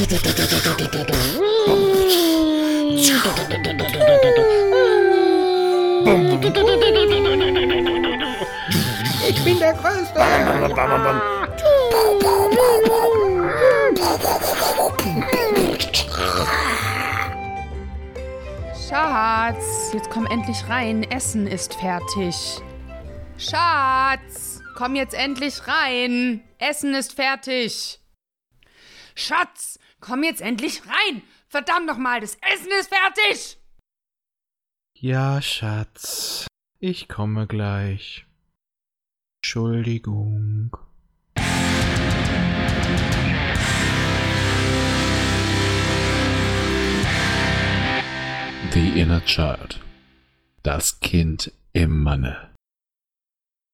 Ich bin der Größte. Schatz, jetzt komm endlich rein. Essen ist fertig. Schatz, komm jetzt endlich rein. Essen ist fertig. Schatz, komm jetzt endlich rein. Verdammt nochmal, das Essen ist fertig. Ja, Schatz. Ich komme gleich. Entschuldigung. The Inner Child. Das Kind im Manne.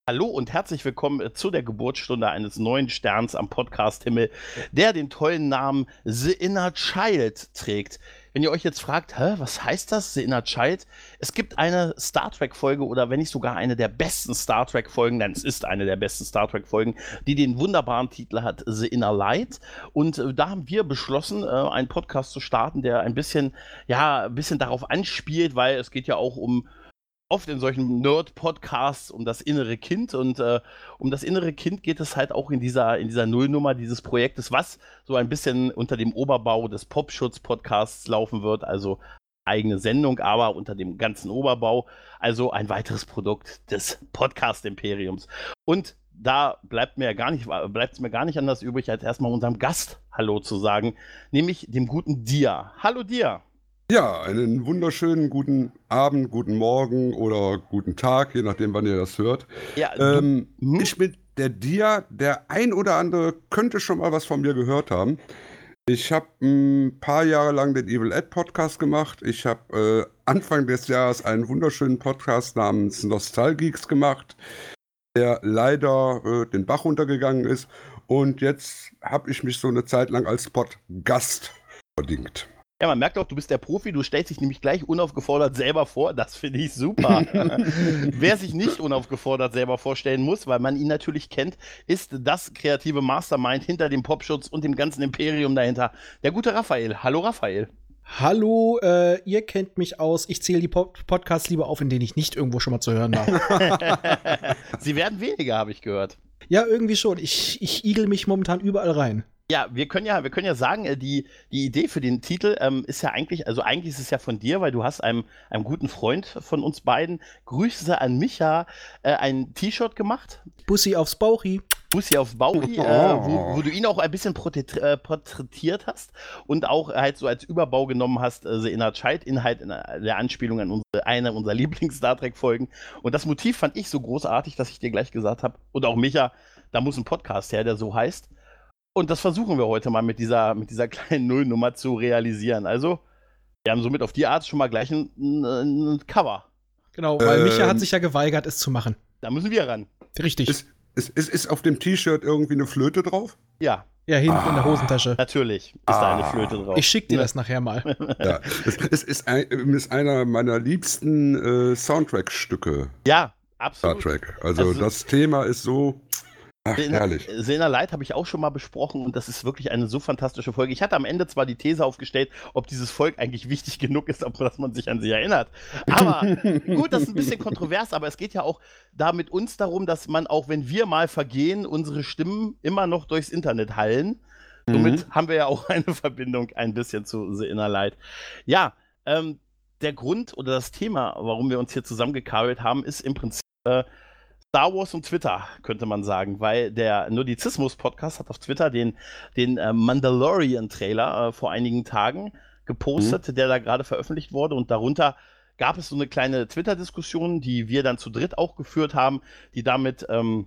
Hallo und herzlich willkommen zu der Geburtsstunde eines neuen Sterns am Podcast-Himmel, der den tollen Namen The Inner Child trägt. Wenn ihr euch jetzt fragt, hä, was heißt das, The Inner Child? Es gibt eine Star Trek-Folge oder wenn nicht sogar eine der besten Star Trek-Folgen, denn es ist eine der besten Star Trek-Folgen, die den wunderbaren Titel hat The Inner Light. Und äh, da haben wir beschlossen, äh, einen Podcast zu starten, der ein bisschen, ja, ein bisschen darauf anspielt, weil es geht ja auch um oft in solchen Nerd-Podcasts um das innere Kind und äh, um das innere Kind geht es halt auch in dieser, in dieser Nullnummer dieses Projektes, was so ein bisschen unter dem Oberbau des Popschutz-Podcasts laufen wird, also eigene Sendung, aber unter dem ganzen Oberbau, also ein weiteres Produkt des Podcast-Imperiums. Und da bleibt mir gar nicht, bleibt es mir gar nicht anders übrig, als erstmal unserem Gast Hallo zu sagen, nämlich dem guten Dia. Hallo Dia. Ja, einen wunderschönen guten Abend, guten Morgen oder guten Tag, je nachdem, wann ihr das hört. Ja, Ähm, Mhm. Ich bin der Dia. Der ein oder andere könnte schon mal was von mir gehört haben. Ich habe ein paar Jahre lang den Evil Ed Podcast gemacht. Ich habe äh, Anfang des Jahres einen wunderschönen Podcast namens Nostalgeeks gemacht, der leider äh, den Bach runtergegangen ist. Und jetzt habe ich mich so eine Zeit lang als Podcast verdingt. Ja, man merkt auch, du bist der Profi, du stellst dich nämlich gleich unaufgefordert selber vor. Das finde ich super. Wer sich nicht unaufgefordert selber vorstellen muss, weil man ihn natürlich kennt, ist das kreative Mastermind hinter dem Popschutz und dem ganzen Imperium dahinter. Der gute Raphael. Hallo Raphael. Hallo, äh, ihr kennt mich aus. Ich zähle die Pod Podcasts lieber auf, in denen ich nicht irgendwo schon mal zu hören war. Sie werden weniger, habe ich gehört. ja, irgendwie schon. Ich, ich igel mich momentan überall rein. Ja, wir können ja, wir können ja sagen, äh, die, die Idee für den Titel ähm, ist ja eigentlich, also eigentlich ist es ja von dir, weil du hast einem, einem guten Freund von uns beiden, Grüße an Micha, äh, ein T-Shirt gemacht, Bussi aufs Bauchi. Bussi aufs Bauchi, äh, wo, wo du ihn auch ein bisschen porträt äh, porträtiert hast und auch halt so als Überbau genommen hast, äh, The Inner Child, Inhalt in der Anspielung an unsere, eine unserer Lieblings-Star Trek-Folgen. Und das Motiv fand ich so großartig, dass ich dir gleich gesagt habe, und auch Micha, da muss ein Podcast her, der so heißt. Und das versuchen wir heute mal mit dieser, mit dieser kleinen Nullnummer zu realisieren. Also, wir haben somit auf die Art schon mal gleich ein, ein, ein Cover. Genau, weil Ähm. Micha hat sich ja geweigert, es zu machen. Da müssen wir ran. Richtig. Ist, ist, ist, ist auf dem T-Shirt irgendwie eine Flöte drauf? Ja, ja, hinten in der Ah. Hosentasche. natürlich ist da eine Ah. Flöte drauf. Ich schick dir Ne? das nachher mal. Ja. es, es ist, ein, ist einer meiner liebsten äh, Soundtrack-Stücke, Ja, Star absolut. Trek. Also, Also- das Thema ist so ach, herrlich. Sena Light habe ich auch schon mal besprochen und das ist wirklich eine so fantastische Folge. Ich hatte am Ende zwar die These aufgestellt, ob dieses Volk eigentlich wichtig genug ist, ob dass man sich an sie erinnert. Aber gut, das ist ein bisschen kontrovers, aber es geht ja auch da mit uns darum, dass man auch, wenn wir mal vergehen, unsere Stimmen immer noch durchs Internet hallen. Somit haben wir ja auch eine Verbindung ein bisschen zu The Inner Light. Ja, ähm, der Grund oder das Thema, warum wir uns hier zusammengekabelt haben, ist im Prinzip äh, Star Wars und Twitter, könnte man sagen, weil der Nerdizismus-Podcast hat auf Twitter den, den äh, Mandalorian-Trailer äh, vor einigen Tagen gepostet, der da gerade veröffentlicht wurde und darunter gab es so eine kleine Twitter-Diskussion, die wir dann zu dritt auch geführt haben, die damit ähm,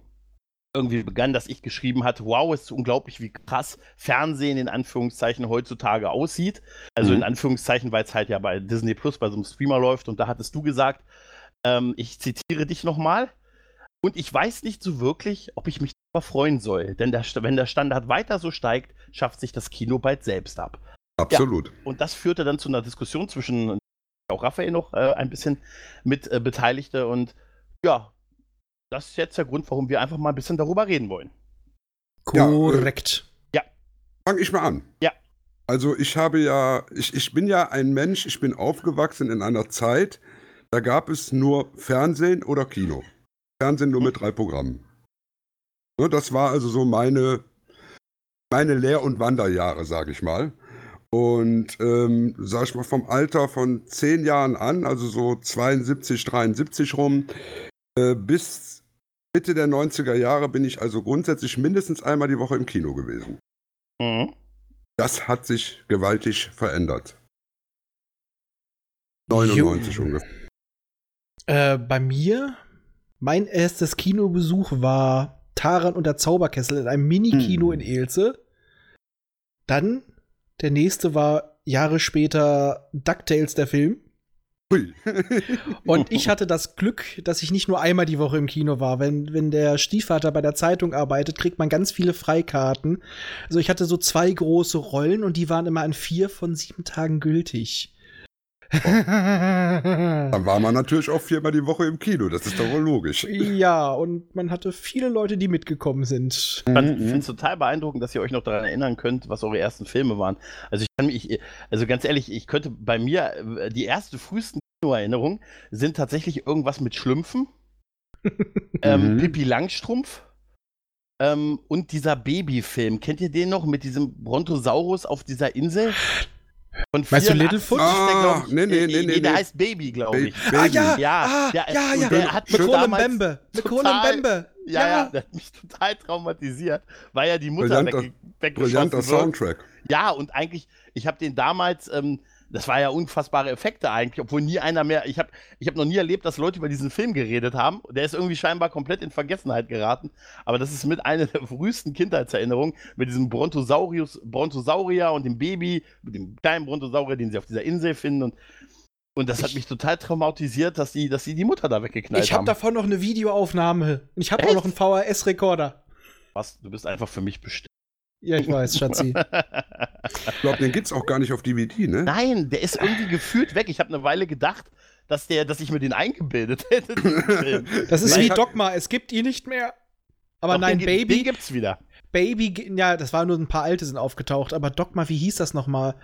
irgendwie begann, dass ich geschrieben hatte, wow, es ist unglaublich, wie krass Fernsehen in Anführungszeichen heutzutage aussieht. Also Mhm. in Anführungszeichen, weil es halt ja bei Disney Plus bei so einem Streamer läuft und da hattest du gesagt, ähm, ich zitiere dich nochmal. Und ich weiß nicht so wirklich, ob ich mich darüber freuen soll. Denn der, wenn der Standard weiter so steigt, schafft sich das Kino bald selbst ab. Absolut. Und das führte dann zu einer Diskussion zwischen auch Raphael noch äh, ein bisschen mit äh, Beteiligte. Und ja, das ist jetzt der Grund, warum wir einfach mal ein bisschen darüber reden wollen. Ja, äh, Korrekt. Fang ich mal an. Ja. Also ich habe ja, ich, ich bin ja ein Mensch, ich bin aufgewachsen in einer Zeit, da gab es nur Fernsehen oder Kino. Fernsehen nur mit drei Programmen. Ne, das war also so meine, meine Lehr- und Wanderjahre, sage ich mal. Und ähm, sag ich mal, vom Alter von zehn Jahren an, also so 72, 73 rum, äh, bis Mitte der 90er Jahre bin ich also grundsätzlich mindestens einmal die Woche im Kino gewesen. Mhm. Das hat sich gewaltig verändert. 99 Jo. ungefähr. Äh, bei mir, mein erstes Kinobesuch war Taran und der Zauberkessel in einem Mini-Kino Hm. in Elze. Dann, der nächste war Jahre später DuckTales, der Film. Und ich hatte das Glück, dass ich nicht nur einmal die Woche im Kino war. Wenn, wenn der Stiefvater bei der Zeitung arbeitet, kriegt man ganz viele Freikarten. Also ich hatte so zwei große Rollen und die waren immer an vier von sieben Tagen gültig. Dann war man natürlich auch viermal die Woche im Kino, das ist doch wohl logisch. ja, und man hatte viele Leute, die mitgekommen sind. Ich finde es total beeindruckend, dass ihr euch noch daran erinnern könnt, was eure ersten Filme waren. Also ich kann mich, also ganz ehrlich, ich könnte bei mir, äh, die ersten frühesten Kinoerinnerungen sind tatsächlich irgendwas mit Schlümpfen, ähm, Mhm. Pippi Langstrumpf ähm, und dieser Babyfilm. Kennt ihr den noch mit diesem Brontosaurus auf dieser Insel? Von Meinst du 84 Littlefoot? der, Ah, nee, nee, äh, nee, nee, Der nee. heißt Baby, glaube ich. Baby. Ah ja, Ja, ah, der- ja, und ja. der hat Mit damals Bembe. Mit total- Conan Bembe. Ja, ja, der hat mich total traumatisiert, weil ja die Mutter weggeschossen Brillanter. Soundtrack. Ja, und eigentlich, ich habe den damals, ähm, das war ja unfassbare Effekte eigentlich, obwohl nie einer mehr, ich habe ich hab noch nie erlebt, dass Leute über diesen Film geredet haben. Der ist irgendwie scheinbar komplett in Vergessenheit geraten. Aber das ist mit einer der frühesten Kindheitserinnerungen, mit diesem Brontosaurius, Brontosaurier und dem Baby, mit dem kleinen Brontosaurier, den sie auf dieser Insel finden. Und, und das hat mich total traumatisiert, dass sie, dass sie die Mutter da weggeknallt Ich habe haben. davon noch eine Videoaufnahme. Und ich habe auch noch einen VHS-Rekorder. Was? Du bist einfach für mich bestimmt. Ja, ich weiß, Schatzi. Ich glaube, den gibt's auch gar nicht auf DVD, ne? Nein, der ist irgendwie gefühlt weg. Ich habe eine Weile gedacht, dass, der, dass ich mir den eingebildet hätte. Film. Das ist wie Dogma, es gibt ihn nicht mehr. Aber Doch, nein, den, gi- Den Baby, gibt's wieder. Baby, ja, das waren nur ein paar alte sind aufgetaucht, aber Dogma, wie hieß das nochmal?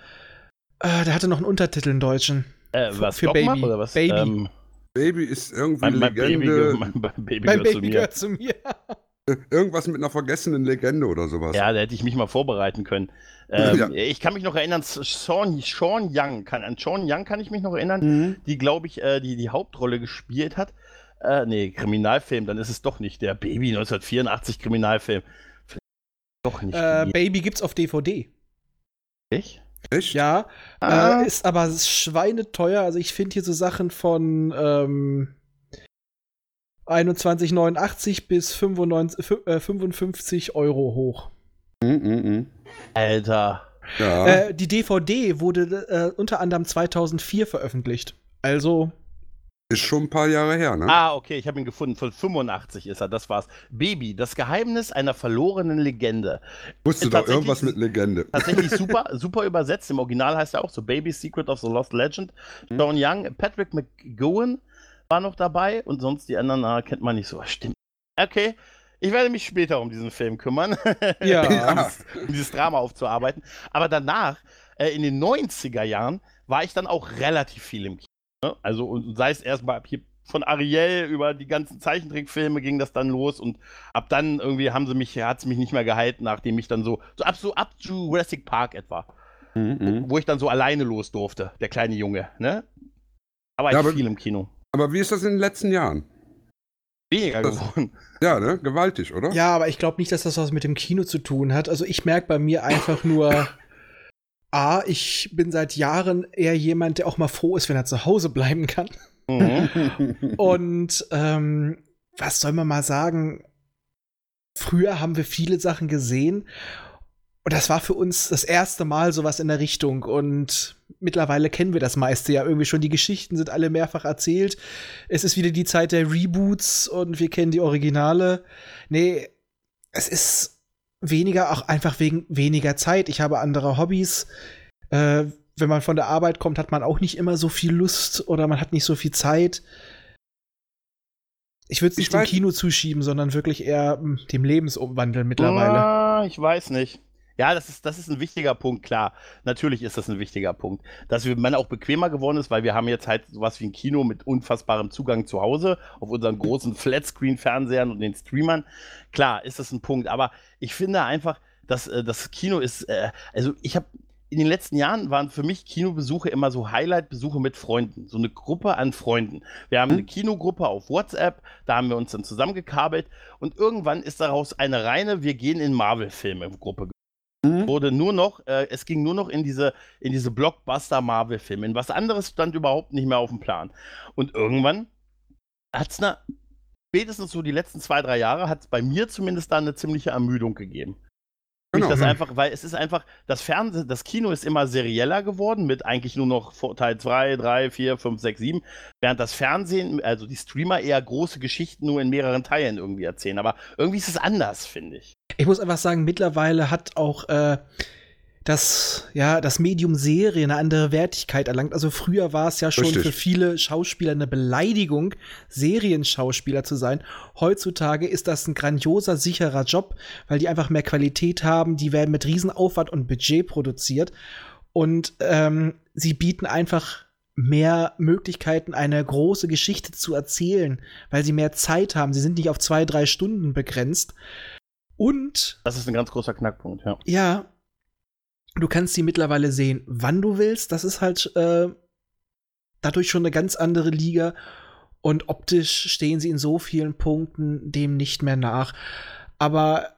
Äh, der hatte noch einen Untertitel im Deutschen. Äh, Für- was, für Dogma Baby. oder was? Baby. Ähm, Baby ist irgendwie mein, mein Baby, Legende. ge- mein, mein Baby Mein gehört zu Baby mir. gehört zu mir. Irgendwas mit einer vergessenen Legende oder sowas. Ja, da hätte ich mich mal vorbereiten können. Ähm, Ja. Ich kann mich noch erinnern, Sean, Sean Young, kann, an Sean Young kann ich mich noch erinnern, Mhm. die, glaube ich, äh, die die Hauptrolle gespielt hat. Äh, nee, Kriminalfilm, dann ist es doch nicht der Baby 1984 Kriminalfilm. Vielleicht Doch nicht. Äh, Baby gibt's auf DVD. Ich? Echt? Ja, Ah. äh, ist aber schweineteuer. Also ich finde hier so Sachen von ähm, 21,89 bis 95, fü- äh, 55 Euro hoch. Mhm, mhm. Alter. Ja. Äh, die DVD wurde äh, unter anderem 2004 veröffentlicht. Also, Ist schon ein paar Jahre her, ne? Ah, okay, ich habe ihn gefunden. Von 85 ist er, das war's. Baby, das Geheimnis einer verlorenen Legende. Wusste äh, doch irgendwas mit Legende. Tatsächlich super, super übersetzt. Im Original heißt er auch so Baby Secret of the Lost Legend. Sean Young, Patrick McGowan war noch dabei und sonst die anderen ah, kennt man nicht so. Stimmt. Okay. Ich werde mich später um diesen Film kümmern, Ja. um, dieses, um dieses Drama aufzuarbeiten. Aber danach, äh, in den 90er Jahren, war ich dann auch relativ viel im Kino. Ne? Also, und sei es erstmal hier von Ariel über die ganzen Zeichentrickfilme ging das dann los und ab dann irgendwie haben sie mich, hat es mich nicht mehr gehalten, nachdem ich dann so, so ab, so ab zu Jurassic Park etwa, Mhm, mhm. wo ich dann so alleine los durfte, der kleine Junge, ne? Aber Ja, ich aber- viel im Kino. Aber wie ist das in den letzten Jahren? Weniger das- geworden. Ja, ne? Gewaltig, oder? ja, aber ich glaube nicht, dass das was mit dem Kino zu tun hat. Also ich merke bei mir einfach nur, A, ich bin seit Jahren eher jemand, der auch mal froh ist, wenn er zu Hause bleiben kann. Mhm. Und ähm, was soll man mal sagen? Früher haben wir viele Sachen gesehen und das war für uns das erste Mal sowas in der Richtung. Und mittlerweile kennen wir das meiste ja irgendwie schon. Die Geschichten sind alle mehrfach erzählt. Es ist wieder die Zeit der Reboots und wir kennen die Originale. Nee, es ist weniger, auch einfach wegen weniger Zeit. Ich habe andere Hobbys. Äh, wenn man von der Arbeit kommt, hat man auch nicht immer so viel Lust oder man hat nicht so viel Zeit. Ich würde es Ich nicht dem Kino zuschieben, sondern wirklich eher mm, dem Lebensumwandel mittlerweile. Ah, ich weiß nicht. Ja, das ist, das ist ein wichtiger Punkt, klar. Natürlich ist das ein wichtiger Punkt. Dass wir, man auch bequemer geworden ist, weil wir haben jetzt halt sowas wie ein Kino mit unfassbarem Zugang zu Hause auf unseren großen Flatscreen-Fernsehern und den Streamern. Klar, ist das ein Punkt. Aber ich finde einfach, dass äh, das Kino ist, äh, also ich habe in den letzten Jahren waren für mich Kinobesuche immer so Highlight-Besuche mit Freunden, so eine Gruppe an Freunden. Wir haben eine Kinogruppe auf WhatsApp, da haben wir uns dann zusammengekabelt und irgendwann ist daraus eine reine Wir gehen in Marvel-Filme-Gruppe Mhm. wurde nur noch, äh, es ging nur noch in diese, in diese Blockbuster-Marvel-Filme. In was anderes stand überhaupt nicht mehr auf dem Plan. Und irgendwann hat es eine, spätestens so die letzten zwei, drei Jahre, hat es bei mir zumindest da eine ziemliche Ermüdung gegeben. Genau. Das einfach, weil es ist einfach, das Fernsehen, das Kino ist immer serieller geworden, mit eigentlich nur noch Teil 2, 3, 4, 5, 6, 7, während das Fernsehen, also die Streamer eher große Geschichten nur in mehreren Teilen irgendwie erzählen. Aber irgendwie ist es anders, finde ich. Ich muss einfach sagen, mittlerweile hat auch äh, das, ja, das Medium Serie eine andere Wertigkeit erlangt. Also früher war es ja schon Richtig. für viele Schauspieler eine Beleidigung, Serienschauspieler zu sein. Heutzutage ist das ein grandioser, sicherer Job, weil die einfach mehr Qualität haben, die werden mit Riesenaufwand und Budget produziert. Und ähm, sie bieten einfach mehr Möglichkeiten, eine große Geschichte zu erzählen, weil sie mehr Zeit haben. Sie sind nicht auf zwei, drei Stunden begrenzt. Und Das ist ein ganz großer Knackpunkt, ja. ja, du kannst sie mittlerweile sehen, wann du willst. Das ist halt äh, dadurch schon eine ganz andere Liga. Und optisch stehen sie in so vielen Punkten dem nicht mehr nach. Aber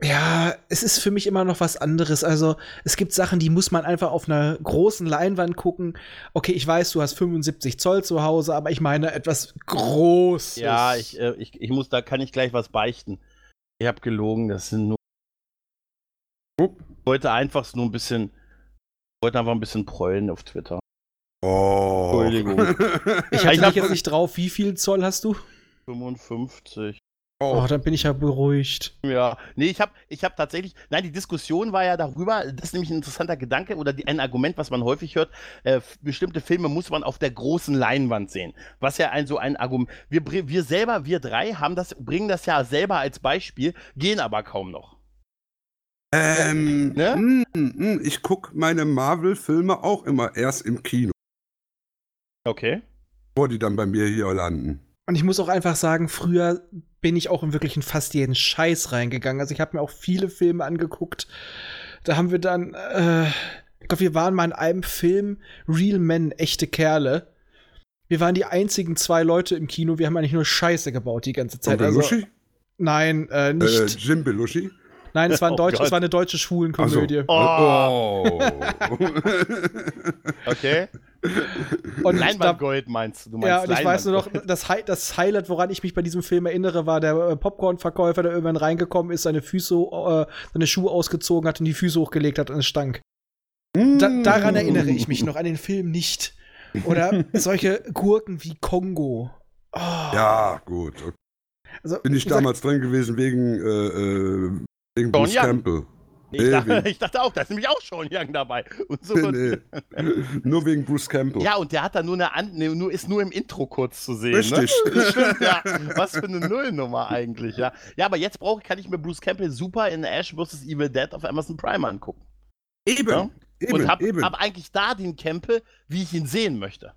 ja, es ist für mich immer noch was anderes. Also, es gibt Sachen, die muss man einfach auf einer großen Leinwand gucken. Okay, ich weiß, du hast 75 Zoll zu Hause, aber ich meine etwas Großes. Ja, ich, äh, ich, ich muss, da kann ich gleich was beichten. Ich habe gelogen, das sind nur. Ich wollte einfach nur ein bisschen. Ich wollte einfach ein bisschen prollen auf Twitter. Oh. Entschuldigung. Ich hatte Ich jetzt nicht drauf. Wie viel Zoll hast du? 55. Oh, dann bin ich ja beruhigt. Ja, nee, ich habe ich hab tatsächlich, nein, die Diskussion war ja darüber, das ist nämlich ein interessanter Gedanke oder die, ein Argument, was man häufig hört, äh, bestimmte Filme muss man auf der großen Leinwand sehen. Was ja ein so ein Argument, wir, wir selber, wir drei, haben das, bringen das ja selber als Beispiel, gehen aber kaum noch. Ähm, Ne? mm, mm, ich gucke meine Marvel-Filme auch immer erst im Kino, Okay. bevor die dann bei mir hier landen. Und ich muss auch einfach sagen, früher bin ich auch in wirklich in fast jeden Scheiß reingegangen. Also ich habe mir auch viele Filme angeguckt. Da haben wir dann, äh, ich glaube, wir waren mal in einem Film, Real Men, echte Kerle. Wir waren die einzigen zwei Leute im Kino. Wir haben eigentlich nur Scheiße gebaut die ganze Zeit. Also, Belushi? nein, äh, Äh, nicht. Jim Belushi? nein, es war, ein Oh Deutsch, es war eine deutsche Schwulenkomödie. Oh. Oh. Okay. Und Leinwandgold meinst du? du meinst Ja, und ich weiß nur noch, das, Hi das Highlight, woran ich mich bei diesem Film erinnere, war der äh, Popcorn-Verkäufer, der irgendwann reingekommen ist, seine Füße, äh, seine Schuhe ausgezogen hat und die Füße hochgelegt hat und es stank. Da, daran erinnere ich mich noch, an den Film nicht. Oder solche Gurken wie Kongo. Oh. Ja, gut. okay. also, Bin ich damals drin gewesen wegen, äh, äh, wegen Bruce Young. Campbell. ich, Nee, dachte, ich dachte auch, da ist nämlich auch schon Young dabei. Und so Nee, nee. Nur wegen Bruce Campbell. Ja, und der hat da nur eine An ne, nur, ist nur im Intro kurz zu sehen. Richtig. Ne? Stimmt, ja. Was für eine Nullnummer eigentlich, ja. Ja, aber jetzt brauche kann ich mir Bruce Campbell super in Ash vs. Evil Dead auf Amazon Prime angucken. Eben. Ja? Eben, und hab, eben. hab eigentlich da den Campbell, wie ich ihn sehen möchte.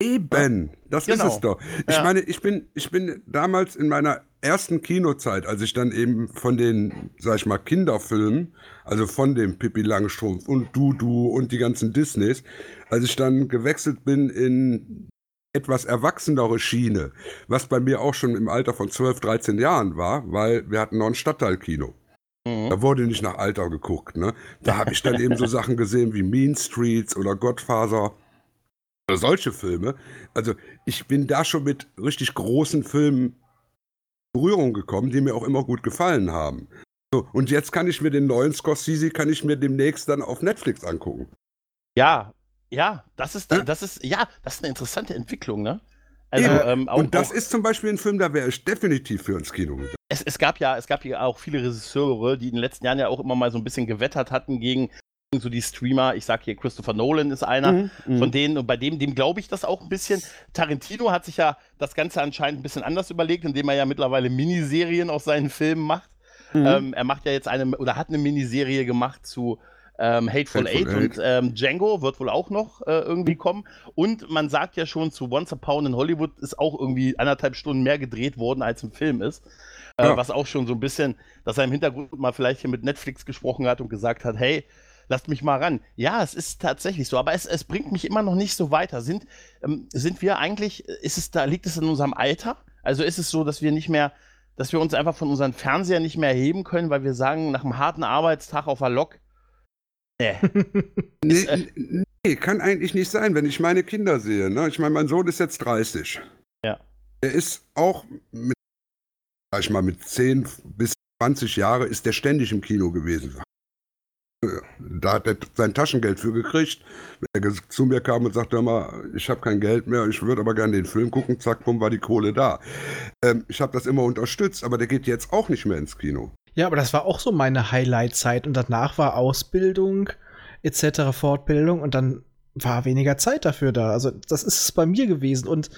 Eben, das Genau. ist es doch. Ich Ja. meine, ich bin, ich bin damals in meiner ersten Kinozeit, als ich dann eben von den, sag ich mal, Kinderfilmen, also von dem Pippi Langstrumpf und Dudu und die ganzen Disneys, als ich dann gewechselt bin in etwas erwachsenere Schiene, was bei mir auch schon im Alter von 12, 13 Jahren war, weil wir hatten noch ein Stadtteilkino. Mhm. Da wurde nicht nach Alter geguckt. Ne? Da habe ich dann eben so Sachen gesehen wie Mean Streets oder Godfather. Oder solche Filme. Also ich bin da schon mit richtig großen Filmen Berührung gekommen, die mir auch immer gut gefallen haben. So, und jetzt kann ich mir den neuen Scorsese, kann ich mir demnächst dann auf Netflix angucken. Ja, ja, das ist, Ja. das ist, ja, das ist eine interessante Entwicklung, ne? Also, Eben. ähm, auch, und das auch, ist zum Beispiel ein Film, da wäre ich definitiv für ins Kino gegangen. es, es gab ja, es gab ja auch viele Regisseure, die in den letzten Jahren ja auch immer mal so ein bisschen gewettert hatten gegen so die Streamer. Ich sag hier, Christopher Nolan ist einer. Mhm, Von denen, und bei dem, dem glaube ich das auch ein bisschen. Tarantino hat sich ja das Ganze anscheinend ein bisschen anders überlegt, indem er ja mittlerweile Miniserien aus seinen Filmen macht. Mhm. Ähm, er macht ja jetzt eine oder hat eine Miniserie gemacht zu ähm, Hateful, Hateful Eight und ähm, Django wird wohl auch noch äh, irgendwie kommen. Und man sagt ja schon, zu Once Upon in Hollywood ist auch irgendwie anderthalb Stunden mehr gedreht worden, als im Film ist. Äh, Ja. Was auch schon so ein bisschen, dass er im Hintergrund mal vielleicht hier mit Netflix gesprochen hat und gesagt hat, hey, lasst mich mal ran. Ja, es ist tatsächlich so, aber es, es bringt mich immer noch nicht so weiter. Sind, ähm, sind wir eigentlich, ist es da, liegt es in unserem Alter? Also ist es so, dass wir nicht mehr, dass wir uns einfach von unseren Fernseher nicht mehr erheben können, weil wir sagen, nach einem harten Arbeitstag auf der Lok, nee, Nee, äh, nee, kann eigentlich nicht sein, wenn ich meine Kinder sehe. Ne? Ich meine, mein Sohn ist jetzt 30. Ja. Er ist auch mit, sag ich mal, mit 10 bis 20 Jahre ist der ständig im Kino gewesen. Da hat er sein Taschengeld für gekriegt. Er zu mir kam und sagte, mal, ich habe kein Geld mehr, ich würde aber gerne den Film gucken, zack, bumm, war die Kohle da. Ähm, ich habe das immer unterstützt, aber der geht jetzt auch nicht mehr ins Kino. Ja, aber das war auch so meine Highlight-Zeit und danach war Ausbildung etc., Fortbildung und dann war weniger Zeit dafür da. Also das ist es bei mir gewesen und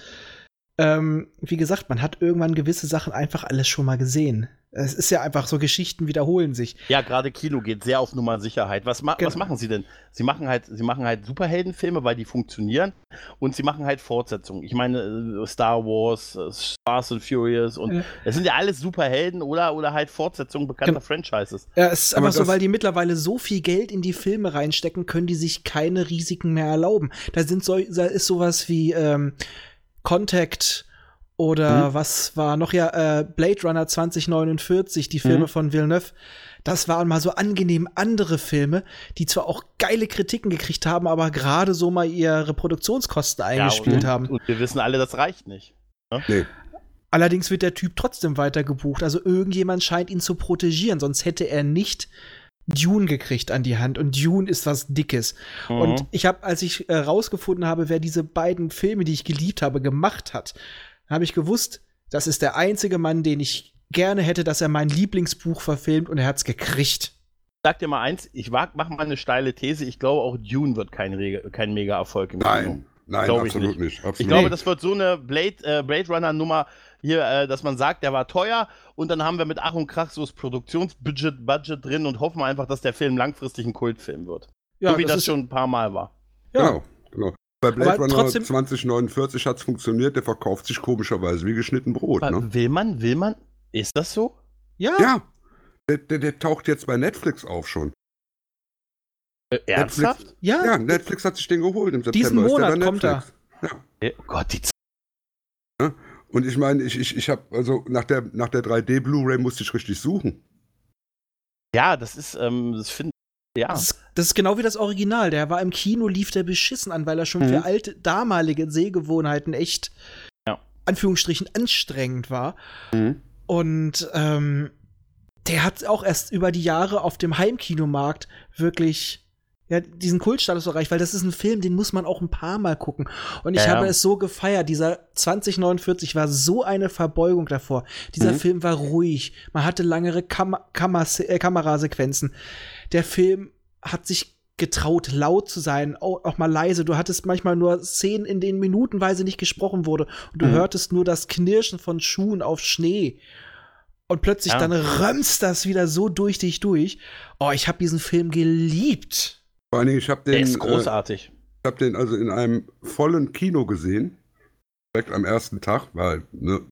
ähm, wie gesagt, man hat irgendwann gewisse Sachen einfach alles schon mal gesehen. Es ist ja einfach so, Geschichten wiederholen sich. Ja, gerade Kino geht sehr auf Nummer Sicherheit. Was, ma Genau. was machen sie denn? Sie machen halt, sie machen halt Superheldenfilme, weil die funktionieren und sie machen halt Fortsetzungen. Ich meine, äh, Star Wars, äh, Fast and Furious und Ja. es sind ja alles Superhelden oder, oder halt Fortsetzungen bekannter Genau. Franchises. Ja, es ist Aber einfach so, weil die mittlerweile so viel Geld in die Filme reinstecken, können die sich keine Risiken mehr erlauben. Da sind so, da ist sowas wie ähm, Contact oder was war noch ja äh, Blade Runner 2049, die Filme Mhm. von Villeneuve. Das waren mal so angenehm andere Filme, die zwar auch geile Kritiken gekriegt haben, aber gerade so mal ihre Produktionskosten eingespielt und, haben. Und wir wissen alle, das reicht nicht. Nee. Allerdings wird der Typ trotzdem weiter gebucht. Also irgendjemand scheint ihn zu protegieren, sonst hätte er nicht Dune gekriegt an die Hand. Und Dune ist was Dickes. Mhm. Und ich habe, als ich äh, rausgefunden habe, wer diese beiden Filme, die ich geliebt habe, gemacht hat, habe ich gewusst, das ist der einzige Mann, den ich gerne hätte, dass er mein Lieblingsbuch verfilmt und er hat's gekriegt. Sag dir mal eins, ich mache mal eine steile These. Ich glaube, auch Dune wird kein, Rege- kein Mega-Erfolg im Kino. Nein, nein, Glaub ich absolut nicht. absolut Ich glaube, nicht. das wird so eine Blade, äh, Blade Runner-Nummer hier, äh, dass man sagt, der war teuer und dann haben wir mit Ach und Krach so das Produktionsbudget Budget drin und hoffen einfach, dass der Film langfristig ein Kultfilm wird. so wie das, ist- schon ein paar Mal war. Ja, Genau, genau. Bei Blade Aber Runner trotzdem- 2049 hat es funktioniert, der verkauft sich komischerweise wie geschnitten Brot. Ne? Will man, will man? Ist das so? ja. Ja, der, der, der taucht jetzt bei Netflix auf schon. Äh, ernsthaft? ja. Ja, Netflix hat sich den geholt im September. Diesen ist der Monat kommt er. Netflix. Ja. Oh Gott, die Z Und ich meine, ich, ich, ich habe, also nach der, nach der 3D Blu-ray musste ich richtig suchen. Ja, das ist, ähm, das finde ja. Das ist, das ist genau wie das Original. Der war im Kino, lief der beschissen an, weil er schon Mhm. für alte, damalige Sehgewohnheiten echt, Ja. Anführungsstrichen, anstrengend war. Und ähm, der hat auch erst über die Jahre auf dem Heimkinomarkt wirklich ja, diesen Kultstatus erreicht, weil das ist ein Film, den muss man auch ein paar Mal gucken. Und ich Ja, habe es so gefeiert. Dieser 2049 war so eine Verbeugung davor. Dieser Mhm. Film war ruhig. Man hatte langere Kam Kammer äh, Kamerasequenzen. Der Film hat sich getraut, laut zu sein, auch, auch mal leise. Du hattest manchmal nur Szenen, in denen minutenweise nicht gesprochen wurde. Und du Mhm. hörtest nur das Knirschen von Schuhen auf Schnee. Und plötzlich Ja. dann römst das wieder so durch dich durch. Oh, ich habe diesen Film geliebt. Vor allen Dingen, ich habe Der den, ist äh, großartig. ich hab den also in einem vollen Kino gesehen. Direkt am ersten Tag, weil ne,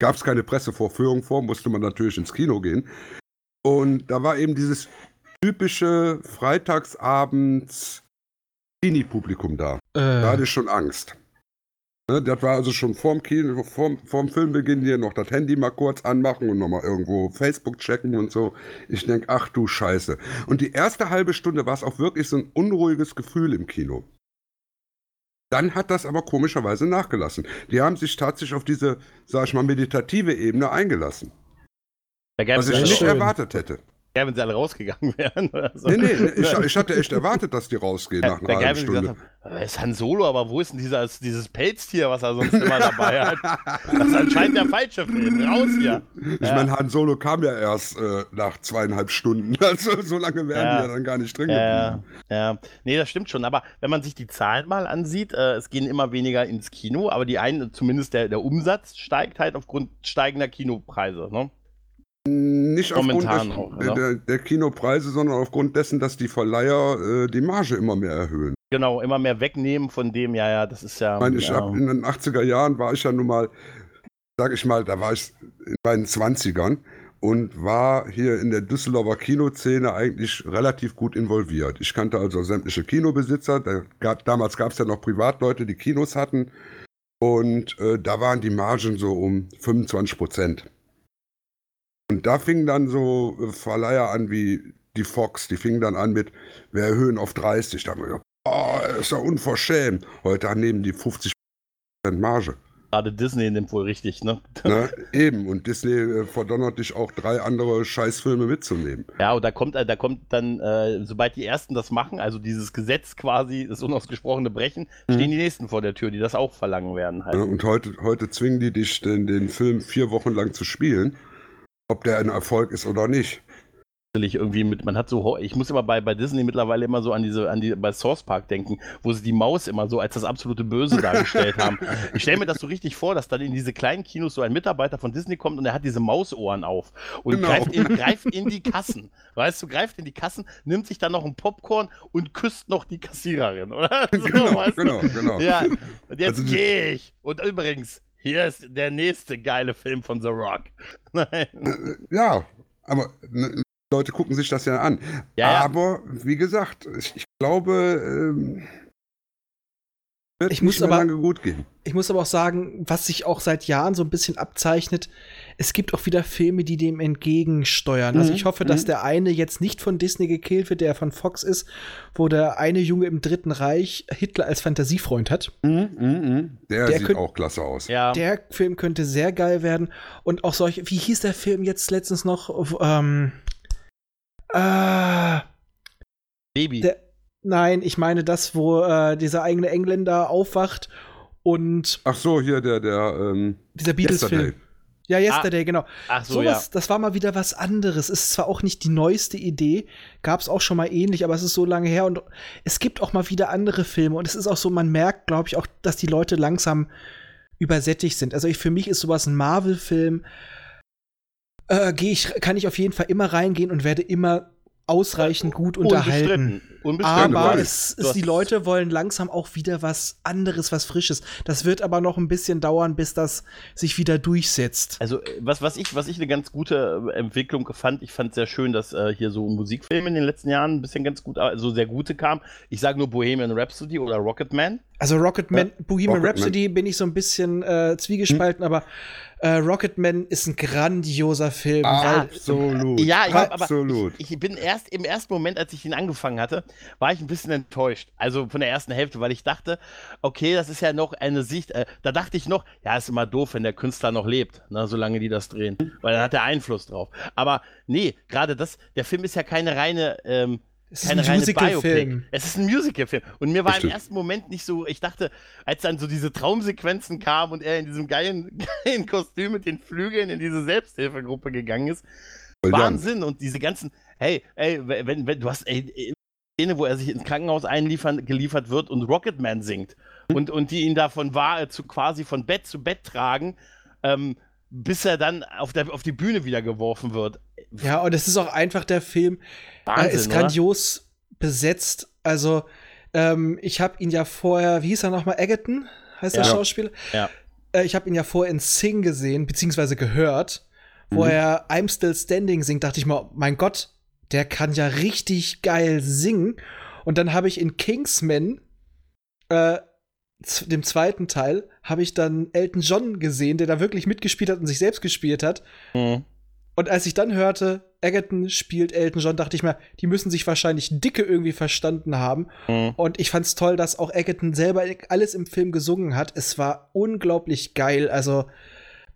gab es keine Pressevorführung vor, musste man natürlich ins Kino gehen. Und da war eben dieses typische Freitagsabends Teenie-Publikum da. Da hatte Äh, ich schon Angst. Ne, das war also schon vorm, Kino, vorm, vorm Filmbeginn hier noch das Handy mal kurz anmachen und nochmal irgendwo Facebook checken und so. Ich denke, ach du Scheiße. Und die erste halbe Stunde war es auch wirklich so ein unruhiges Gefühl im Kino. Dann hat das aber komischerweise nachgelassen. Die haben sich tatsächlich auf diese, sag ich mal, meditative Ebene eingelassen. Was ich nicht schön. erwartet hätte. Geil, wenn sie alle rausgegangen wären. Oder so. Nee, nee, ich, ich hatte echt erwartet, dass die rausgehen nach einer halben sie gesagt Stunde. haben, "Äh, ist Han Solo, aber wo ist denn dieses, dieses Pelztier, was er sonst immer dabei hat? Das ist anscheinend der falsche Film. Raus hier. Ich Ja. meine, Han Solo kam ja erst äh, nach zweieinhalb Stunden. Also so lange wären Ja. die ja dann gar nicht drin Ja, geblieben. ja, nee, das stimmt schon. Aber wenn man sich die Zahlen mal ansieht, äh, es gehen immer weniger ins Kino, aber die einen, zumindest der, der Umsatz steigt halt aufgrund steigender Kinopreise. Ne? Nicht aufgrund Momentan des, auch, der, der Kinopreise, sondern aufgrund dessen, dass die Verleiher äh, die Marge immer mehr erhöhen. Genau, immer mehr wegnehmen von dem, ja, ja, das ist ja. Ich meine, ich ja. hab in den 80er Jahren war ich ja nun mal, sag ich mal, da war ich in meinen 20ern und war hier in der Düsseldorfer Kinoszene eigentlich relativ gut involviert. Ich kannte also sämtliche Kinobesitzer. Da gab, damals gab es ja noch Privatleute, die Kinos hatten. Und äh, da waren die Margen so um 25 Prozent. Und da fingen dann so äh, Verleiher an wie die Fox, die fingen dann an mit, wir erhöhen auf 30. Da haben wir gedacht, oh, ist ja unverschämt. Heute nehmen die 50 Prozent Marge. Gerade Disney nimmt wohl richtig, ne? Ne? Eben, und Disney äh, verdonnert dich auch drei andere Scheißfilme mitzunehmen. Ja, und da kommt, äh, da kommt dann, äh, sobald die ersten das machen, also dieses Gesetz quasi, das unausgesprochene Brechen, Mhm. stehen die nächsten vor der Tür, die das auch verlangen werden halt. Und heute, heute zwingen die dich, den, den Film vier Wochen lang zu spielen, ob der ein Erfolg ist oder nicht. Natürlich irgendwie mit, man hat so, ich muss immer bei, bei Disney mittlerweile immer so an diese, an die, bei Source Park denken, wo sie die Maus immer so als das absolute Böse dargestellt haben. Ich stelle mir das so richtig vor, dass dann in diese kleinen Kinos so ein Mitarbeiter von Disney kommt und er hat diese Mausohren auf und Genau. greift, in, greift in die Kassen. Weißt du, greift in die Kassen, nimmt sich dann noch ein Popcorn und küsst noch die Kassiererin, oder? So, Genau, genau, genau. Ja, und jetzt Also gehe ich. Und übrigens, hier ist der nächste geile Film von The Rock. Äh, Ja, aber ne, Leute gucken sich das ja an. Ja, ja. Aber wie gesagt, ich, ich glaube, ähm, wird Ich nicht muss mehr aber- lange gut gehen. Ich muss aber auch sagen, was sich auch seit Jahren so ein bisschen abzeichnet, es gibt auch wieder Filme, die dem entgegensteuern. Also Mhm, ich hoffe, dass mhm. der eine jetzt nicht von Disney gekillt wird, der von Fox ist, wo der eine Junge im Dritten Reich Hitler als Fantasiefreund hat. Der, Der sieht könnt- auch klasse aus. Ja. Der Film könnte sehr geil werden. Und auch solche, wie hieß der Film jetzt letztens noch? Ähm, äh, Baby. der, nein, ich meine das, wo äh, dieser eigene Engländer aufwacht und Ach so, hier der, der, ähm, dieser Beatles-Film. Yesterday. Ja, Yesterday, genau. Ach so, Sowas, das war mal wieder was anderes. Ist zwar auch nicht die neueste Idee, gab es auch schon mal ähnlich, aber es ist so lange her und es gibt auch mal wieder andere Filme und es ist auch so, man merkt, glaube ich, auch, dass die Leute langsam übersättigt sind. Also ich, für mich ist sowas ein Marvel-Film, äh, geh ich, kann ich auf jeden Fall immer reingehen und werde immer ausreichend gut unterhalten. Unbestritten. Unbestritten. Aber du es, es, die Leute wollen langsam auch wieder was anderes, was Frisches. Das wird aber noch ein bisschen dauern, bis das sich wieder durchsetzt. Also, äh, was, was, ich, was ich eine ganz gute äh, Entwicklung fand, ich fand sehr schön, dass äh, hier so Musikfilme in den letzten Jahren ein bisschen ganz gut, also sehr gute kamen. Ich sage nur Bohemian Rhapsody oder Rocketman. Also Rocketman, Bohemian Rocketman. Rhapsody bin ich so ein bisschen äh, zwiegespalten, aber äh, Rocketman ist ein grandioser Film. weil, Absolut. Ja, ich hab, aber absolut. ich, ich bin erst im ersten Moment, als ich ihn angefangen hatte, war ich ein bisschen enttäuscht. Also von der ersten Hälfte, weil ich dachte, okay, das ist ja noch eine Sicht. Äh, da dachte ich noch, ja, ist immer doof, wenn der Künstler noch lebt, ne, solange die das drehen, weil dann hat er Einfluss drauf. Aber nee, gerade das, der Film ist ja keine reine. Ähm, es ist keine ein Musical-Film. Es ist ein Musical-Film. Und mir war im ersten Moment nicht so, ich dachte, als dann so diese Traumsequenzen kamen und er in diesem geilen, geilen Kostüm mit den Flügeln in diese Selbsthilfegruppe gegangen ist, Brillant. Wahnsinn. Und diese ganzen, hey, ey, wenn, wenn du hast, ey, Szene, wo er sich ins Krankenhaus einliefern, geliefert wird und Rocketman singt und, und die ihn davon war, zu quasi von Bett zu Bett tragen, ähm, bis er dann auf, der, auf die Bühne wieder geworfen wird. Ja, und es ist auch einfach der Film, Wahnsinn, er ist oder? grandios besetzt. Also, ähm, ich habe ihn ja vorher, wie hieß er nochmal, Egerton, heißt der Ja. Schauspieler? Ja. Äh, ich habe ihn ja vorher in Sing gesehen, beziehungsweise gehört, wo Mhm. er I'm Still Standing singt, dachte ich mal, mein Gott, der kann ja richtig geil singen. Und dann habe ich in Kingsman, äh, dem zweiten Teil, habe ich dann Elton John gesehen, der da wirklich mitgespielt hat und sich selbst gespielt hat. Mhm. Und als ich dann hörte, Egerton spielt Elton John, dachte ich mir, die müssen sich wahrscheinlich dicke irgendwie verstanden haben. Mhm. Und ich fand's toll, dass auch Egerton selber alles im Film gesungen hat. Es war unglaublich geil. Also,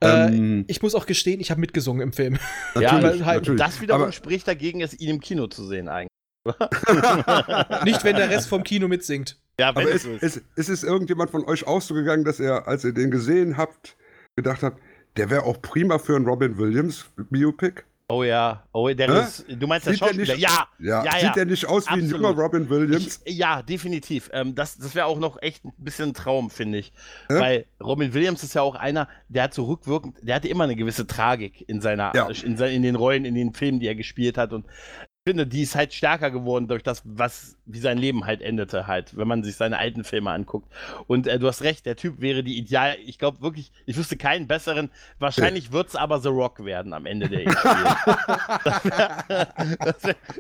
äh, Ähm, ich muss auch gestehen, ich habe mitgesungen im Film. Ja, natürlich, halt- natürlich. Das wiederum Aber spricht dagegen, es ihn im Kino zu sehen eigentlich. Nicht, wenn der Rest vom Kino mitsingt. Ja, wenn Aber es ist. ist, ist es irgendjemand von euch auch so gegangen, dass er, als ihr den gesehen habt, gedacht habt, der wäre auch prima für ein Robin Williams Biopic? Oh ja, oh, der Hä? ist, du meinst der Sieht der Schauspieler? nicht- ja, Ja, ja, sieht ja. der nicht aus wie ein Absolut. junger Robin Williams? Ich, ja, definitiv. Ähm, das das wäre auch noch echt ein bisschen ein Traum, finde ich. Ja? Weil Robin Williams ist ja auch einer, der hat so rückwirkend, der hatte immer eine gewisse Tragik in seiner, Ja. in, in den Rollen, in den Filmen, die er gespielt hat. Und ich finde, die ist halt stärker geworden durch das, was, wie sein Leben halt endete, halt, wenn man sich seine alten Filme anguckt. Und äh, du hast recht, der Typ wäre die Ideal. Ich glaube wirklich, ich wüsste keinen besseren. Wahrscheinlich wird es aber The Rock werden am Ende der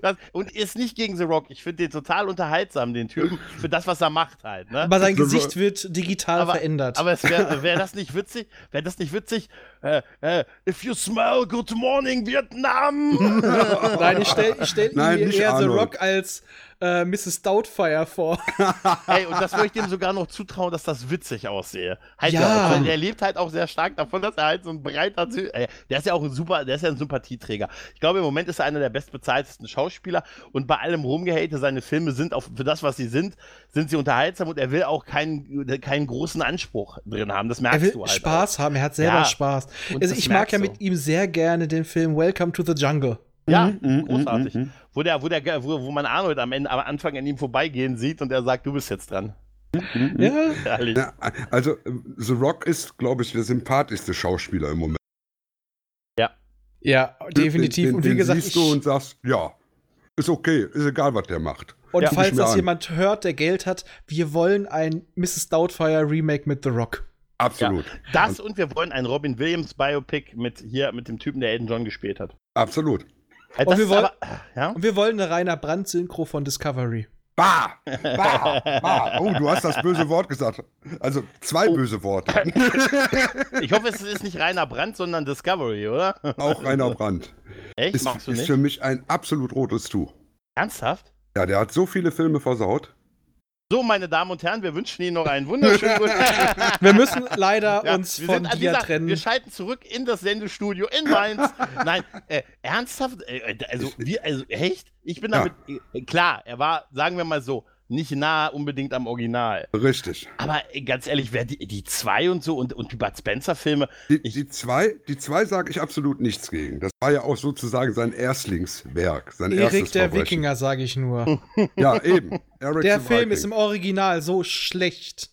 das, Und ist nicht gegen The Rock. Ich finde den total unterhaltsam, den Typen, für das, was er macht halt. Ne? Aber sein Gesicht wird digital Aber- verändert. Aber es wäre wär das nicht witzig? Wäre das nicht witzig? Äh, äh, if you smell good morning, Vietnam! Nein, ich stelle ich stell Nein, mir eher The Arnold. Rock als äh, Mrs. Doubtfire vor. Ey, und das würde ich dem sogar noch zutrauen, dass das witzig aussehe. Halt, Ja. Der, der lebt halt auch sehr stark davon, dass er halt so ein breiter Sy äh, Der ist ja auch ein super, der ist ja ein Sympathieträger. Ich glaube, im Moment ist er einer der bestbezahltesten Schauspieler und bei allem Rumgehate, seine Filme sind auch für das, was sie sind, sind sie unterhaltsam und er will auch keinen, keinen großen Anspruch drin haben. Das merkst Er will du halt. Spaß haben, er hat selber Ja. Spaß. Und Also ich mag ja mit ihm sehr gerne den Film Welcome to the Jungle. Ja, Mhm, großartig. mhm, mhm. Wo, der, wo, der, wo, wo man Arnold am, Ende, am Anfang an ihm vorbeigehen sieht und er sagt, du bist jetzt dran. Ja, Herrlich. Ja, also äh, The Rock ist, glaube ich, der sympathischste Schauspieler im Moment. ja, definitiv. Den, und wie den gesagt, siehst ich, du und sagst, ja, ist okay, ist egal, was der macht. und Ja, falls das an. jemand hört, der Geld hat, wir wollen ein Mrs. Doubtfire Remake mit The Rock. Absolut. Das und wir wollen ein Robin Williams Biopic mit hier mit dem Typen, der Elton John gespielt hat. Absolut. Äh, Und wir ist wollen- aber, ja? Und wir wollen eine Rainer Brandt-Synchro von Discovery. Bah! Bah! Bah! Oh, du hast das böse Wort gesagt. Also zwei Oh. böse Worte. Ich hoffe, es ist nicht Rainer Brandt, sondern Discovery, oder? Auch Rainer Brandt. Echt? Ist, Magst du ist nicht? für mich ein absolut rotes Tuch. Ernsthaft? Ja, der hat so viele Filme versaut. So, meine Damen und Herren, wir wünschen Ihnen noch einen wunderschönen guten Wir müssen leider Ja, uns wir von dir trennen. Wir schalten zurück in das Sendestudio in Mainz. Nein, äh, ernsthaft? Äh, also, wir, also, echt? Ich bin Ja. damit. Äh, klar, er war, sagen wir mal so, nicht nah unbedingt am Original. Richtig. Aber ganz ehrlich, wer die, die zwei und so und, und die Bud Spencer-Filme, Die, die zwei, die zwei sage ich absolut nichts gegen. Das war ja auch sozusagen sein Erstlingswerk. Sein Erik erstes der Verbrechen. Wikinger, sage ich nur. Ja, eben. Eric Der Film Viking. ist im Original so schlecht.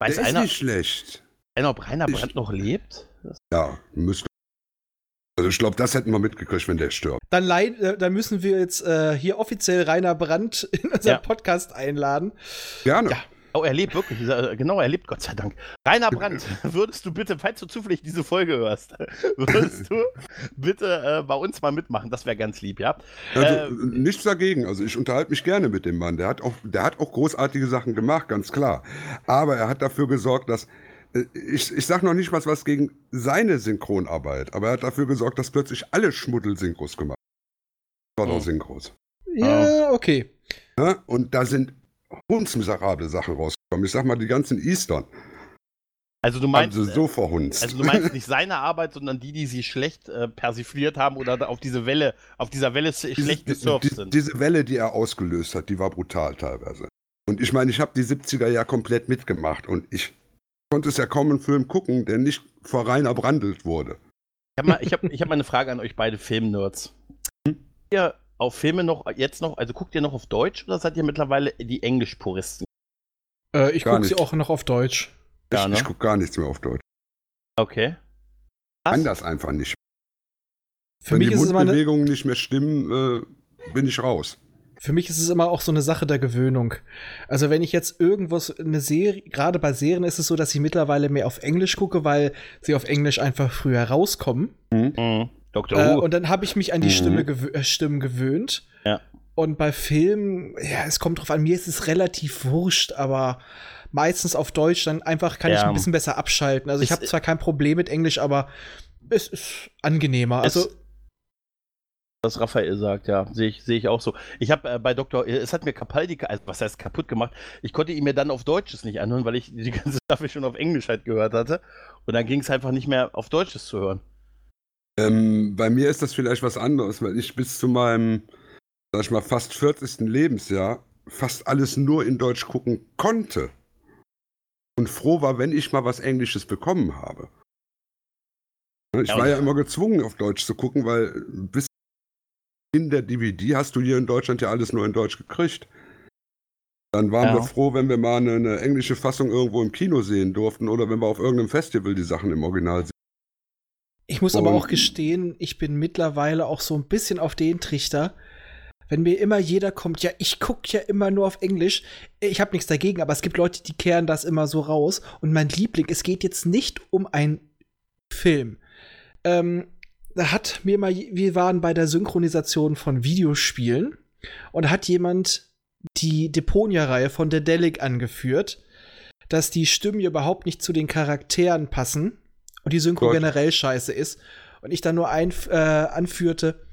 weiß Der ist einer, nicht schlecht. einer, ob Rainer Ich- Brandt noch lebt? Ja, müsste. Also ich glaube, das hätten wir mitgekriegt, wenn der stirbt. Dann, leid, äh, dann müssen wir jetzt äh, hier offiziell Rainer Brandt in unseren Ja. Podcast einladen. Gerne. Ja. Oh, er lebt wirklich. Äh, Genau, er lebt, Gott sei Dank. Rainer Brandt, würdest du bitte, falls du zufällig diese Folge hörst, würdest du bitte äh, bei uns mal mitmachen? Das wäre ganz lieb, ja? Also Äh, nichts dagegen. Also ich unterhalte mich gerne mit dem Mann. Der hat auch, der hat auch großartige Sachen gemacht, ganz klar. Aber er hat dafür gesorgt, dass ich, ich sage noch nicht was, was gegen seine Synchronarbeit, aber er hat dafür gesorgt, dass plötzlich alle Schmuddel-Synchros gemacht Oh. haben. Synchros. Ja, okay. Ne? Und da sind hundsmiserable Sachen rausgekommen. Ich sag mal, die ganzen Eastern Also du meinst, sie so verhunzt. also du meinst nicht seine Arbeit, sondern die, die sie schlecht äh, persifliert haben oder auf diese Welle, auf dieser Welle s- schlecht Diese- gesurft die, sind. Diese Welle, die er ausgelöst hat, die war brutal teilweise. Und ich meine, ich habe die 70er ja komplett mitgemacht und ich konnte es ja kaum einen Film gucken, der nicht vor Rainer brandelt wurde. Ich habe mal, ich hab, ich hab mal eine Frage an euch beide Filmnerds. Hm? Ihr auf Filme noch jetzt noch, also guckt ihr noch auf Deutsch oder seid ihr mittlerweile die Englisch-Puristen? Äh, ich gucke sie auch noch auf Deutsch. Ja, ich ne? ich gucke gar nichts mehr auf Deutsch. Okay. Ich kann das einfach nicht. Für Wenn mich, die Mundbewegungen nicht mehr stimmen, äh, bin ich raus. Für mich ist es immer auch so eine Sache der Gewöhnung. Also wenn ich jetzt irgendwas, eine Serie, gerade bei Serien ist es so, dass ich mittlerweile mehr auf Englisch gucke, weil sie auf Englisch einfach früher rauskommen. Mhm. Dr. Äh, und dann habe ich mich an die Mhm. Stimme gewö äh, Stimmen gewöhnt. Ja. Und bei Filmen, ja, es kommt drauf an, mir ist es relativ wurscht, aber meistens auf Deutsch, dann einfach kann ich Ja. ein bisschen besser abschalten. Also ich habe zwar kein Problem mit Englisch, aber es ist angenehmer. Es- Also was Raphael sagt, ja, sehe ich, sehe ich auch so. Ich habe äh, bei Dr. Es hat mir Capaldi, also, was heißt kaputt gemacht? Ich konnte ihn mir dann auf Deutsches nicht anhören, weil ich die ganze Staffel schon auf Englisch halt gehört hatte. Und dann ging es einfach nicht mehr auf Deutsches zu hören. Ähm, bei mir ist das vielleicht was anderes, weil ich bis zu meinem, sag ich mal, fast 40. Lebensjahr fast alles nur in Deutsch gucken konnte. Und froh war, wenn ich mal was Englisches bekommen habe. Ich war ja immer gezwungen, auf Deutsch zu gucken, weil bis in der DVD hast du hier in Deutschland ja alles nur in Deutsch gekriegt. Dann waren Ja. wir froh, wenn wir mal eine, eine englische Fassung irgendwo im Kino sehen durften oder wenn wir auf irgendeinem Festival die Sachen im Original sehen. Ich muss aber Und- auch gestehen, ich bin mittlerweile auch so ein bisschen auf den Trichter. Wenn mir immer jeder kommt, ja, ich gucke ja immer nur auf Englisch. Ich habe nichts dagegen, aber es gibt Leute, die kehren das immer so raus. Und mein Liebling, es geht jetzt nicht um einen Film. Ähm, da hat mir mal, wir waren bei der Synchronisation von Videospielen und hat jemand die Deponia-Reihe von Dedelic angeführt, dass die Stimmen überhaupt nicht zu den Charakteren passen und die Synchro Gott. generell scheiße ist. Und ich dann nur ein, äh, anführte,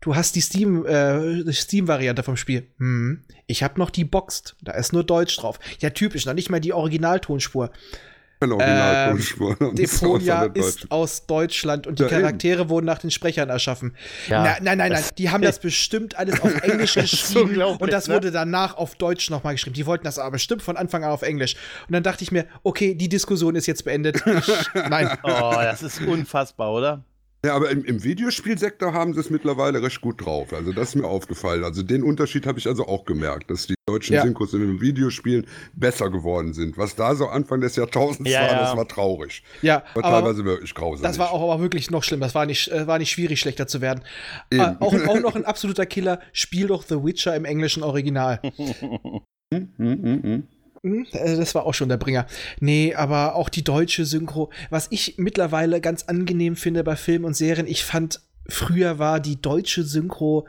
du hast die Steam, äh, Steam-Variante vom Spiel. Hm, ich habe noch die Boxed, da ist nur Deutsch drauf. Ja, typisch, noch nicht mal die Originaltonspur. Keine Originaltonspur. Das ist aus Deutschland und die Ja, eben. Charaktere wurden nach den Sprechern erschaffen. Ja, Na, nein, nein, nein, die haben das bestimmt alles auf Englisch geschrieben unglaublich, und das ne? wurde danach auf Deutsch nochmal geschrieben. Die wollten das aber bestimmt von Anfang an auf Englisch. Und dann dachte ich mir, okay, die Diskussion ist jetzt beendet. Ich, nein. Oh, das ist unfassbar, oder? Ja, aber im, im Videospielsektor haben sie es mittlerweile recht gut drauf. Also das ist mir aufgefallen. Also den Unterschied habe ich also auch gemerkt, dass die deutschen Ja. Synchros in den Videospielen besser geworden sind. Was da so Anfang des Jahrtausends Ja, war, ja. das war traurig. Ja, War aber teilweise wirklich grausam. das war auch aber wirklich noch schlimm. Das war nicht, äh, war nicht schwierig, schlechter zu werden. Äh, auch, auch noch ein absoluter Killer. Spiel doch The Witcher im englischen Original. Hm, hm, hm, hm. Hm, äh, Das war auch schon der Bringer. Nee, aber auch die deutsche Synchro. Was ich mittlerweile ganz angenehm finde bei Filmen und Serien, ich fand, früher war die deutsche Synchro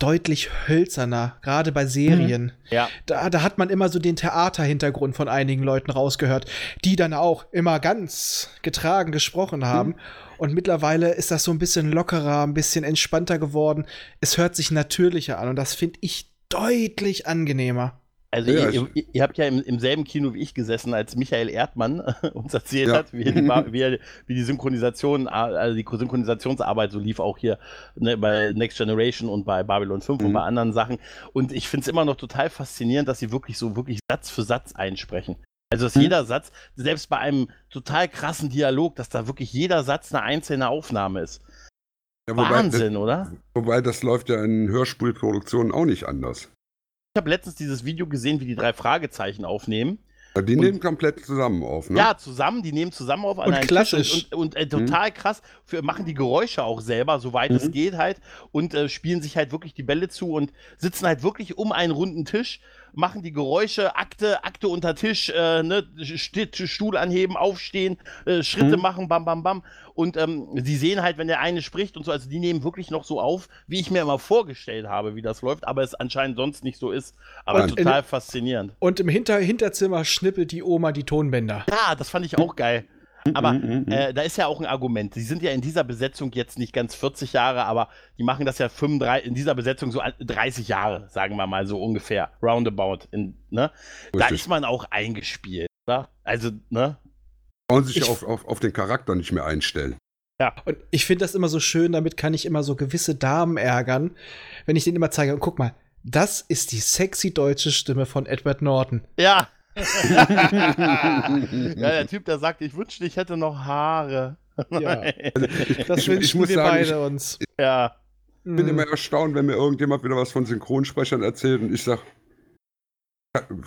deutlich hölzerner, gerade bei Serien. Ja. Da, da hat man immer so den Theaterhintergrund von einigen Leuten rausgehört, die dann auch immer ganz getragen gesprochen haben. Und mittlerweile ist das so ein bisschen lockerer, ein bisschen entspannter geworden. Es hört sich natürlicher an und das finde ich deutlich angenehmer. Also Ja, ihr, ihr, ihr habt ja im, im selben Kino wie ich gesessen, als Michael Erdmann uns erzählt Ja. hat, wie, die, wie, wie die Synchronisation, also die Synchronisationsarbeit so lief auch hier ne, bei Next Generation und bei Babylon 5 und Mhm. bei anderen Sachen. Und ich finde es immer noch total faszinierend, dass sie wirklich so wirklich Satz für Satz einsprechen. Also dass Mhm. jeder Satz, selbst bei einem total krassen Dialog, dass da wirklich jeder Satz eine einzelne Aufnahme ist. Ja, wobei, Wahnsinn, oder? Das, wobei das läuft ja in Hörspielproduktionen auch nicht anders. Ich habe letztens dieses Video gesehen, wie die drei Fragezeichen aufnehmen. Ja, Die Und- nehmen komplett zusammen auf, ne? Ja, zusammen, die nehmen zusammen auf an Und klassisch. Tisch und, und, und äh, total krass, für, machen die Geräusche auch selber, soweit es Mhm. geht halt und äh, spielen sich halt wirklich die Bälle zu und sitzen halt wirklich um einen runden Tisch, machen die Geräusche, Akte, Akte unter Tisch, äh, ne, St Stuhl anheben, aufstehen, äh, Schritte Mhm. machen, bam, bam, bam. Und ähm, sie sehen halt, wenn der eine spricht und so, also die nehmen wirklich noch so auf, wie ich mir immer vorgestellt habe, wie das läuft, aber es anscheinend sonst nicht so ist. Aber Und in- total faszinierend. Und im Hinter Hinterzimmer schnippelt die Oma die Tonbänder. Ja, das fand ich auch geil. Aber Mhm, mhm. äh, da ist ja auch ein Argument. Die sind ja in dieser Besetzung jetzt nicht ganz 40 Jahre, aber die machen das ja 35, in dieser Besetzung so an- 30 Jahre, sagen wir mal so ungefähr. Roundabout. In, ne? Da ist man auch eingespielt. Oder? Also, ne? Brauchen sich Ich- auf, auf, auf den Charakter nicht mehr einstellen. Und ich finde das immer so schön, damit kann ich immer so gewisse Damen ärgern, wenn ich denen immer zeige, guck mal, das ist die sexy deutsche Stimme von Edward Norton. Ja. Ja, der Typ, der sagt, ich wünschte, ich hätte noch Haare. Ja. Das Ich- ich wünschen muss wir sagen, beide uns. ja. Ich bin Mhm. immer erstaunt, wenn mir irgendjemand wieder was von Synchronsprechern erzählt und ich sage,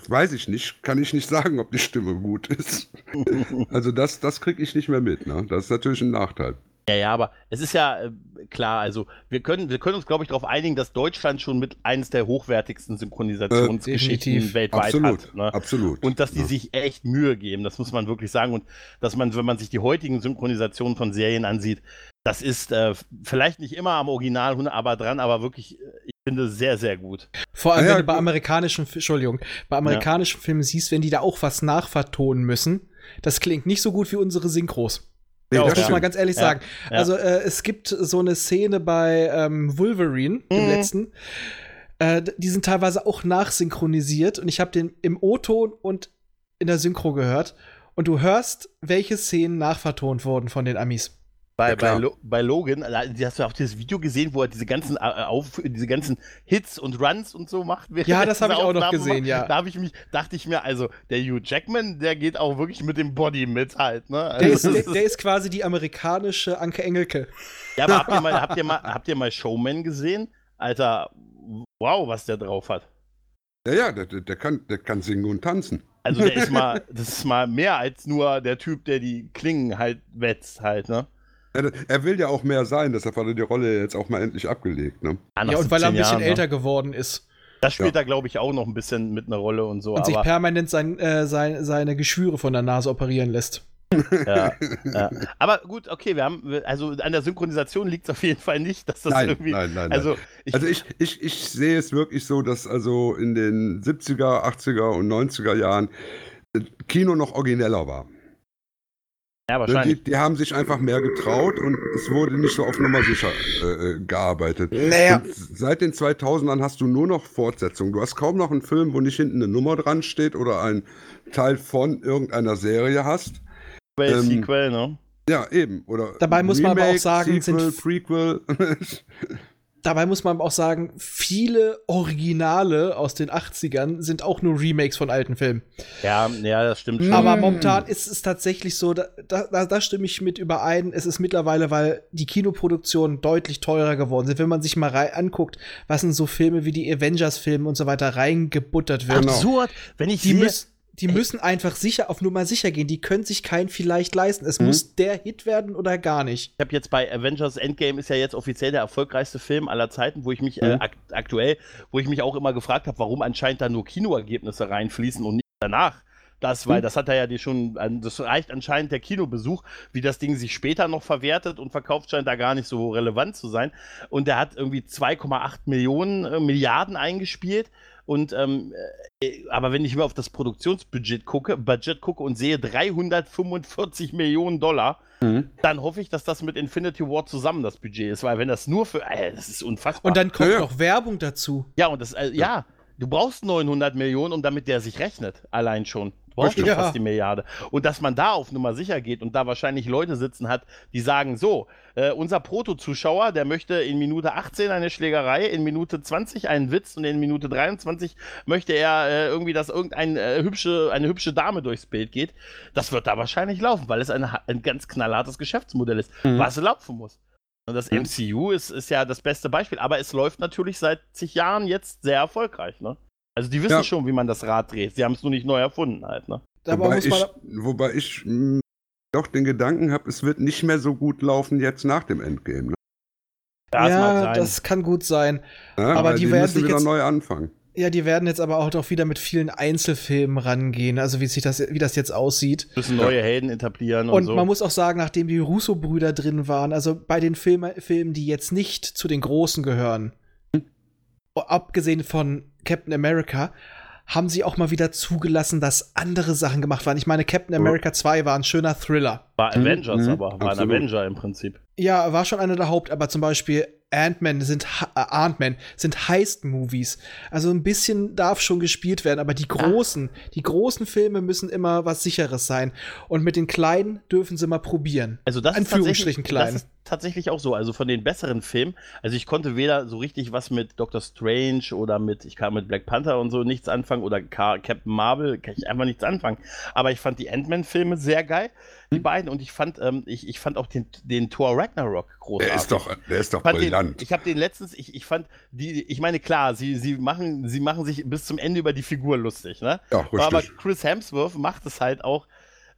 weiß ich nicht, kann ich nicht sagen, ob die Stimme gut ist. Also das, das kriege ich nicht mehr mit. Ne? Das ist natürlich ein Nachteil. Ja, ja, aber es ist ja äh, klar, also wir können, wir können uns, glaube ich, darauf einigen, dass Deutschland schon mit eines der hochwertigsten Synchronisationsgeschichten definitiv. weltweit Absolut, hat. Ne? absolut. Und dass die Ja. sich echt Mühe geben, das muss man wirklich sagen. Und dass man, wenn man sich die heutigen Synchronisationen von Serien ansieht, das ist äh, vielleicht nicht immer am Original, aber dran, aber wirklich, äh, ich finde sehr, sehr gut. Vor allem, Ah ja, wenn du bei amerikanischen, Entschuldigung, bei amerikanischen Filmen siehst, wenn die da auch was nachvertonen müssen, das klingt nicht so gut wie unsere Synchros. Nee, Ja, Das muss man ganz ehrlich sagen. ja. Also äh, es gibt so eine Szene bei ähm, Wolverine, dem Mhm. letzten. Äh, die sind teilweise auch nachsynchronisiert und ich habe den im O-Ton und in der Synchro gehört. Und du hörst, welche Szenen nachvertont wurden von den Amis. Bei, Ja, bei. Lo bei Logan, hast du auch dieses Video gesehen, wo er diese ganzen, äh, auf, diese ganzen Hits und Runs und so macht. Ja, das hab diese ich auch noch gesehen, macht. ja. Da habe ich mich, dachte ich mir, also der Hugh Jackman, der geht auch wirklich mit dem Body mit halt, ne? Also, Der ist, der, der ist quasi die amerikanische Anke Engelke. ja, aber habt ihr, mal, habt, ihr mal, habt ihr mal Showman gesehen? Alter, wow, was der drauf hat. Ja, ja, der, der, der, kann, der kann singen und tanzen. Also der ist mal, das ist mal mehr als nur der Typ, der die Klingen halt wetzt halt, ne? Er, er will ja auch mehr sein, deshalb hat er die Rolle jetzt auch mal endlich abgelegt. Ne? Nach Ja, und weil er ein 17 bisschen Jahren, ne? älter geworden ist Das spielt da, glaube ich, auch noch ein bisschen mit einer Rolle und so. und sich permanent sein, äh, sein, seine Geschwüre von der Nase operieren lässt. ja, ja. aber gut, okay, wir haben, also an der Synchronisation liegt es auf jeden Fall nicht, dass das nein, irgendwie. nein, nein, nein. Also, ich, Also ich, ich, ich sehe es wirklich so, dass also in den 70er, 80er und 90er Jahren äh, Kino noch origineller war. Ja, Die, wahrscheinlich. die haben sich einfach mehr getraut und es wurde nicht so auf Nummer sicher äh, äh, gearbeitet. Naja. Und seit den 2000ern hast du nur noch Fortsetzungen. Du hast kaum noch einen Film, wo nicht hinten eine Nummer dran steht oder ein Teil von irgendeiner Serie hast. Sequel, ähm, Sequel, ne? Ja, eben. Oder Dabei muss man aber auch sagen, Sequel, sind- Prequel. Dabei muss man auch sagen, viele Originale aus den 80ern sind auch nur Remakes von alten Filmen. Ja, ja, das stimmt schon. Aber momentan ist es tatsächlich so, da, da, da stimme ich mit überein. Es ist mittlerweile, weil die Kinoproduktionen deutlich teurer geworden sind. Wenn man sich mal anguckt, was in so Filme wie die Avengers-Filme und so weiter reingebuttert wird, Genau. Absurd, wenn ich die, sehe, die müssen einfach sicher auf Nummer sicher gehen. Die können sich kein vielleicht leisten. Es Mhm. muss der Hit werden oder gar nicht. Ich habe jetzt bei Avengers Endgame ist ja jetzt offiziell der erfolgreichste Film aller Zeiten, wo ich mich äh, Mhm. ak aktuell, wo ich mich auch immer gefragt habe, warum anscheinend da nur Kinoergebnisse reinfließen und nicht danach. Das, weil Mhm. das hat er ja die schon, äh, das reicht anscheinend der Kinobesuch, wie das Ding sich später noch verwertet und verkauft, scheint da gar nicht so relevant zu sein. Und der hat irgendwie 2,8 Millionen äh, Milliarden eingespielt. Und ähm, äh, aber wenn ich mir auf das Produktionsbudget gucke, Budget gucke und sehe 345 Millionen Dollar, Mhm. dann hoffe ich, dass das mit Infinity War zusammen das Budget ist, weil wenn das nur für, äh, das ist unfassbar. Und dann kommt Ja, ja. noch Werbung dazu. ja, und das, äh, ja, du brauchst 900 Millionen, um damit der sich rechnet, allein schon. Schon Ja. fast die Milliarde. Und dass man da auf Nummer sicher geht und da wahrscheinlich Leute sitzen hat, die sagen, so, äh, unser Proto-Zuschauer, der möchte in Minute 18 eine Schlägerei, in Minute 20 einen Witz und in Minute 23 möchte er äh, irgendwie, dass irgendeine äh, hübsche, eine hübsche Dame durchs Bild geht. Das wird da wahrscheinlich laufen, weil es eine, ein ganz knallhartes Geschäftsmodell ist, Mhm. was laufen muss. Und das Mhm. MCU ist, ist ja das beste Beispiel, aber es läuft natürlich seit zig Jahren jetzt sehr erfolgreich, ne? Also die wissen Ja. schon, wie man das Rad dreht. Sie haben es nur nicht neu erfunden halt, ne? Wobei muss ich, man, wobei ich mh, doch den Gedanken habe, es wird nicht mehr so gut laufen jetzt nach dem Endgame. Ne? Das ja, das kann gut sein. Ja, Aber weil die werden müssen sich wieder jetzt- neu anfangen. Ja, die werden jetzt aber auch doch wieder mit vielen Einzelfilmen rangehen, also wie sich das, wie das jetzt aussieht. müssen neue Helden etablieren und, Und so. man muss auch sagen, nachdem die Russo-Brüder drin waren, also bei den Filme, Filmen, die jetzt nicht zu den Großen gehören, abgesehen von Captain America, haben sie auch mal wieder zugelassen, dass andere Sachen gemacht waren. Ich meine, Captain America 2 war ein schöner Thriller. war Mhm, Avengers, mhm, aber war ein absolut. Avenger im Prinzip. Ja, war schon einer der Haupt, aber zum Beispiel Ant-Man sind äh, Ant-Man sind Heist-Movies. Also ein bisschen darf schon gespielt werden, aber die großen, die großen Filme müssen immer was sicheres sein. Und mit den kleinen dürfen sie mal probieren. Also das ist, Anführungsstrichen tatsächlich, das klein. ist tatsächlich auch so. Also von den besseren Filmen, also ich konnte weder so richtig was mit Doctor Strange oder mit, ich kann mit Black Panther und so nichts anfangen oder Ka Captain Marvel, kann ich einfach nichts anfangen. Aber ich fand die Ant-Man-Filme sehr geil, die Hm. beiden. Und ich fand, ähm, ich, ich fand auch den, den Thor Ragnarok großartig. Der ist doch, der ist doch fand den, brillant. ich habe den letztens, ich, ich fand die, ich meine klar, sie, sie machen, sie machen sich bis zum Ende über die Figur lustig, ne? ja, Aber richtig. Chris Hemsworth macht es halt auch,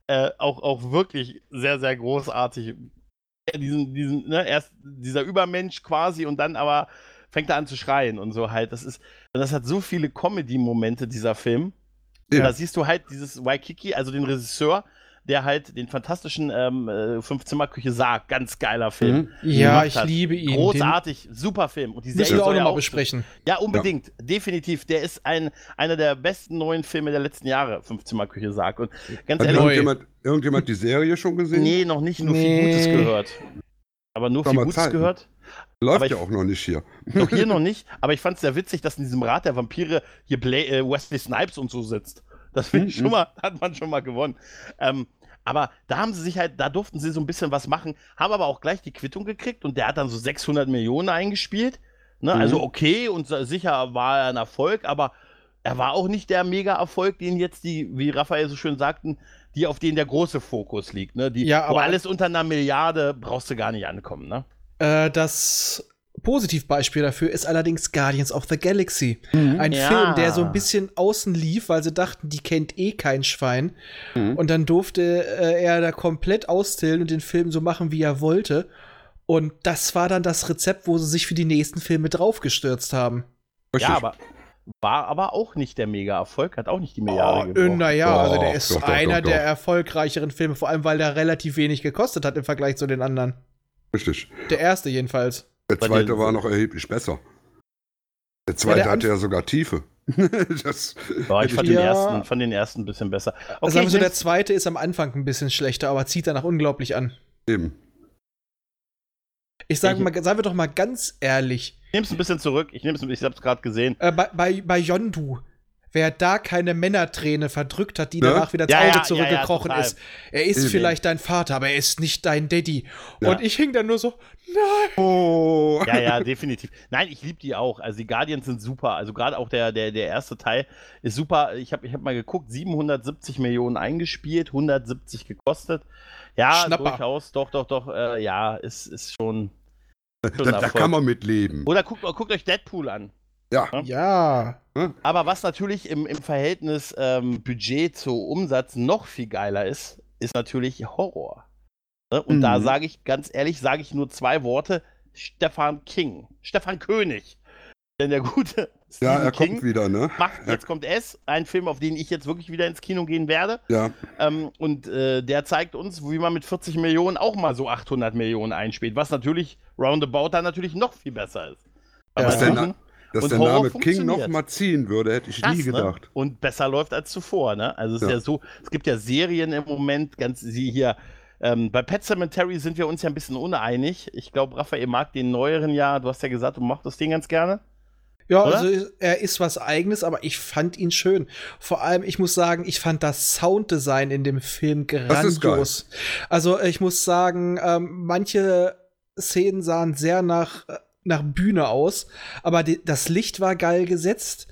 äh, auch, auch wirklich sehr, sehr großartig. Diesen, diesen, ne, erst dieser Übermensch quasi und dann aber fängt er an zu schreien und so halt. Das ist, das hat so viele Comedy-Momente, dieser Film. Ja. Da siehst du halt dieses Waikiki, also den Regisseur, der halt den fantastischen ähm, äh, Fünf-Zimmer-Küche sagt, ganz geiler Film. Mhm. Ja, ich hat. liebe ihn. Großartig, super Film. Und die Den müssen Serie wir auch ja nochmal besprechen. ja, unbedingt. Definitiv. Der ist ein, einer der besten neuen Filme der letzten Jahre, Fünfzimmerküche sagt. Und ganz Hat ehrlich, irgendjemand, irgendjemand die Serie schon gesehen? nee, noch nicht, nur viel Nee. Gutes gehört. Aber nur Doch viel Gutes Zeiten. gehört. Läuft aber ja ich- auch noch nicht hier. Noch hier noch nicht. Aber ich fand es sehr witzig, dass in diesem Rat der Vampire hier Bla äh, Wesley Snipes und so sitzt. Das finde ich Mhm. schon mal, hat man schon mal gewonnen. Ähm, Aber da haben sie sich halt, da durften sie so ein bisschen was machen, haben aber auch gleich die Quittung gekriegt und der hat dann so 600 Millionen eingespielt. Ne? Mhm. Also okay und sicher war er ein Erfolg, aber er war auch nicht der Mega-Erfolg, den jetzt die, wie Raphael so schön sagten, die auf den der große Fokus liegt. Ne? Die, Ja, wo aber- alles unter einer Milliarde brauchst du gar nicht ankommen. Ne? Äh, das Positivbeispiel dafür ist allerdings Guardians of the Galaxy. Ein Ja. Film, der so ein bisschen außen lief, weil sie dachten, die kennt eh kein Schwein. Mhm. Und dann durfte äh, er da komplett austillen und den Film so machen, wie er wollte. Und das war dann das Rezept, wo sie sich für die nächsten Filme draufgestürzt haben. Ja, aber war aber auch nicht der Mega-Erfolg, hat auch nicht die Milliarde Oh, äh, naja, also der ist doch, doch, einer doch, der erfolgreicheren Filme, vor allem weil der relativ wenig gekostet hat im Vergleich zu den anderen. Richtig. Der erste jedenfalls. Der zweite war noch erheblich besser. Der zweite der hatte ja sogar Tiefe. das, Ja, ich fand, Ja. den ersten, fand den ersten ein bisschen besser. Okay, also sagen wir so, ich der zweite ist am Anfang ein bisschen schlechter, aber zieht danach unglaublich an. eben. Ich sage Ich- mal, sagen wir doch mal ganz ehrlich, ich nehm's ein bisschen zurück. Ich nehm's, ich hab's gerade gesehen. äh, bei, bei, bei Yondu, wer da keine Männerträne verdrückt hat, die Ne? danach wieder ins Ja, Auge ja, zurückgekrochen ja, ist, er ist vielleicht dein Vater, aber er ist nicht dein Daddy. Ja. Und ich hing dann nur so, nein. Oh. Ja, ja, definitiv. Nein, ich liebe die auch. Also die Guardians sind super. Also gerade auch der, der, der erste Teil ist super. Ich habe ich hab mal geguckt, 770 Millionen eingespielt, 170 gekostet. Ja, Schnapper. durchaus. Doch, doch, doch. Äh, ja, ist, ist schon. schon Da, da kann man mit leben. Oder guckt, guckt euch Deadpool an. Ja. Ja. Aber was natürlich im, im Verhältnis ähm, Budget zu Umsatz noch viel geiler ist, ist natürlich Horror. Ne? Und Mhm. da sage ich ganz ehrlich, sage ich nur zwei Worte: Stefan King, Stefan König. Denn der gute Ja, er King kommt wieder, ne? macht, Er- jetzt kommt es, ein Film, auf den ich jetzt wirklich wieder ins Kino gehen werde. Ja. Ähm, und äh, der zeigt uns, wie man mit 40 Millionen auch mal so 800 Millionen einspielt, was natürlich roundabout dann natürlich noch viel besser ist. Ja. Aber Na dass Und der Horror Name King funktioniert. noch mal ziehen würde, hätte ich Krass, nie ne? gedacht. Und besser läuft als zuvor, ne? Also es ist Ja. ja so, es gibt ja Serien im Moment, ganz sie hier. Ähm, bei Pet Cemetery sind wir uns ja ein bisschen uneinig. Ich glaube, Raphael mag den neueren ja. Du hast ja gesagt, du mochtest den ganz gerne. Ja, Oder? also er ist was eigenes, aber ich fand ihn schön. Vor allem, ich muss sagen, ich fand das Sounddesign in dem Film Das grandios. Also ich muss sagen, ähm, manche Szenen sahen sehr nach, äh, nach Bühne aus, aber die, das Licht war geil gesetzt.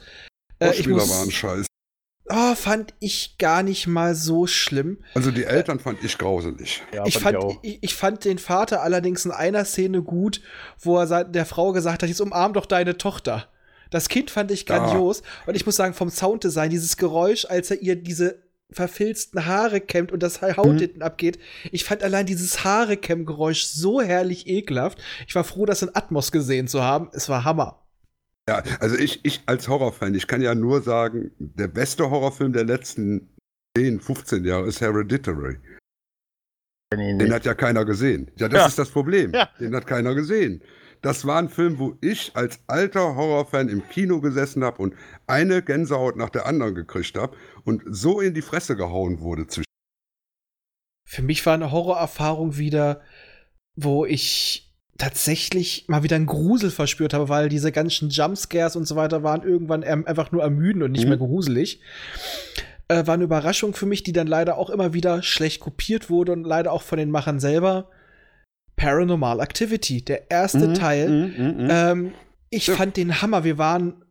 Äh, ich muss, waren scheiße. oh, fand ich gar nicht mal so schlimm. Also die Eltern fand ich grauselig. Ja, ich, fand, ich, ich fand den Vater allerdings in einer Szene gut, wo er der Frau gesagt hat, jetzt umarm doch deine Tochter. Das Kind fand ich Ja. grandios. Und ich muss sagen, vom Sounddesign, dieses Geräusch, als er ihr diese verfilzten Haare kämmt und das Haut Mhm. hinten abgeht. Ich fand allein dieses Haare-Kämm-Geräusch so herrlich ekelhaft. Ich war froh, das in Atmos gesehen zu haben. Es war Hammer. Ja, also ich, ich als Horrorfan, ich kann ja nur sagen, der beste Horrorfilm der letzten 10, 15 Jahre ist Hereditary. Den hat ja keiner gesehen. Ja, das Ja. ist das Problem. Ja. Den hat keiner gesehen. Das war ein Film, wo ich als alter Horrorfan im Kino gesessen habe und eine Gänsehaut nach der anderen gekriegt habe und so in die Fresse gehauen wurde. Für mich war eine Horrorerfahrung wieder, wo ich tatsächlich mal wieder einen Grusel verspürt habe, weil diese ganzen Jumpscares und so weiter waren irgendwann einfach nur ermüdend und nicht Mhm. mehr gruselig. Äh, war eine Überraschung für mich, die dann leider auch immer wieder schlecht kopiert wurde und leider auch von den Machern selber. Paranormal Activity, der erste Mhm, Teil. mhm, mhm. Ähm, ich Ja. fand den Hammer. Wir waren,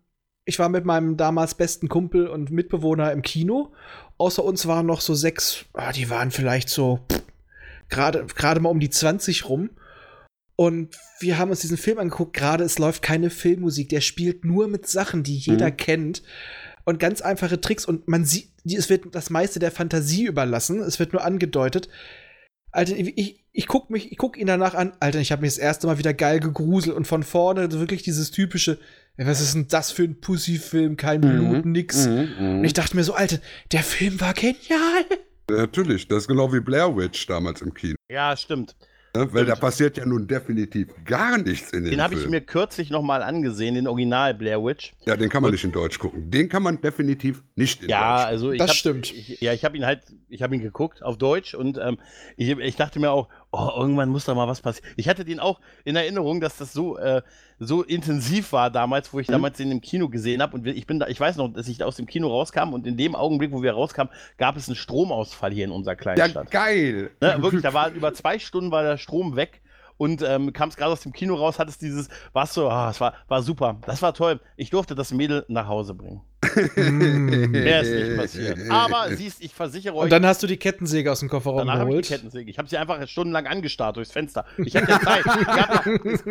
ich war mit meinem damals besten Kumpel und Mitbewohner im Kino. Außer uns waren noch so sechs, ah, die waren vielleicht so gerade gerade mal um die 20 rum. Und wir haben uns diesen Film angeguckt. Gerade es läuft keine Filmmusik. Der spielt nur mit Sachen, die jeder Mhm. kennt. Und ganz einfache Tricks. Und man sieht, es wird das meiste der Fantasie überlassen. Es wird nur angedeutet. Alter, ich, ich, ich guck mich, ich guck ihn danach an. Alter, ich habe mich das erste Mal wieder geil gegruselt und von vorne wirklich dieses typische, was ist denn das für ein Pussy-Film? Kein Blut, nix. Mhm, Und mhm. ich dachte mir so, Alter, der Film war genial. Natürlich, das ist genau wie Blair Witch damals im Kino. Ja, stimmt. Ne? Weil da passiert ja nun definitiv gar nichts in dem Den habe ich mir kürzlich nochmal angesehen, den Original Blair Witch. ja, den kann man nicht in Deutsch gucken. Den kann man definitiv nicht in Ja, Deutsch also ich Das hab, stimmt. Ich, ja, ich habe ihn halt, ich habe ihn geguckt auf Deutsch und ähm, ich, ich dachte mir auch, oh, irgendwann muss da mal was passieren. Ich hatte den auch in Erinnerung, dass das so, äh, so intensiv war damals, wo ich Mhm. damals den im Kino gesehen habe. Und ich bin da, ich weiß noch, dass ich da aus dem Kino rauskam und in dem Augenblick, wo wir rauskamen, gab es einen Stromausfall hier in unserer kleinen Ja, Stadt. geil. Ne, wirklich, da war über zwei Stunden war der Strom weg und ähm, kam es gerade aus dem Kino raus, hat es dieses, war so, ah, es war, war super, das war toll. Ich durfte das Mädel nach Hause bringen. Mm. Mehr ist nicht passiert. Aber siehst, ich versichere euch, Und dann hast du die Kettensäge aus dem Kofferraum danach habe ich die geholt. Kettensäge. Ich habe sie einfach stundenlang angestarrt durchs Fenster. Ich hatte ja Zeit.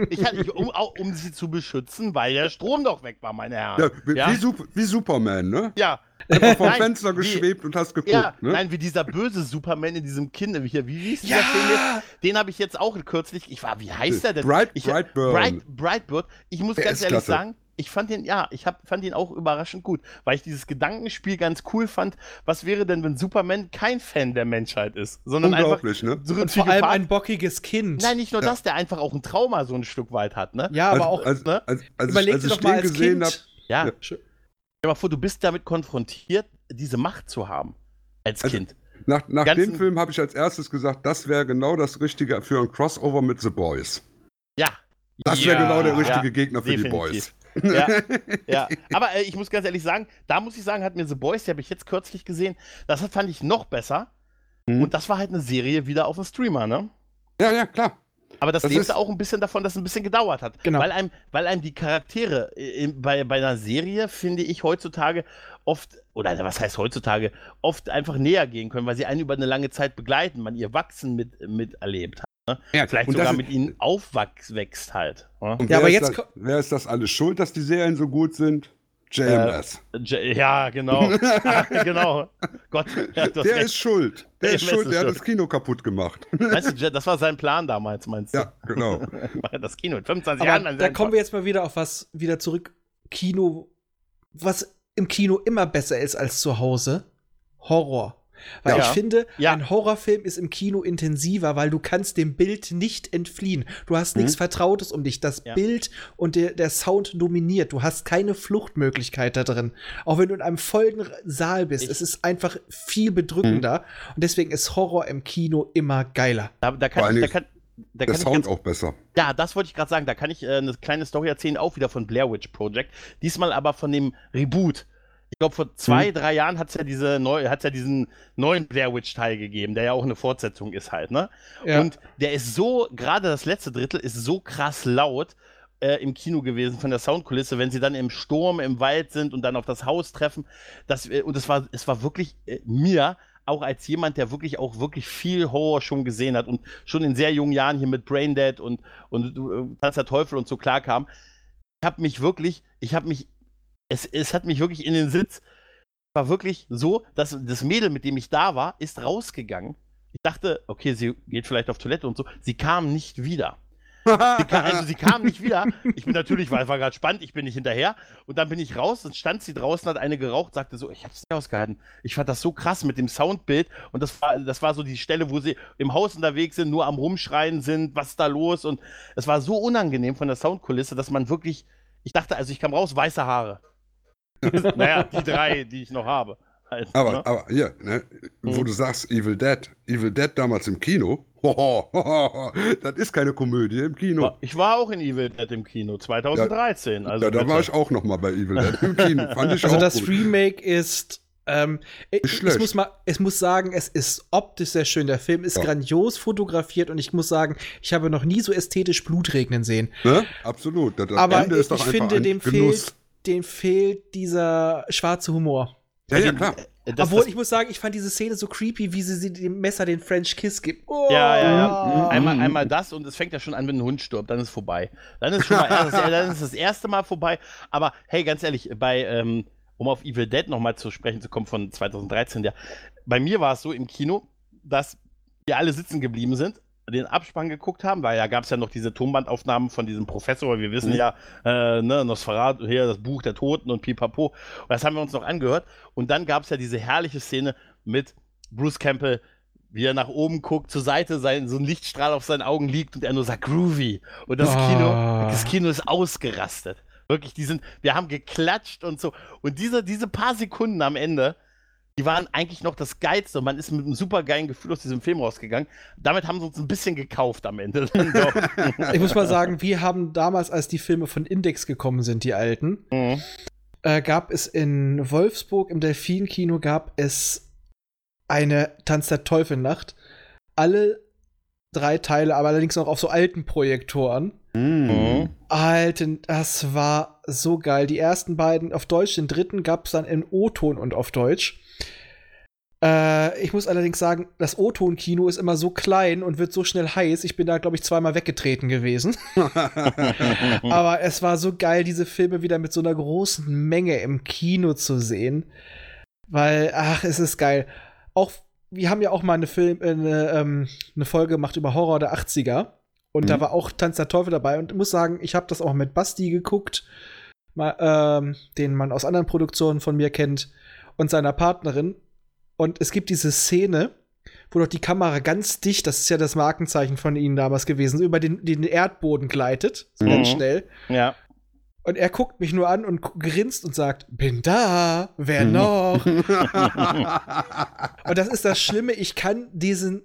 Ich hatte, ich um, um sie zu beschützen, weil der Strom doch weg war, meine Herren. Ja, wie, ja, Wie, wie Superman, ne? ja. Einfach vom Nein, Fenster wie- geschwebt und hast geguckt, Ja, ne? nein, wie dieser böse Superman in diesem Kind, hier, wie hieß dieser Ja! Film jetzt? Den habe ich jetzt auch kürzlich, ich war, wie heißt der denn? Bright- ich, Brightburn. Bright, Brightburn. Ich muss Der ganz ehrlich klasse. sagen, ich fand den, ja, ich hab, fand den auch überraschend gut, weil ich dieses Gedankenspiel ganz cool fand. Was wäre denn, wenn Superman kein Fan der Menschheit ist, sondern einfach Unglaublich, ne? so ein Und vor allem ein bockiges Kind. Nein, nicht nur Ja. das, der einfach auch ein Trauma so ein Stück weit hat, ne? ja, aber als, auch. als, ne? als, als, überleg ich, als dir ich doch mal als gesehen Kind. habe, Ja. Ja. Stell dir mal vor, du bist damit konfrontiert, diese Macht zu haben. Als Also- Kind. nach, nach dem Film habe ich als erstes gesagt, das wäre genau das Richtige für ein Crossover mit The Boys. Ja. Das wäre Ja. genau der richtige Ja, Gegner für die definitiv. Boys. Ja, ja. Aber äh, ich muss ganz ehrlich sagen, da muss ich sagen, hat mir The Boys, die habe ich jetzt kürzlich gesehen, das hat- fand ich noch besser. Mhm. Und das war halt eine Serie wieder auf dem Streamer, ne? Ja, ja, klar. Aber das, Das lebte auch ein bisschen davon, dass es ein bisschen gedauert hat. Genau. Weil, einem, weil einem die Charaktere äh, bei, bei einer Serie, finde ich, heutzutage oft, oder was heißt heutzutage, oft einfach näher gehen können, weil sie einen über eine lange Zeit begleiten, man ihr Wachsen mit, miterlebt hat. Ja, Vielleicht und sogar das ist- mit ihnen aufwächst halt. Ne? Und Ja, wer aber ist jetzt das, wer ist das alles schuld, dass die Serien so gut sind? JMS. J- Ja, genau. genau. Gott, ja, der recht. ist schuld. Der ist JMS schuld, ist der hat schuld. das Kino kaputt gemacht. Meinst du, das war sein Plan damals, meinst du? ja, genau. Das Kino mit 25 Jahren. Aber da kommen wir jetzt mal wieder auf was wieder zurück. Kino, was im Kino immer besser ist als zu Hause. Horror. Weil Ja. ich finde, Ja. ein Horrorfilm ist im Kino intensiver, weil du kannst dem Bild nicht entfliehen. Du hast nichts Vertrautes um dich. Das Ja. Bild und der, der Sound dominiert. Du hast keine Fluchtmöglichkeit da drin. Auch wenn du in einem vollen Saal bist. Ich- es ist einfach viel bedrückender. Und deswegen ist Horror im Kino immer geiler. Da, da kann ich, da kann, da Der Sound ganz, auch besser. Ja, das wollte ich gerade sagen. Da kann ich äh, eine kleine Story erzählen, auch wieder von Blair Witch Project. Diesmal aber von dem Reboot. Ich glaube, vor zwei, Hm. drei Jahren hat es ja, diese neu, hat's ja diesen neuen Blair Witch-Teil gegeben, der ja auch eine Fortsetzung ist halt, ne? Ja. Und der ist so, gerade das letzte Drittel ist so krass laut äh, im Kino gewesen von der Soundkulisse, wenn sie dann im Sturm im Wald sind und dann auf das Haus treffen. Das, äh, und es war, es war wirklich äh, mir, auch als jemand, der wirklich auch wirklich viel Horror schon gesehen hat und schon in sehr jungen Jahren hier mit Braindead und, und äh, Tanz der Teufel und so klar kam, ich habe mich wirklich, ich habe mich, es, es hat mich wirklich in den Sitz, war wirklich so, dass das Mädel, mit dem ich da war, ist rausgegangen. Ich dachte, okay, sie geht vielleicht auf Toilette und so. Sie kam nicht wieder. Sie kam, also sie kam nicht wieder. Ich bin natürlich, weil es war gerade spannend, ich bin nicht hinterher. Und dann bin ich raus und stand sie draußen, hat eine geraucht, sagte so, ich hab's nicht ausgehalten. Ich fand das so krass mit dem Soundbild. Und das war, das war so die Stelle, wo sie im Haus unterwegs sind, nur am Rumschreien sind, was ist da los? Und es war so unangenehm von der Soundkulisse, dass man wirklich, ich dachte, also ich kam raus, weiße Haare. naja, die drei, die ich noch habe. Halt, Aber, ne? aber hier, ne, wo Mhm. du sagst Evil Dead, Evil Dead damals im Kino, das ist keine Komödie im Kino. Ich war auch in Evil Dead im Kino 2013. also ja, da war ich auch noch mal bei Evil Dead im Kino. Fand ich Also auch das gut. Remake ist. Ähm, ich, ich, muss mal, ich muss sagen, es ist optisch sehr schön. Der Film ist Ja. grandios fotografiert und ich muss sagen, ich habe noch nie so ästhetisch Blut regnen sehen. Ne? Absolut. Das, das Aber Ende ich, ist doch ich finde, ein dem Genuss. fehlt, dem fehlt dieser schwarze Humor. Ja, ja, klar. Äh, Das, Obwohl, das, ich muss sagen, ich fand diese Szene so creepy, wie sie, sie dem Messer den French Kiss gibt. Oh. Ja, ja, ja. Mhm. Einmal, einmal das und es fängt ja schon an, wenn ein Hund stirbt, dann ist vorbei. Dann ist schon mal erst, dann ist das erste Mal vorbei. Aber hey, ganz ehrlich, bei, ähm, um auf Evil Dead nochmal zu sprechen zu kommen von 2013, ja, bei mir war es so im Kino, dass wir alle sitzen geblieben sind, den Abspann geguckt haben, weil ja gab es ja noch diese Tonbandaufnahmen von diesem Professor, wir wissen Mhm. ja, äh, ne, Nosferatu, hier das Buch der Toten und Pipapo. Und das haben wir uns noch angehört. Und dann gab es ja diese herrliche Szene mit Bruce Campbell, wie er nach oben guckt, zur Seite, sein, so ein Lichtstrahl auf seinen Augen liegt und er nur sagt Groovy. Und das Ah. Kino, das Kino ist ausgerastet. Wirklich, die sind, wir haben geklatscht und so. Und diese, diese paar Sekunden am Ende, die waren eigentlich noch das Geilste. Und man ist mit einem super geilen Gefühl aus diesem Film rausgegangen. Damit haben sie uns ein bisschen gekauft am Ende. Ich muss mal sagen, wir haben damals, als die Filme von Index gekommen sind, die alten, Mhm. äh, gab es in Wolfsburg im Delfin-Kino gab es eine Tanz der Teufel-Nacht. Alle drei Teile, aber allerdings noch auf so alten Projektoren. Mhm. Alten, das war so geil. Die ersten beiden auf Deutsch, den dritten gab es dann in O-Ton und auf Deutsch. Äh, ich muss allerdings sagen, das O-Ton-Kino ist immer so klein und wird so schnell heiß. Ich bin da, glaube ich, zweimal weggetreten gewesen. Aber es war so geil, diese Filme wieder mit so einer großen Menge im Kino zu sehen. Weil, ach, es ist geil. Auch, wir haben ja auch mal eine, Film, äh, eine, ähm, eine Folge gemacht über Horror der 80er. Und da Mhm. war auch Tanz der Teufel dabei. Und ich muss sagen, ich habe das auch mit Basti geguckt, mal, ähm, den man aus anderen Produktionen von mir kennt, und seiner Partnerin. Und es gibt diese Szene, wo doch die Kamera ganz dicht, das ist ja das Markenzeichen von ihnen damals gewesen, über den, den Erdboden gleitet, so ganz Mhm. schnell. Ja. Und er guckt mich nur an und grinst und sagt, bin da, wer Mhm. noch? Und das ist das Schlimme, ich kann diesen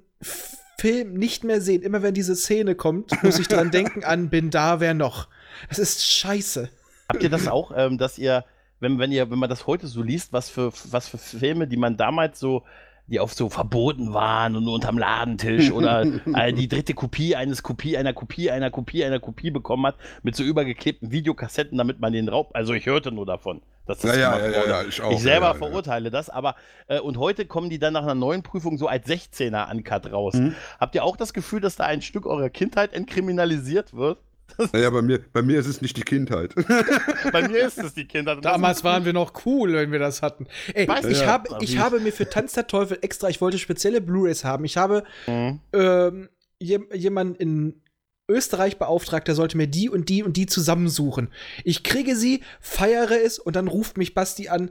Film nicht mehr sehen. Immer wenn diese Szene kommt, muss ich dran denken an, bin da, wer noch? Das ist scheiße. Habt ihr das auch, ähm, dass ihr, wenn, wenn ihr, wenn man das heute so liest, was für, was für Filme, die man damals so, die auf so verboten waren und nur unterm Ladentisch oder äh, die dritte Kopie eines Kopie, einer Kopie, einer Kopie, einer Kopie bekommen hat, mit so übergeklebten Videokassetten, damit man den Raub, also ich hörte nur davon. Dass das Ja, ja, ja, ja, ich auch, Ich selber ja, ja. verurteile das, aber äh, und heute kommen die dann nach einer neuen Prüfung so als 16er Uncut raus. Mhm. Habt ihr auch das Gefühl, dass da ein Stück eurer Kindheit entkriminalisiert wird? Naja, bei mir, bei mir ist es nicht die Kindheit. Bei mir ist es die Kindheit. Damals waren wir noch cool, wenn wir das hatten. Ey, Weiß ich, ja, habe, ich habe mir für Tanz der Teufel extra, ich wollte spezielle Blu-Rays haben. Ich habe Mhm. ähm, jem- jemanden in Österreich beauftragt, der sollte mir die und die und die zusammensuchen. Ich kriege sie, feiere es und dann ruft mich Basti an.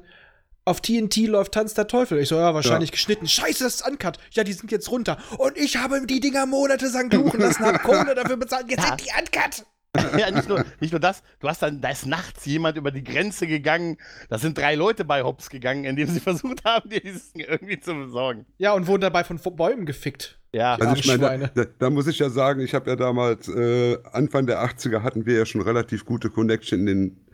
Auf TNT läuft Tanz der Teufel. Ich so, ja, wahrscheinlich geschnitten. Scheiße, das ist Uncut. Ja, die sind jetzt runter. Und ich habe die Dinger monatelang suchen lassen, hab Kohle dafür bezahlt. Jetzt Ja. sind die Uncut. Ja, nicht nur, nicht nur das, du hast dann, da ist nachts jemand über die Grenze gegangen, da sind drei Leute bei Hops gegangen, indem sie versucht haben, dir dieses Ding irgendwie zu besorgen. Ja, und wurden dabei von Bäumen gefickt. Ja, Also ich meine, da, da muss ich ja sagen, ich habe ja damals, äh, Anfang der 80er hatten wir ja schon relativ gute Connection in den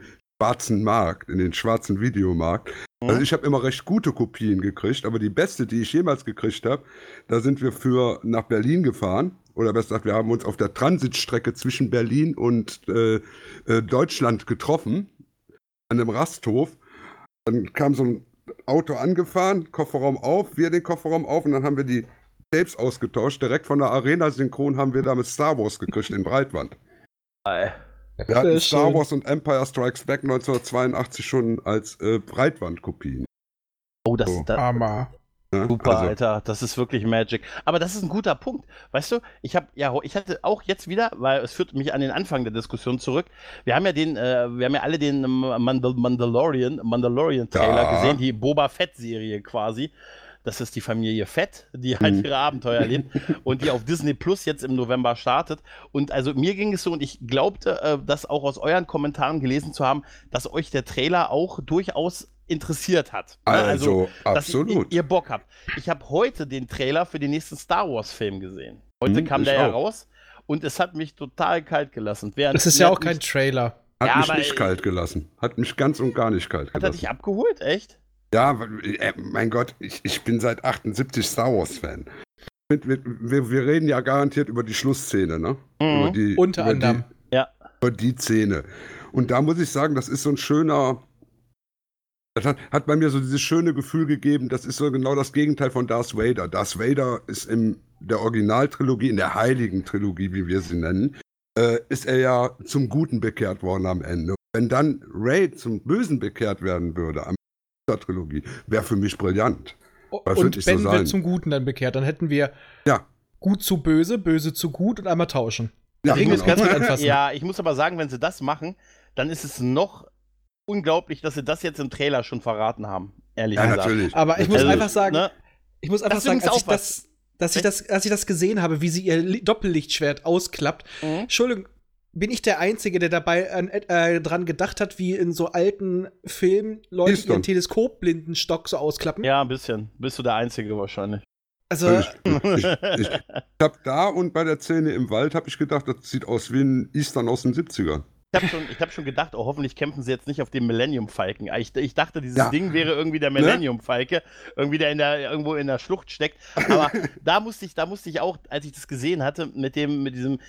schwarzen Markt, in den schwarzen Videomarkt. Mhm. Also ich habe immer recht gute Kopien gekriegt, aber die beste, die ich jemals gekriegt habe, da sind wir für nach Berlin gefahren. Oder besser gesagt, wir haben uns auf der Transitstrecke zwischen Berlin und äh, äh, Deutschland getroffen, an einem Rasthof. Dann kam so ein Auto angefahren, Kofferraum auf, wir den Kofferraum auf und dann haben wir die Tapes ausgetauscht. Direkt von der Arena Synchron haben wir damit Star Wars gekriegt in Breitband. Äh, Wir hatten Sehr Star schön. Wars und Empire Strikes Back 1982 schon als äh, Breitbandkopien. oh, das So. ist da, super, Also, Alter, das ist wirklich Magic. Aber das ist ein guter Punkt. Weißt du, ich habe ja, ich hatte auch jetzt wieder, weil es führt mich an den Anfang der Diskussion zurück. Wir haben ja den, äh, wir haben ja alle den Mandal Mandalorian, Mandalorian Trailer Ja. gesehen, die Boba Fett Serie quasi. Das ist die Familie Fett, die halt Mhm. ihre Abenteuer erlebt und die auf Disney Plus jetzt im November startet. Und also mir ging es so und ich glaubte, äh, das auch aus euren Kommentaren gelesen zu haben, dass euch der Trailer auch durchaus interessiert hat. Ne? also, dass ihr, absolut. ihr Bock habt. Ich habe heute den Trailer für den nächsten Star Wars Film gesehen. Heute Hm, kam der ja raus und es hat mich total kalt gelassen. Während Das ist ja auch hat kein Trailer. Hat Ja, mich nicht kalt gelassen. Hat mich ganz und gar nicht kalt Hat er gelassen. dich abgeholt? Echt? Ja, äh, mein Gott, ich, ich bin seit 78 Star Wars-Fan. Wir, wir, wir reden ja garantiert über die Schlussszene, ne? Mhm. Über die, Unter anderem. Die, Ja. Über die Szene. Und da muss ich sagen, das ist so ein schöner. Das hat, hat bei mir so dieses schöne Gefühl gegeben, das ist so genau das Gegenteil von Darth Vader. Darth Vader ist in der Originaltrilogie, in der Heiligen Trilogie, wie wir sie nennen, äh, ist er ja zum Guten bekehrt worden am Ende. Wenn dann Ray zum Bösen bekehrt werden würde, am Trilogie, wäre für mich brillant. Wird Und so Ben sein. wird zum Guten dann bekehrt. Dann hätten wir Ja. gut zu böse, böse zu gut und einmal tauschen. Ja, Ring ist genau. ganz anfassen. Ja, ich muss aber sagen, wenn sie das machen, dann ist es noch unglaublich, dass sie das jetzt im Trailer schon verraten haben. Ehrlich ja, gesagt. natürlich. Aber ich muss Also, einfach sagen, ne? ich muss einfach Das sagen, als ich, was. das, dass ich das, als ich das gesehen habe, wie sie ihr Li- Doppellichtschwert ausklappt, Mhm. Entschuldigung, bin ich der Einzige, der dabei an, äh, dran gedacht hat, wie in so alten Filmen Leute Easton. ihren Teleskopblindenstock so ausklappen? Ja, ein bisschen. Bist du der Einzige wahrscheinlich. Also, Ich, ich, ich, ich habe da und bei der Szene im Wald habe ich gedacht, das sieht aus wie ein Eastern aus den 70ern. Ich habe schon, ich hab schon gedacht, oh, hoffentlich kämpfen sie jetzt nicht auf dem Millennium Falken. Ich, ich dachte, dieses Ja. Ding wäre irgendwie der Ne? Millennium Falke, irgendwie der, in der irgendwo in der Schlucht steckt. Aber da musste ich, da musste ich auch, als ich das gesehen hatte, mit dem, mit diesem,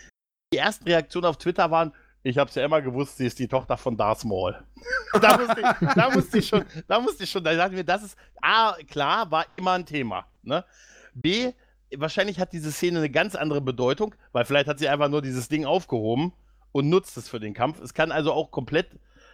die ersten Reaktionen auf Twitter waren, ich habe es ja immer gewusst, sie ist die Tochter von Darth Maul. da, musste ich, da musste ich schon, da musste ich schon, da dachte ich mir, das ist, A, klar, war immer ein Thema. Ne? B, wahrscheinlich hat diese Szene eine ganz andere Bedeutung, weil vielleicht hat sie einfach nur dieses Ding aufgehoben und nutzt es für den Kampf. Es kann also auch komplett,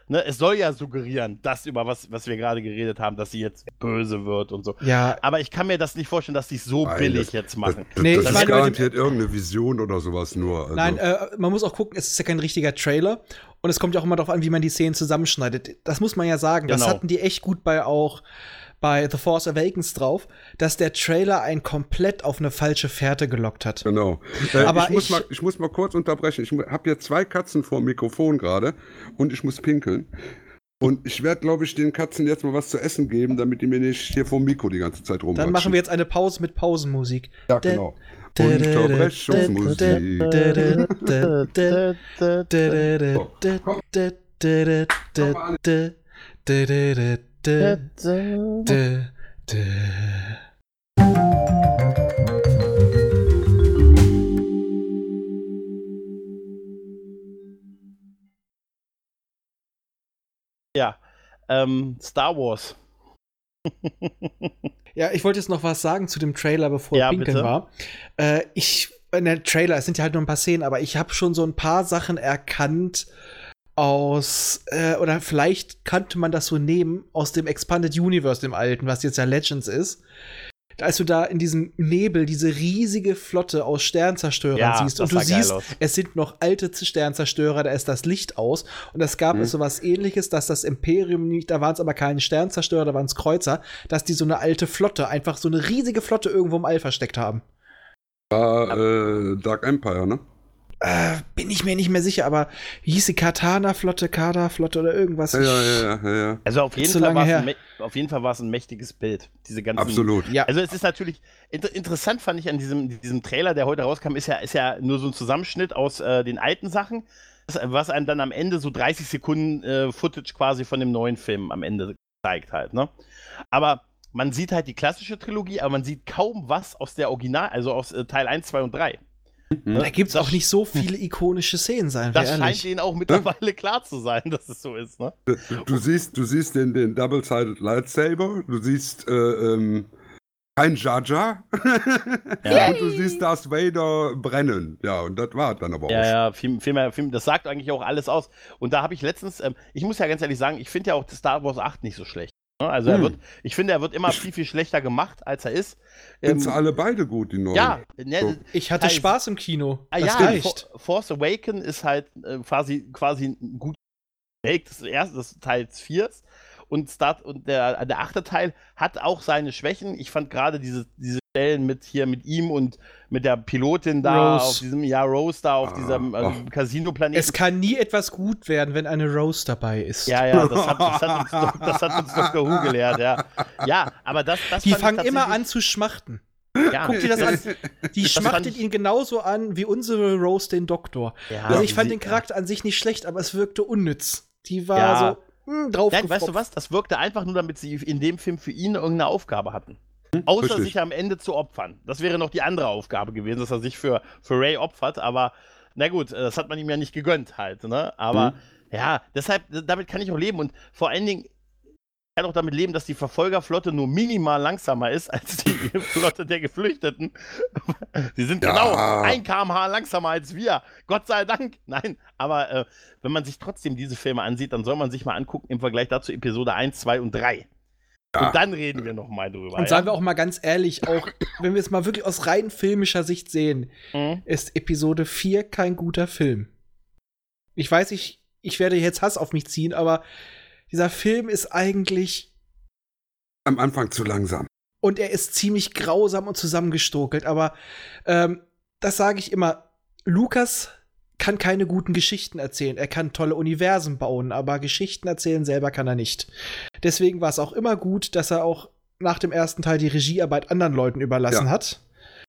ne, es soll ja suggerieren, das über was, was wir gerade geredet haben, dass sie jetzt böse wird und so. ja, Aber ich kann mir das nicht vorstellen, dass die es so Nein, billig das- jetzt Das, machen. das, Nee, das ich ist meine, garantiert irgendeine Vision oder sowas nur. Also, Nein, äh, man muss auch gucken, es ist ja kein richtiger Trailer. Und es kommt ja auch immer darauf an, wie man die Szenen zusammenschneidet. Das muss man ja sagen. Das Genau. hatten die echt gut bei auch bei The Force Awakens drauf, dass der Trailer einen komplett auf eine falsche Fährte gelockt hat. Genau. Äh, Aber ich, muss ich- mal, ich muss mal kurz unterbrechen. Ich habe hier zwei Katzen vor dem Mikrofon gerade und ich muss pinkeln. Und ich werde, glaube ich, den Katzen jetzt mal was zu essen geben, damit die mir nicht hier vor dem Mikro die ganze Zeit rumwatschen. Dann machen wir jetzt eine Pause mit Pausenmusik. Ja, genau. Unterbrechungsmusik. Ja, ähm, Star Wars. Ja, ich wollte jetzt noch was sagen zu dem Trailer, bevor Ja, Pinkeln bitte. war. Äh, ich, in der Trailer, es sind ja halt nur ein paar Szenen, aber ich habe schon so ein paar Sachen erkannt aus, äh, oder vielleicht könnte man das so nehmen, aus dem Expanded Universe, dem alten, was jetzt ja Legends ist. Als du da in diesem Nebel diese riesige Flotte aus Sternzerstörern Ja, siehst und du siehst, aus. es sind noch alte Sternzerstörer, da ist das Licht aus und es gab Mhm. so was ähnliches, dass das Imperium nicht, da waren es aber keine Sternzerstörer, da waren es Kreuzer, dass die so eine alte Flotte, einfach so eine riesige Flotte irgendwo im All versteckt haben. War äh, Dark Empire, ne? Äh, bin ich mir nicht mehr sicher, aber wie hieß die Katana-Flotte, Kada-Flotte oder irgendwas? Ja, ja, ja, ja, ja. Also auf jeden, so Fall ein, auf jeden Fall war es ein mächtiges Bild. Diese ganzen Absolut. Ja. Also es ist natürlich inter interessant fand ich an diesem, diesem Trailer, der heute rauskam, ist ja, ist ja nur so ein Zusammenschnitt aus äh, den alten Sachen, was einem dann am Ende so 30 Sekunden äh, Footage quasi von dem neuen Film am Ende zeigt halt, ne? Aber man sieht halt die klassische Trilogie, aber man sieht kaum was aus der Original, also aus äh, Teil 1, 2 und 3. Ne? Da gibt es auch nicht so viele ikonische Szenen, seien wir Das scheint ehrlich. denen auch mittlerweile klar zu sein, dass es so ist, ne? Du, du siehst, du siehst den, den Double-Sided Lightsaber, du siehst äh, ähm, kein Jar Jar Ja. und du siehst Darth Vader brennen. Ja, und das war dann aber auch. Ja, ja, viel, viel mehr, viel, das sagt eigentlich auch alles aus. Und da habe ich letztens, ähm, ich muss ja ganz ehrlich sagen, ich finde ja auch Star Wars 8 nicht so schlecht. Ne? Also er Hm. wird, ich finde, er wird immer viel, viel schlechter gemacht, als er ist. Sind sie Ähm, alle beide gut, die neuen? ja, ne, So. Ich hatte Teil- Spaß im Kino. ah, Das ja, reicht. For- Force Awaken ist halt äh, quasi, quasi ein gut Remake des ersten, des Teils 4. Und, Start, und der, der achte Teil hat auch seine Schwächen. Ich fand gerade diese, diese Stellen mit hier mit ihm und mit der Pilotin da Rose. auf diesem, ja, Rose da auf Ah, diesem äh. Casino-Planeten. Es kann nie etwas gut werden, wenn eine Rose dabei ist. Ja, ja, das hat, das hat, uns, doch, das hat uns Dr. Who gelehrt, ja. Ja, aber das, das Die fangen immer an zu schmachten. Ja, Guck dir das an. Die Das schmachtet ihn genauso an wie unsere Rose den Doktor. Ja, also ich fand sie- den Charakter an sich nicht schlecht, aber es wirkte unnütz. Die war Ja. so hm, drauf. Nein, weißt du was? Das wirkte einfach nur, damit sie in dem Film für ihn irgendeine Aufgabe hatten. Außer richtig. sich am Ende zu opfern. Das wäre noch die andere Aufgabe gewesen, dass er sich für, für Ray opfert, aber na gut, äh, das hat man ihm ja nicht gegönnt halt, ne? Aber Mhm. ja, deshalb, damit kann ich auch leben und vor allen Dingen ich kann auch damit leben, dass die Verfolgerflotte nur minimal langsamer ist als die Flotte der Geflüchteten. Sie sind Ja. genau ein kmh langsamer als wir. Gott sei Dank. Nein, aber äh, wenn man sich trotzdem diese Filme ansieht, dann soll man sich mal angucken im Vergleich dazu Episode 1, 2 und 3. Ja. Und dann reden wir noch mal drüber. Und sagen wir auch mal ganz ehrlich, auch wenn wir es mal wirklich aus rein filmischer Sicht sehen, Mhm. ist Episode 4 kein guter Film. Ich weiß, ich, ich werde jetzt Hass auf mich ziehen, aber dieser Film ist eigentlich Am Anfang zu langsam. und er ist ziemlich grausam und zusammengestokelt, aber ähm, das sage ich immer. Lukas kann keine guten Geschichten erzählen. Er kann tolle Universen bauen, aber Geschichten erzählen selber kann er nicht. Deswegen war es auch immer gut, dass er auch nach dem ersten Teil die Regiearbeit anderen Leuten überlassen Ja. hat.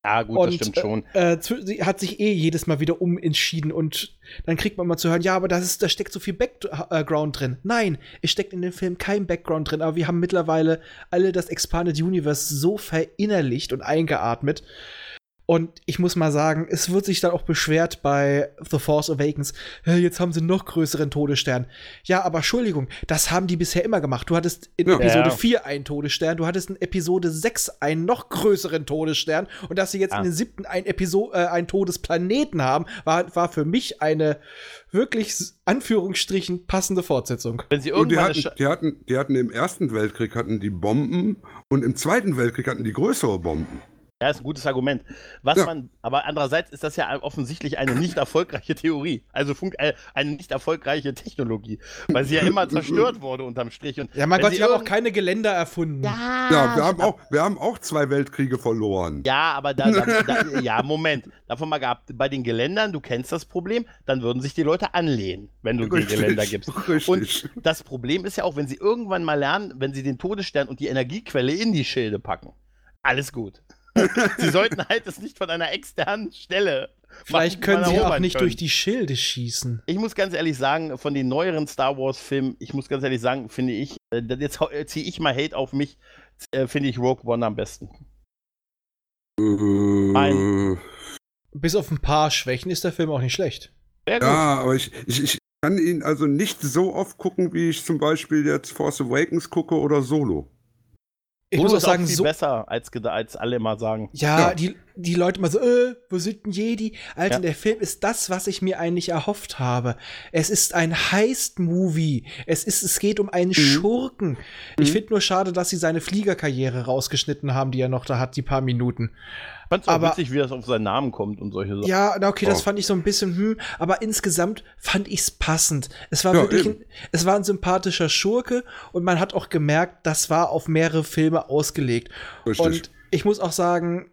Ja, gut, und, das stimmt schon. Äh, äh, hat sich eh jedes Mal wieder umentschieden und dann kriegt man mal zu hören, ja, aber das ist, da steckt so viel Background drin. Nein, es steckt in dem Film kein Background drin, aber wir haben mittlerweile alle das Expanded Universe so verinnerlicht und eingeatmet. Und ich muss mal sagen, es wird sich dann auch beschwert bei The Force Awakens. "Hä, Jetzt haben sie noch größeren Todesstern. Ja, aber Entschuldigung, das haben die bisher immer gemacht. Du hattest in Ja. Episode Ja. 4 einen Todesstern, du hattest in Episode 6 einen noch größeren Todesstern und dass sie jetzt Ah. in den siebten einen, Episo äh, einen Todesplaneten haben, war, war für mich eine wirklich Anführungsstrichen passende Fortsetzung. Wenn sie Und die irgendwann hatten, die, hatten, die hatten im Ersten Weltkrieg hatten die Bomben und im Zweiten Weltkrieg hatten die größere Bomben. Ja, ist ein gutes Argument. Was Ja. man, aber andererseits ist das ja offensichtlich eine nicht erfolgreiche Theorie. Also fun äh, eine nicht erfolgreiche Technologie, weil sie ja immer zerstört wurde unterm Strich. Und Ja, mein Gott, sie haben auch keine Geländer erfunden. Ja, Ja, wir haben, auch, wir haben auch zwei Weltkriege verloren. Ja, aber da, da, da ja, Moment. Davon mal gehabt, bei den Geländern, du kennst das Problem, dann würden sich die Leute anlehnen, wenn du die Geländer gibst. Richtig. Und das Problem ist ja auch, wenn sie irgendwann mal lernen, wenn sie den Todesstern und die Energiequelle in die Schilde packen. Alles gut. Sie sollten halt es nicht von einer externen Stelle. Vielleicht machen, können sie auch nicht können. durch die Schilde schießen. Ich muss ganz ehrlich sagen, von den neueren Star Wars-Filmen, ich muss ganz ehrlich sagen, finde ich, äh, jetzt ziehe ich mal Hate auf mich, äh, finde ich Rogue One am besten. äh, Bis auf ein paar Schwächen ist der Film auch nicht schlecht. Sehr gut. ja, aber ich, ich, ich kann ihn also nicht so oft gucken, wie ich zum Beispiel jetzt Force Awakens gucke oder Solo. Ich muss auch sagen, viel so. besser, als, als alle immer sagen. Ja, Ja. Die, die Leute mal so, äh, wo sind denn Jedi? Alter, Ja. der Film ist das, was ich mir eigentlich erhofft habe. Es ist ein Heist-Movie. Es ist, es geht um einen Schurken. Ich Mhm. finde nur schade, dass sie seine Fliegerkarriere rausgeschnitten haben, die er noch da hat, die paar Minuten. Ich fand's auch Aber- witzig, wie das auf seinen Namen kommt und solche Sachen. Ja, na, okay, das Oh. fand ich so ein bisschen, hm, aber insgesamt fand ich's passend. Es war Ja, wirklich, ein, es war ein sympathischer Schurke und man hat auch gemerkt, das war auf mehrere Filme ausgelegt. Richtig. Und ich muss auch sagen,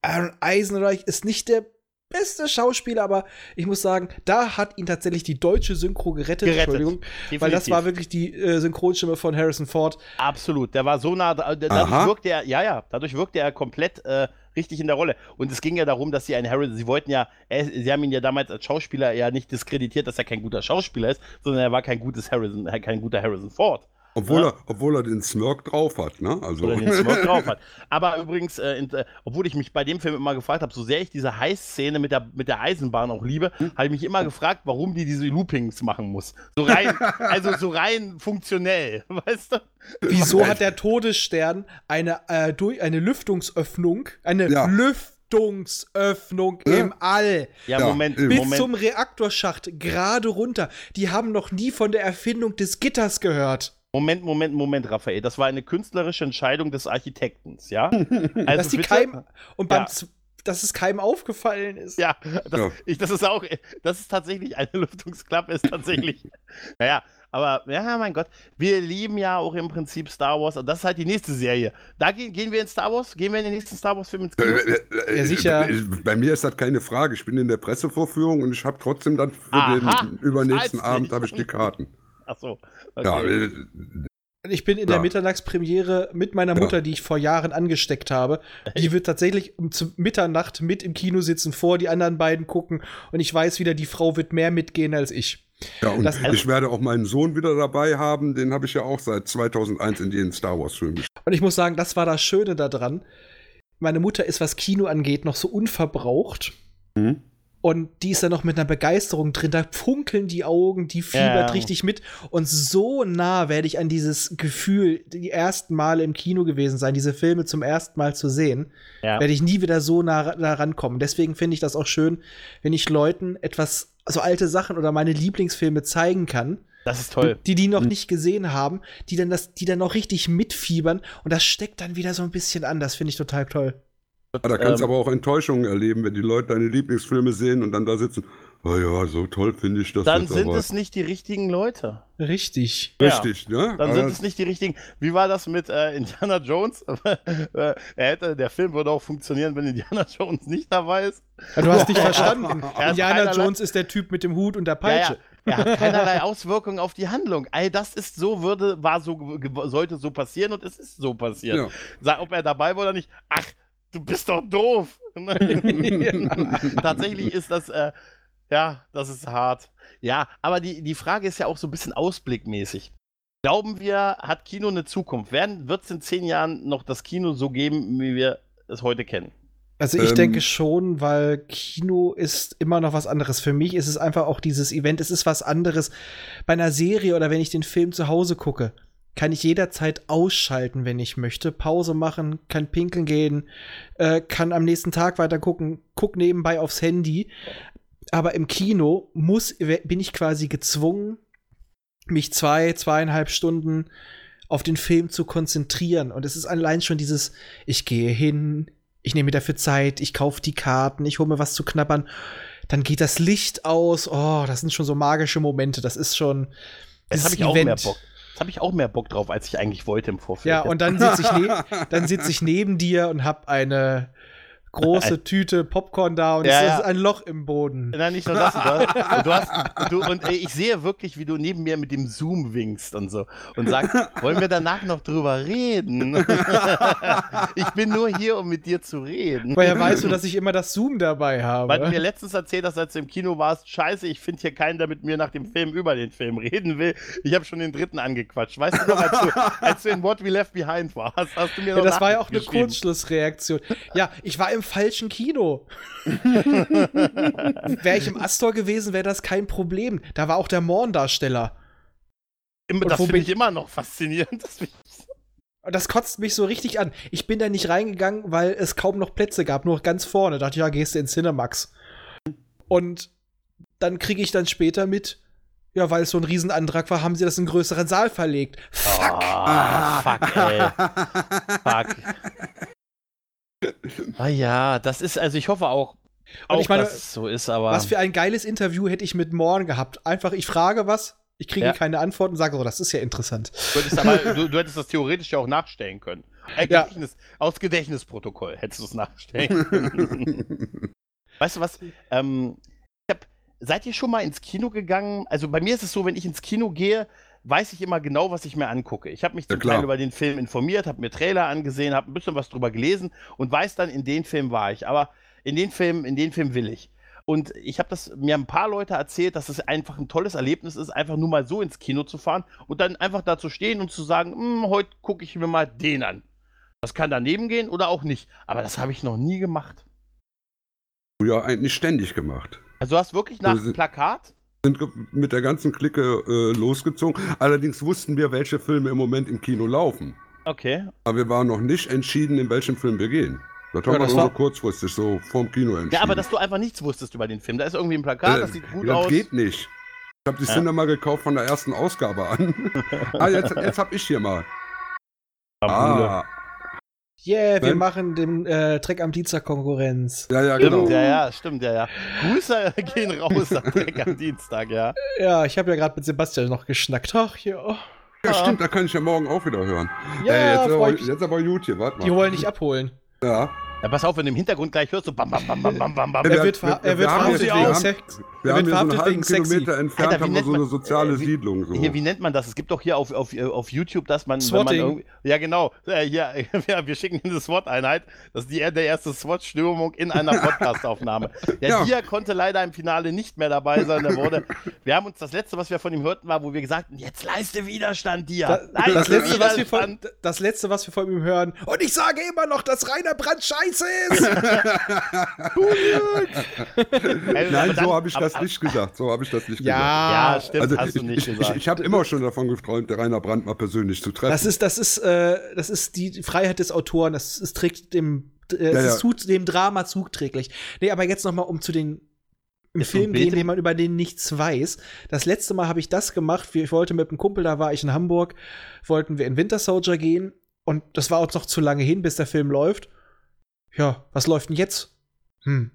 Aaron Eisenreich ist nicht der beste Schauspieler, aber ich muss sagen, da hat ihn tatsächlich die deutsche Synchro gerettet. Gerettet. Entschuldigung, Definitiv. weil das war wirklich die äh, Synchronstimme von Harrison Ford. Absolut. Der war so nah, da- dadurch Aha. wirkte er, ja, ja, dadurch wirkte er komplett äh, richtig in der Rolle. Und es ging ja darum, dass sie einen Harrison, sie wollten ja, er, sie haben ihn ja damals als Schauspieler ja nicht diskreditiert, dass er kein guter Schauspieler ist, sondern er war kein gutes Harrison, äh, kein guter Harrison Ford. Obwohl, Ja. er, obwohl er den Smirk drauf hat, ne? Also, oder den Smoke drauf hat. Aber übrigens, äh, in, äh, obwohl ich mich bei dem Film immer gefragt habe, so sehr ich diese Heißszene mit der, mit der Eisenbahn auch liebe, Hm? habe ich mich immer gefragt, warum die diese Loopings machen muss. So rein, also so rein funktionell, weißt du? Wieso hat der Todesstern eine, äh, durch, eine Lüftungsöffnung, eine Ja. Lüftungsöffnung Ja. im All? Ja, Moment. Bis Moment. zum Reaktorschacht gerade runter. Die haben noch nie von der Erfindung des Gitters gehört. Moment, Moment, Moment, Raphael. Das war eine künstlerische Entscheidung des Architektens, ja? Also dass die bitte- keim und beim Ja. Dass es keinem aufgefallen ist. Ja, das, Ja. Ich, das ist auch, das ist tatsächlich eine Lüftungsklappe, ist tatsächlich. naja, aber ja, mein Gott, wir lieben ja auch im Prinzip Star Wars und das ist halt die nächste Serie. Da gehen, gehen wir in Star Wars, gehen wir in den nächsten Star Wars-Film ins Kino. Ja, sicher. Äh, Bei mir ist das keine Frage. Ich bin in der Pressevorführung und ich habe trotzdem dann für Aha, den übernächsten Abend habe ich die Karten. Achso. Ja, Okay. äh, Ich bin in Ja. der Mittagspremiere mit meiner Ja. Mutter, die ich vor Jahren angesteckt habe. Die wird tatsächlich um zu Mitternacht mit im Kino sitzen, vor die anderen beiden gucken. Und ich weiß wieder, die Frau wird mehr mitgehen als ich. ja, und Das- ich werde auch meinen Sohn wieder dabei haben. Den habe ich ja auch seit 2001 in jeden Star Wars Film gespielt. Und ich muss sagen, das war das Schöne daran. Meine Mutter ist, was Kino angeht, noch so unverbraucht. Mhm. Und die ist da noch mit einer Begeisterung drin. Da funkeln die Augen, die fiebert Ja. richtig mit. Und so nah werde ich an dieses Gefühl, die ersten Male im Kino gewesen sein, diese Filme zum ersten Mal zu sehen, Ja. werde ich nie wieder so nah da rankommen. Deswegen finde ich das auch schön, wenn ich Leuten etwas, so alte Sachen oder meine Lieblingsfilme zeigen kann, Das ist toll. die die noch nicht gesehen haben, die dann das, die dann noch richtig mitfiebern. Und das steckt dann wieder so ein bisschen an. Das finde ich total toll. Ja, da kannst du Ähm, aber auch Enttäuschungen erleben, wenn die Leute deine Lieblingsfilme sehen und dann da sitzen. oh ja, so toll finde ich das Dann jetzt sind aber. es nicht die richtigen Leute. Richtig. Richtig, ne? Dann sind Aber- es nicht die richtigen. Wie war das mit äh, Indiana Jones? Äh, er hätte, der Film würde auch funktionieren, wenn Indiana Jones nicht dabei ist. Ja, du hast nicht verstanden. Er Indiana Jones ist der Typ mit dem Hut und der Ja, Peitsche. ja. Er hat keinerlei Auswirkungen auf die Handlung. All das ist so, würde, war so, sollte so passieren und es ist so passiert. Ja. Sag, ob er dabei war oder nicht. Ach, du bist doch doof. Tatsächlich ist das, äh, ja, das ist hart. Ja, aber die, die Frage ist ja auch so ein bisschen ausblickmäßig. Glauben wir, hat Kino eine Zukunft? Wird es in zehn Jahren noch das Kino so geben, wie wir es heute kennen? Also ich Ähm. denke schon, weil Kino ist immer noch was anderes. Für mich ist es einfach auch dieses Event, es ist was anderes. Bei einer Serie oder wenn ich den Film zu Hause gucke, kann ich jederzeit ausschalten, wenn ich möchte, Pause machen, kann pinkeln gehen, äh, kann am nächsten Tag weiter gucken, guck nebenbei aufs Handy. Aber im Kino muss, bin ich quasi gezwungen, mich zwei, zweieinhalb Stunden auf den Film zu konzentrieren. Und es ist allein schon dieses, ich gehe hin, ich nehme mir dafür Zeit, ich kaufe die Karten, ich hole mir was zu knabbern. Dann geht das Licht aus. Oh, das sind schon so magische Momente. Das ist schon. Dieses habe ich auch mehr Bock. Jetzt habe ich auch mehr Bock drauf, als ich eigentlich wollte im Vorfeld. Ja, und dann sitze ich, ne sitz ich neben dir und habe eine große Tüte Popcorn da und Ja, es ja. ist ein Loch im Boden. Nein, nicht nur das. Du hast, du hast, du, und ey, ich sehe wirklich, wie du neben mir mit dem Zoom winkst und so und sagst, wollen wir danach noch drüber reden? ich bin nur hier, um mit dir zu reden. Woher weißt du, dass ich immer das Zoom dabei habe? Weil du mir letztens erzählt hast, als du im Kino warst, scheiße, ich finde hier keinen, der mit mir nach dem Film über den Film reden will. Ich habe schon den dritten angequatscht. Weißt du noch, als du, als du in What We Left Behind warst, hast du mir ja, noch das war ja auch eine. Kurzschlussreaktion. Ja, ich war im falschen Kino. wäre ich im Astor gewesen, wäre das kein Problem. Da war auch der Morn-Darsteller. Das finde bin- ich immer noch faszinierend. Das das kotzt mich so richtig an. Ich bin da nicht reingegangen, weil es kaum noch Plätze gab, nur ganz vorne. Da dachte ich, ja, gehst du in Cinemax. Und dann kriege ich dann später mit, ja, weil es so ein Riesenantrag war, haben sie das in einen größeren Saal verlegt. Fuck. Ah, fuck, ey. Fuck. Ah ja, das ist, also ich hoffe auch, auch ich meine, dass es so ist, aber. Was für ein geiles Interview hätte ich mit Morn gehabt. Einfach, ich frage was, ich kriege Ja. keine Antwort und sage, oh, das ist ja interessant. Du hättest, aber, du, du hättest das theoretisch ja auch nachstellen können. Äh, Ja. Gedächtnis, Aus Gedächtnisprotokoll hättest du es nachstellen können. weißt du was? Ähm, ich hab, seid ihr schon mal ins Kino gegangen? Also bei mir ist es so, wenn ich ins Kino gehe, weiß ich immer genau, was ich mir angucke. Ich habe mich Ja, zum klar. Teil über den Film informiert, habe mir Trailer angesehen, habe ein bisschen was drüber gelesen und weiß dann, in den Film war ich. Aber in den Film, in den Film will ich. Und ich habe das mir ein paar Leute erzählt, dass es einfach ein tolles Erlebnis ist, einfach nur mal so ins Kino zu fahren und dann einfach da zu stehen und zu sagen, "Hm, heute gucke ich mir mal den an. Das kann daneben gehen oder auch nicht. Aber das habe ich noch nie gemacht. ja, eigentlich ständig gemacht. Also du hast wirklich nach Also- Plakat? Sind mit der ganzen Clique äh, losgezogen. Allerdings wussten wir, welche Filme im Moment im Kino laufen. Okay. Aber wir waren noch nicht entschieden, in welchen Film wir gehen. Das haben Ja, wir das nur war- so kurzfristig, so vorm Kino entschieden. Ja, aber dass du einfach nichts wusstest über den Film. Da ist irgendwie ein Plakat, Äh, das sieht gut das aus. geht nicht. Ich habe die Ja. Cinema gekauft von der ersten Ausgabe an. ah, jetzt, jetzt hab ich hier mal. Ah, Yeah, wir Nein. machen dem äh, Dreck am Dienstag Konkurrenz. ja, ja, Stimmt, genau. ja, ja, stimmt, ja, ja. Grüße gehen raus am Dreck am Dienstag, ja. Ja, ich habe ja gerade mit Sebastian noch geschnackt. Ach, ja. Ja, stimmt, da kann ich ja morgen auch wieder hören. Ja, Ey, jetzt, aber, jetzt aber gut hier, warte Die mal. wollen dich abholen. Ja, Ja, pass auf, wenn du im Hintergrund gleich hörst, so bam, bam, bam, bam, bam, bam, bam. Ja, Er wir- wird, verha- wir- er wir wird haben verhaftet wegen wir haben- Sex. wir Er haben wird hier so einen verhaftet halben wegen Sexy. Kilometer entfernt, Alter, wie haben wir nennt so eine man- soziale äh, wie- Siedlung. So. Hier, wie nennt man das? Es gibt doch hier auf, auf, auf YouTube, dass man, wenn man Swatting. irgendwie, ja genau, äh, hier, ja, wir schicken eine SWAT-Einheit. Das ist die, der erste SWAT-Stürmung in einer Podcast-Aufnahme. Der Ja. Dia konnte leider im Finale nicht mehr dabei sein. Der wurde, wir haben uns das letzte, was wir von ihm hörten, war, wo wir gesagt haben, jetzt leiste Widerstand, Dia. Da, leiste das, letzte, was wir von, Widerstand. das letzte, was wir von ihm hören. Und ich sage immer noch, dass Rainer Brandt scheiße ist. Also, Nein, dann- so habe ich das nicht gesagt. So habe ich das nicht Ja, Ja, stimmt, gesagt. hast Also du ich, nicht ich, ich, gesagt. ich habe immer schon davon geträumt, der Rainer Brandt mal persönlich zu treffen. das ist, das ist, äh, das ist die Freiheit des Autoren. Das ist, trägt dem, äh, es Ja, ja. ist tut dem Drama zugträglich. Nee, aber jetzt noch mal um zu den im Ist Film gehen, den man über den nichts weiß. Das letzte Mal habe ich das gemacht. Ich wollte mit einem Kumpel, da war ich in Hamburg, wollten wir in Winter Soldier gehen und das war uns noch zu lange hin, bis der Film läuft. Ja, was läuft denn jetzt? Hm.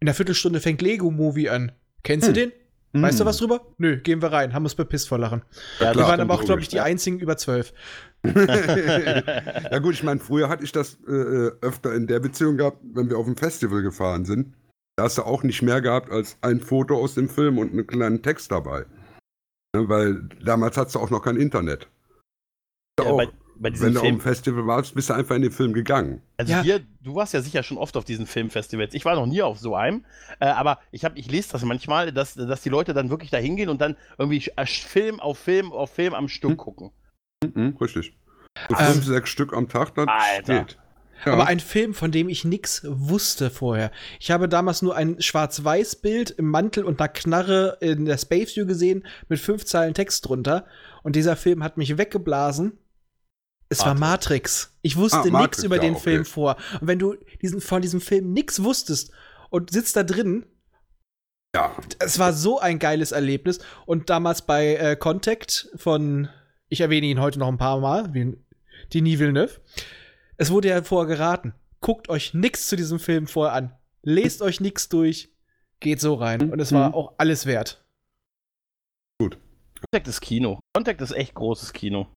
In der Viertelstunde fängt Lego Movie an. Kennst Hm. du den? Weißt du Hm. was drüber? Nö, gehen wir rein. Haben uns bepisst vor Lachen. Ja, Wir waren aber auch, glaube ich, die ja. einzigen über zwölf. ja gut, ich meine, früher hatte ich das äh, äh, öfter in der Beziehung gehabt, wenn wir auf ein Festival gefahren sind. Da hast du auch nicht mehr gehabt als ein Foto aus dem Film und einen kleinen Text dabei. Ne, weil damals hattest du auch noch kein Internet. Ja, auch, bei, bei diesem wenn du auf Film, dem Festival warst, bist du einfach in den Film gegangen. also Ja. wir, du warst ja sicher schon oft auf diesen Filmfestivals. Ich war noch nie auf so einem, äh, aber ich habe, ich lese das manchmal, dass, dass die Leute dann wirklich da hingehen und dann irgendwie äh, Film auf Film auf Film am Stück Hm. gucken. Mhm, richtig. So Ähm, fünf, sechs Stück am Tag, dann Alter. geht. Ja. Aber ein Film, von dem ich nix wusste vorher. Ich habe damals nur ein Schwarz-Weiß-Bild im Mantel und einer Knarre in der Space View gesehen mit fünf Zeilen Text drunter. Und dieser Film hat mich weggeblasen. Es war Matrix. Ich wusste Ah, nichts Matrix, über ja, den okay. Film vor. Und wenn du diesen, von diesem Film nix wusstest und sitzt da drin, ja. es war so ein geiles Erlebnis. Und damals bei äh, Contact von, ich erwähne ihn heute noch ein paar Mal, wie Denis Villeneuve, es wurde ja vorher geraten. Guckt euch nichts zu diesem Film vorher an. Lest euch nichts durch. Geht so rein. Und es war Mhm. auch alles wert. Contact ist Kino. Contact ist echt großes Kino.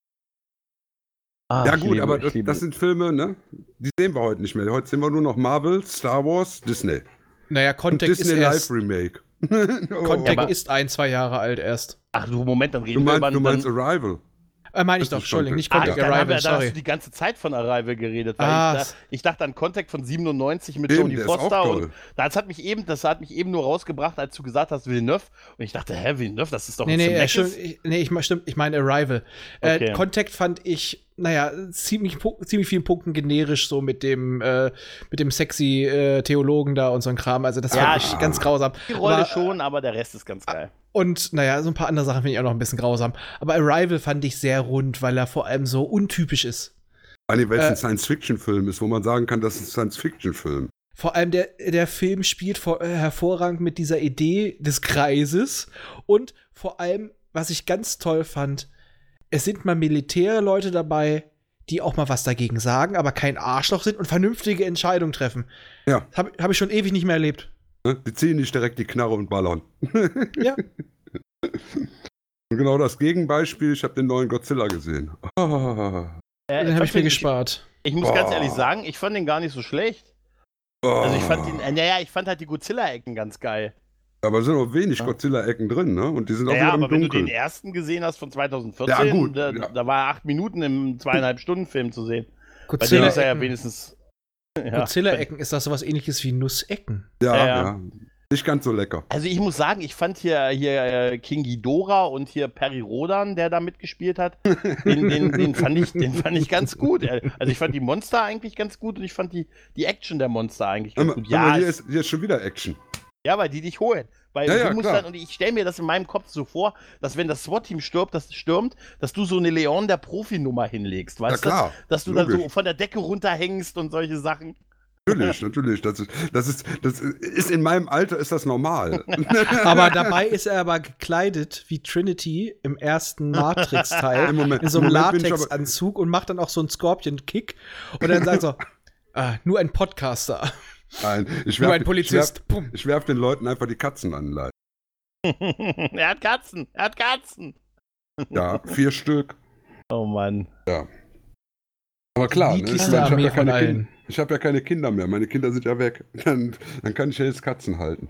Ah, ja gut, liebe- aber das, das sind Filme, ne? Die sehen wir heute nicht mehr. Heute sehen wir nur noch Marvel, Star Wars, Disney. Naja, Contact ist Disney erst. Live Remake. oh, Contact aber- ist ein, zwei Jahre alt erst. Ach du, Moment, dann du reden wir über meinst, du meinst dann, Arrival. Äh, meine ich Das doch, ist Entschuldigung, nicht Ah, Contact dann, haben Arrival, wir, dann hast sorry. du die ganze Zeit von Arrival geredet. Weil Ah, ich, da, ich dachte an Contact von 97 mit Eben, Jodie ist Foster und das hat mich eben, das hat mich eben nur rausgebracht, als du gesagt hast Villeneuve und ich dachte, hä, Villeneuve, das ist doch Nee, ein nee, äh, stimmt, ich, nee, ich, stimmt, ich meine Arrival. Äh, Okay. Contact fand ich, naja, ziemlich, ziemlich vielen Punkten generisch, so mit dem, äh, mit dem sexy äh, Theologen da und so ein Kram. Also, das Ja, fand ich ganz grausam. Die Rolle Aber- schon, aber der Rest ist ganz geil. Und naja, so ein paar andere Sachen finde ich auch noch ein bisschen grausam. Aber Arrival fand ich sehr rund, weil er vor allem so untypisch ist. Eine, weil es Äh, ein Science-Fiction-Film ist, wo man sagen kann, das ist ein Science-Fiction-Film. Vor allem der, der Film spielt vor, äh, hervorragend mit dieser Idee des Kreises. Und vor allem, was ich ganz toll fand, es sind mal Militärleute dabei, die auch mal was dagegen sagen, aber kein Arschloch sind und vernünftige Entscheidungen treffen. Ja. Habe hab ich schon ewig nicht mehr erlebt. Ne? Die ziehen nicht direkt die Knarre und ballern. Ja. Und genau das Gegenbeispiel, ich habe den neuen Godzilla gesehen. Ah. Äh, Den habe ich mir den- gespart. Ich, ich muss ganz Boah. ehrlich sagen, ich fand den gar nicht so schlecht. Also ich fand ihn, äh, naja, ich fand halt die Godzilla-Ecken ganz geil. Aber es sind auch wenig Ja. Godzilla-Ecken drin, ne? Und die sind auch im aber wenn du den ersten gesehen hast von 2014, Ja, gut, da, ja. da war er acht Minuten im zweieinhalb Stunden Film zu sehen. Bei dem Godzilla ist er ja wenigstens. Ja. Godzilla Ecken ist das sowas ähnliches wie Nussecken. Ja, Ja, ja, ja. Nicht ganz so lecker. Also ich muss sagen, ich fand hier, hier äh, King Ghidorah und hier Perry Rodan, der da mitgespielt hat, den, den, den, fand ich, den fand ich ganz gut. Also ich fand die Monster eigentlich ganz gut und ich fand die, die Action der Monster eigentlich ganz Aber, gut. aber Ja, hier, es- ist, hier ist schon wieder Action. Ja, weil die dich holen. Weil Ja, du ja, musst klar. dann, und ich stelle mir das in meinem Kopf so vor, dass wenn das SWAT-Team stirbt, das stürmt, dass du so eine Leon der Profi-Nummer hinlegst, Ja weißt du? klar. Dass du dann so logisch. von der Decke runterhängst und solche Sachen. Natürlich, natürlich. Das ist, das, ist, das ist in meinem Alter ist das normal. Aber dabei ist er aber gekleidet wie Trinity im ersten Matrix-Teil. Im Moment, in so einem Latexanzug und macht dann auch so einen Scorpion-Kick und dann sagt so, ah, nur ein Podcaster, Nein, ich nur werf, ein Polizist. Bumm. Ich werf, ich werf den Leuten einfach die Katzen an den Leib. er hat Katzen, er hat Katzen. Ja, vier Stück. Oh Mann. Aber klar, ne, ich, mein, ich habe ja, hab ja keine Kinder mehr. Meine Kinder sind ja weg. Dann, dann kann ich ja jetzt Katzen halten.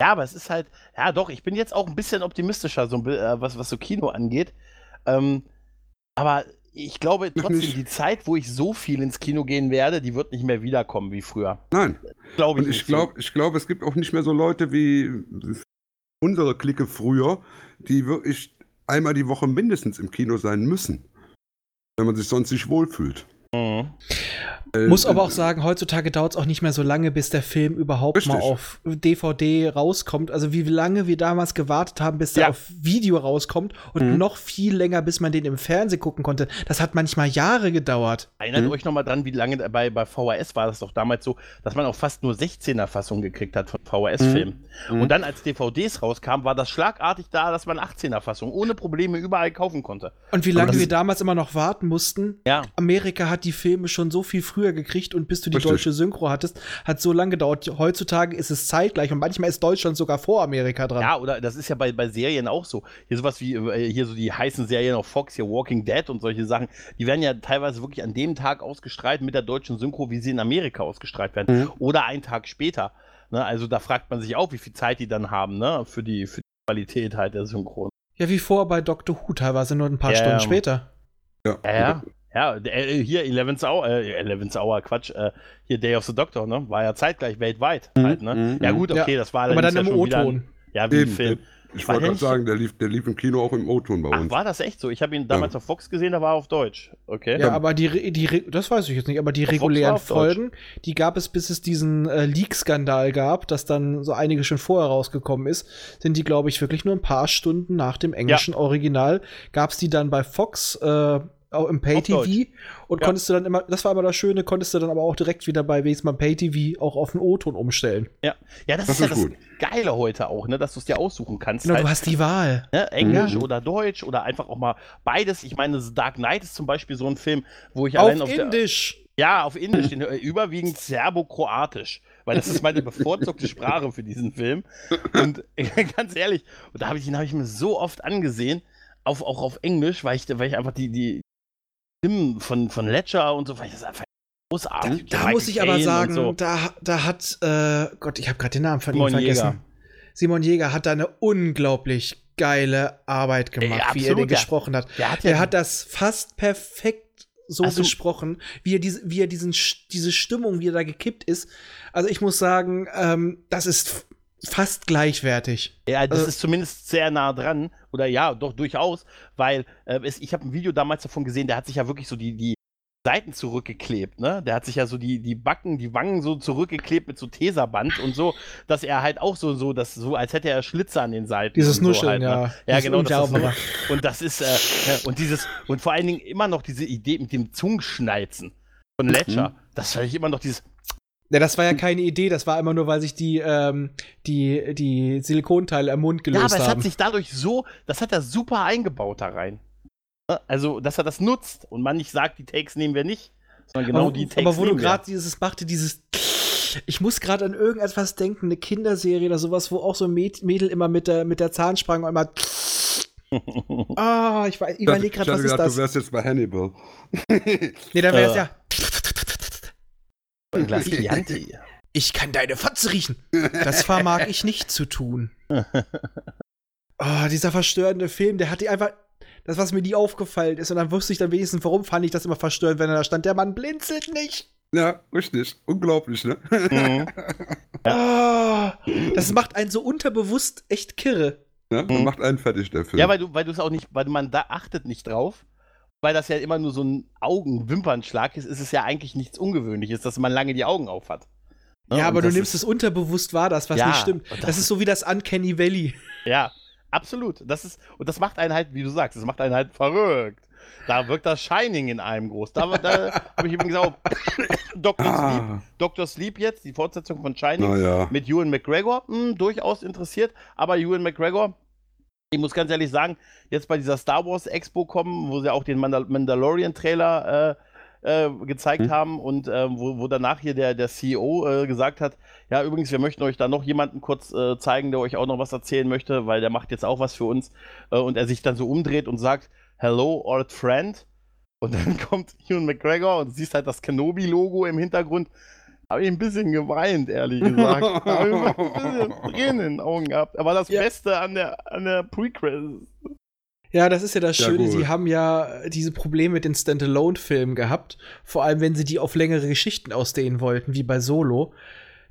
Ja, aber es ist halt, ja doch, ich bin jetzt auch ein bisschen optimistischer, so äh, was, was so Kino angeht. Ähm, aber ich glaube trotzdem, die Zeit, wo ich so viel ins Kino gehen werde, die wird nicht mehr wiederkommen wie früher. Nein. Glaube ich Und ich glaube, ich glaub, es gibt auch nicht mehr so Leute wie unsere Clique früher, die wirklich einmal die Woche mindestens im Kino sein müssen. Wenn man sich sonst nicht wohlfühlt. Mhm. Äh, Muss aber äh, auch sagen, heutzutage dauert es auch nicht mehr so lange, bis der Film überhaupt mal Richtig. auf DVD rauskommt. Also wie lange wir damals gewartet haben, bis der Ja. auf Video rauskommt und Mhm. noch viel länger, bis man den im Fernsehen gucken konnte. Das hat manchmal Jahre gedauert. Erinnert Mhm. euch nochmal dran, wie lange bei, bei VHS war das doch damals so, dass man auch fast nur 16er-Fassungen gekriegt hat von VHS-Filmen. Mhm. Und dann, als DVDs rauskamen, war das schlagartig da, dass man 18er-Fassungen ohne Probleme überall kaufen konnte. Und wie Aber lange wir damals immer noch warten mussten. Ja. Amerika hat die Filme schon so viel früher früher gekriegt und bis du die Richtig. deutsche Synchro hattest, hat so lange gedauert. Heutzutage ist es zeitgleich und manchmal ist Deutschland sogar vor Amerika dran. Ja, oder das ist ja bei, bei Serien auch so. Hier sowas wie, äh, hier so die heißen Serien auf Fox, hier Walking Dead und solche Sachen, die werden ja teilweise wirklich an dem Tag ausgestrahlt mit der deutschen Synchro, wie sie in Amerika ausgestrahlt werden. Mhm. Oder einen Tag später. Ne? Also da fragt man sich auch, wie viel Zeit die dann haben, ne? Für die, für die Qualität halt der Synchron. Ja, wie vor bei Doctor Who, teilweise nur ein paar Ja, Stunden ja. später. Ja, Ja, ja. Ja, der, äh, hier 11th Hour, äh, 11th Hour, Quatsch, äh, hier Day of the Doctor, ne? War ja zeitgleich weltweit Mhm, halt, ne? mhm, Ja mhm. gut, okay, Ja, das war Aber dann allerdings im ja schon wieder ein- O-Ton. Ja, wie ein Eben, Film. Ich wollte gerade sagen, der lief, der lief im Kino auch im O-Ton bei Ach, uns. war das echt so? Ich habe ihn damals auf Fox gesehen, da war er auf Deutsch. Okay. Ja, aber die, Re- die, das weiß ich jetzt nicht, aber die Auf regulären auf Deutsch. Folgen, die gab es, bis es diesen äh, Leak-Skandal gab, dass dann so einige schon vorher rausgekommen ist, sind die, glaube ich, wirklich nur ein paar Stunden nach dem englischen Original, gab es die dann bei Fox äh, auch im Pay-TV und Ja. konntest du dann immer, das war aber das Schöne, konntest du dann aber auch direkt wieder bei wenigstens mal Pay-TV auch auf den O-Ton umstellen. Ja, ja das, Das ist ja das gut. Geile heute auch, ne, dass du es dir aussuchen kannst. Genau, halt, du hast die Wahl. ne, Englisch Mhm. oder Deutsch oder einfach auch mal beides. Ich meine, The Dark Knight ist zum Beispiel so ein Film, wo ich Auf allein auf der, Indisch. Ja, auf Indisch, den, äh, überwiegend Serbo-Kroatisch, weil das ist meine bevorzugte Sprache für diesen Film. Und ganz ehrlich, und da habe ich den habe ich mir so oft angesehen, auf, auch auf Englisch, weil ich, weil ich einfach die, die Stimmen von, von Ledger und so, das einfach Da, großartig. da Michael muss ich aber Caine und sagen, so. da, da hat, äh, Gott, ich habe gerade den Namen von Simon ihm vergessen. Jäger. Simon Jäger hat da eine unglaublich geile Arbeit gemacht, Ey, wie er absolut, den gesprochen hat. Der hat ja Er hat das fast perfekt so Also- gesprochen, wie er, diese, wie er diesen, diese Stimmung, wie er da gekippt ist. Also ich muss sagen, ähm, das ist fast gleichwertig. Ja, das Also- ist zumindest sehr nah dran. Oder ja, doch durchaus, weil äh, es, ich habe ein Video damals davon gesehen, der hat sich ja wirklich so die, die Seiten zurückgeklebt, ne? Der hat sich ja so die, die Backen, die Wangen so zurückgeklebt mit so Teserband und so, dass er halt auch so, so, das, so als hätte er Schlitze an den Seiten. Dieses so Nuscheln, halt, ne? ja. Ja, genau. Das ist und das ist, äh, ja, und dieses, und vor allen Dingen immer noch diese Idee mit dem Zungenschnalzen von Ledger. Mhm. Das fand ich immer noch dieses, Ja, das war ja keine Idee, das war immer nur, weil sich die, ähm, die, die Silikonteile am Mund Ja, gelöst aber es haben. hat sich dadurch so, das hat er super eingebaut da rein. Ne? Also, dass er das nutzt und man nicht sagt, die Takes nehmen wir nicht, sondern genau aber, die Takes aber wo du nehmen wir. gerade dieses machte, dieses ich muss gerade an irgendetwas denken, eine Kinderserie oder sowas, wo auch so ein Mäd- Mädel immer mit der, mit der Zahnspange und immer Ah, ich weiß- ich überlege ich gerade, was ist das? du wärst jetzt bei Hannibal. Nee, dann wäre es Äh. ja. Ein Glas Chianti. Ich kann deine Fotze riechen. Das vermag ich nicht zu tun. Oh, dieser verstörende Film, der hat die einfach. Das, was mir nie aufgefallen ist, und dann wusste ich dann wenigstens, warum fand ich das immer verstörend, wenn er da stand. Der Mann blinzelt nicht. Ja, richtig. Unglaublich, ne? Mhm. Ah, das macht einen so unterbewusst echt kirre. Ja, Mhm. Macht einen fertig, der Film. Ja, weil du, weil du es auch nicht, weil man da achtet nicht drauf. Weil das ja immer nur so ein Augenwimpernschlag ist, ist es ja eigentlich nichts Ungewöhnliches, dass man lange die Augen auf hat. Ne? Ja, Und aber du nimmst es unterbewusst wahr, das, was Ja, nicht stimmt. Das, das ist so wie das Uncanny Valley. Ja, absolut. Das ist, und das macht einen halt, wie du sagst, das macht einen halt verrückt. Da wirkt das Shining in einem groß. Da, da habe ich übrigens auch Dr. Sleep, ah, Dr. Sleep jetzt, die Fortsetzung von Shining. naja. mit Ewan McGregor hm, durchaus interessiert, aber Ewan McGregor, ich muss ganz ehrlich sagen, jetzt bei dieser Star Wars Expo kommen, wo sie auch den Mandal Mandalorian-Trailer äh, äh, gezeigt Hm. haben und äh, wo, wo danach hier der, der CEO äh, gesagt hat, ja übrigens, wir möchten euch da noch jemanden kurz äh, zeigen, der euch auch noch was erzählen möchte, weil der macht jetzt auch was für uns äh, und er sich dann so umdreht und sagt, hello old friend und dann kommt Ewan McGregor und siehst halt das Kenobi-Logo im Hintergrund. Habe ich ein bisschen geweint, ehrlich gesagt. Habe ich ein bisschen Tränen in den Augen gehabt. Aber das Ja. Beste an der, an der Prequel. Ja, das ist ja das Ja, Schöne. gut. Sie haben ja diese Probleme mit den Standalone-Filmen gehabt. Vor allem, wenn sie die auf längere Geschichten ausdehnen wollten, wie bei Solo.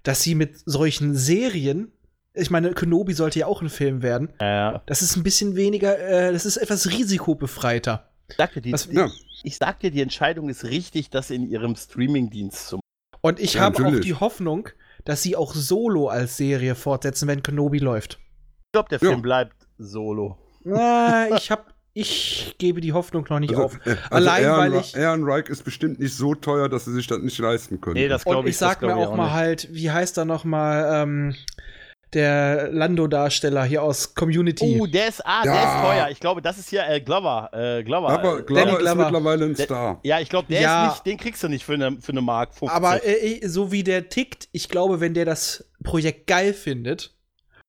Dass sie mit solchen Serien, ich meine, Kenobi sollte ja auch ein Film werden, Ja. das ist ein bisschen weniger, äh, das ist etwas risikobefreiter. Ich sag dir, die, Was- Ja, ich sag dir, die Entscheidung ist richtig, das in ihrem Streamingdienst zu machen. Und ich Ja, habe auch die Hoffnung, dass sie auch Solo als Serie fortsetzen, wenn Kenobi läuft. Ich glaube, der Ja. Film bleibt solo. Na, ich hab, ich gebe die Hoffnung noch nicht also, auf. äh, also Allein, Aaron, weil ich- Aaron Reich ist bestimmt nicht so teuer, dass sie sich das nicht leisten können. Nee, das Und glaube ich ich sag das mir glaub ich auch mal nicht. halt, wie heißt er noch mal, ähm, der Lando-Darsteller hier aus Community. Oh, der ist, ah, der Ja. ist teuer. Ich glaube, das ist hier äh, Glover. Äh, Glover. Aber äh, Glover ist Glover. mittlerweile ein Der- Star. ja, ich glaube, der Ja. ist nicht, den kriegst du nicht für eine, für eine Mark 50. Aber äh, so wie der tickt, ich glaube, wenn der das Projekt geil findet,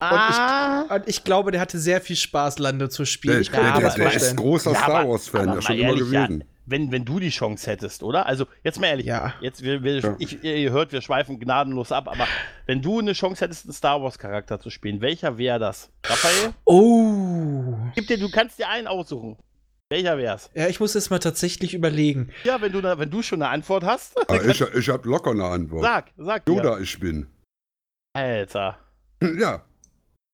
ah, und ich glaube, der hatte sehr viel Spaß, Lando zu spielen. Der, ich der, der, der ist vorstellen. großer Ja, Star Wars-Fan, ja schon immer ehrlich, gewesen. Wenn, wenn du die Chance hättest, oder? Also, jetzt mal ehrlich, Ja. jetzt, wir, wir, Ja. ich, ihr hört, wir schweifen gnadenlos ab, aber wenn du eine Chance hättest, einen Star Wars-Charakter zu spielen, welcher wäre das? Raphael? Oh. Gib dir, du kannst dir einen aussuchen. Welcher wär's? Ja, ich muss jetzt mal tatsächlich überlegen. Ja, wenn du, wenn du schon eine Antwort hast, Aber ich, ich habe locker eine Antwort. sag, sag dir. Yoda ich bin. Alter. Ja.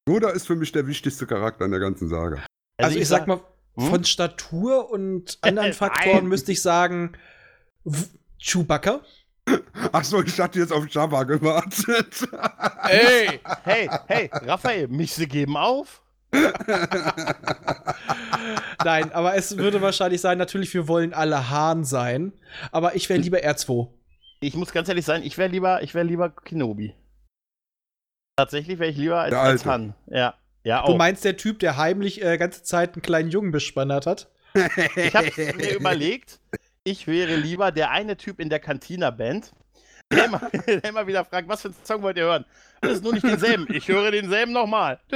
Yoda ist für mich der wichtigste Charakter in der ganzen Saga. Also, ich sag mal, Hm? von Statur und anderen. Faktoren müsste ich sagen, W- Chewbacca. Achso, ich hatte jetzt auf Jabba gewartet. Ey! Hey, hey, Raphael, mich sie geben auf? Nein, aber es würde wahrscheinlich sein, natürlich, wir wollen alle Hahn sein, aber ich wäre lieber R2. Ich muss ganz ehrlich sein, ich wäre lieber, ich wäre lieber Kenobi. Tatsächlich wäre ich lieber als, als Alte. Han. Ja, ja Du auch. meinst der Typ, der heimlich äh, ganze Zeit einen kleinen Jungen bespannert hat? Ich habe mir überlegt, ich wäre lieber der eine Typ in der Cantina-Band, der immer, der immer wieder fragt, was für einen Song wollt ihr hören? Alles nur nicht denselben. Ich höre denselben nochmal.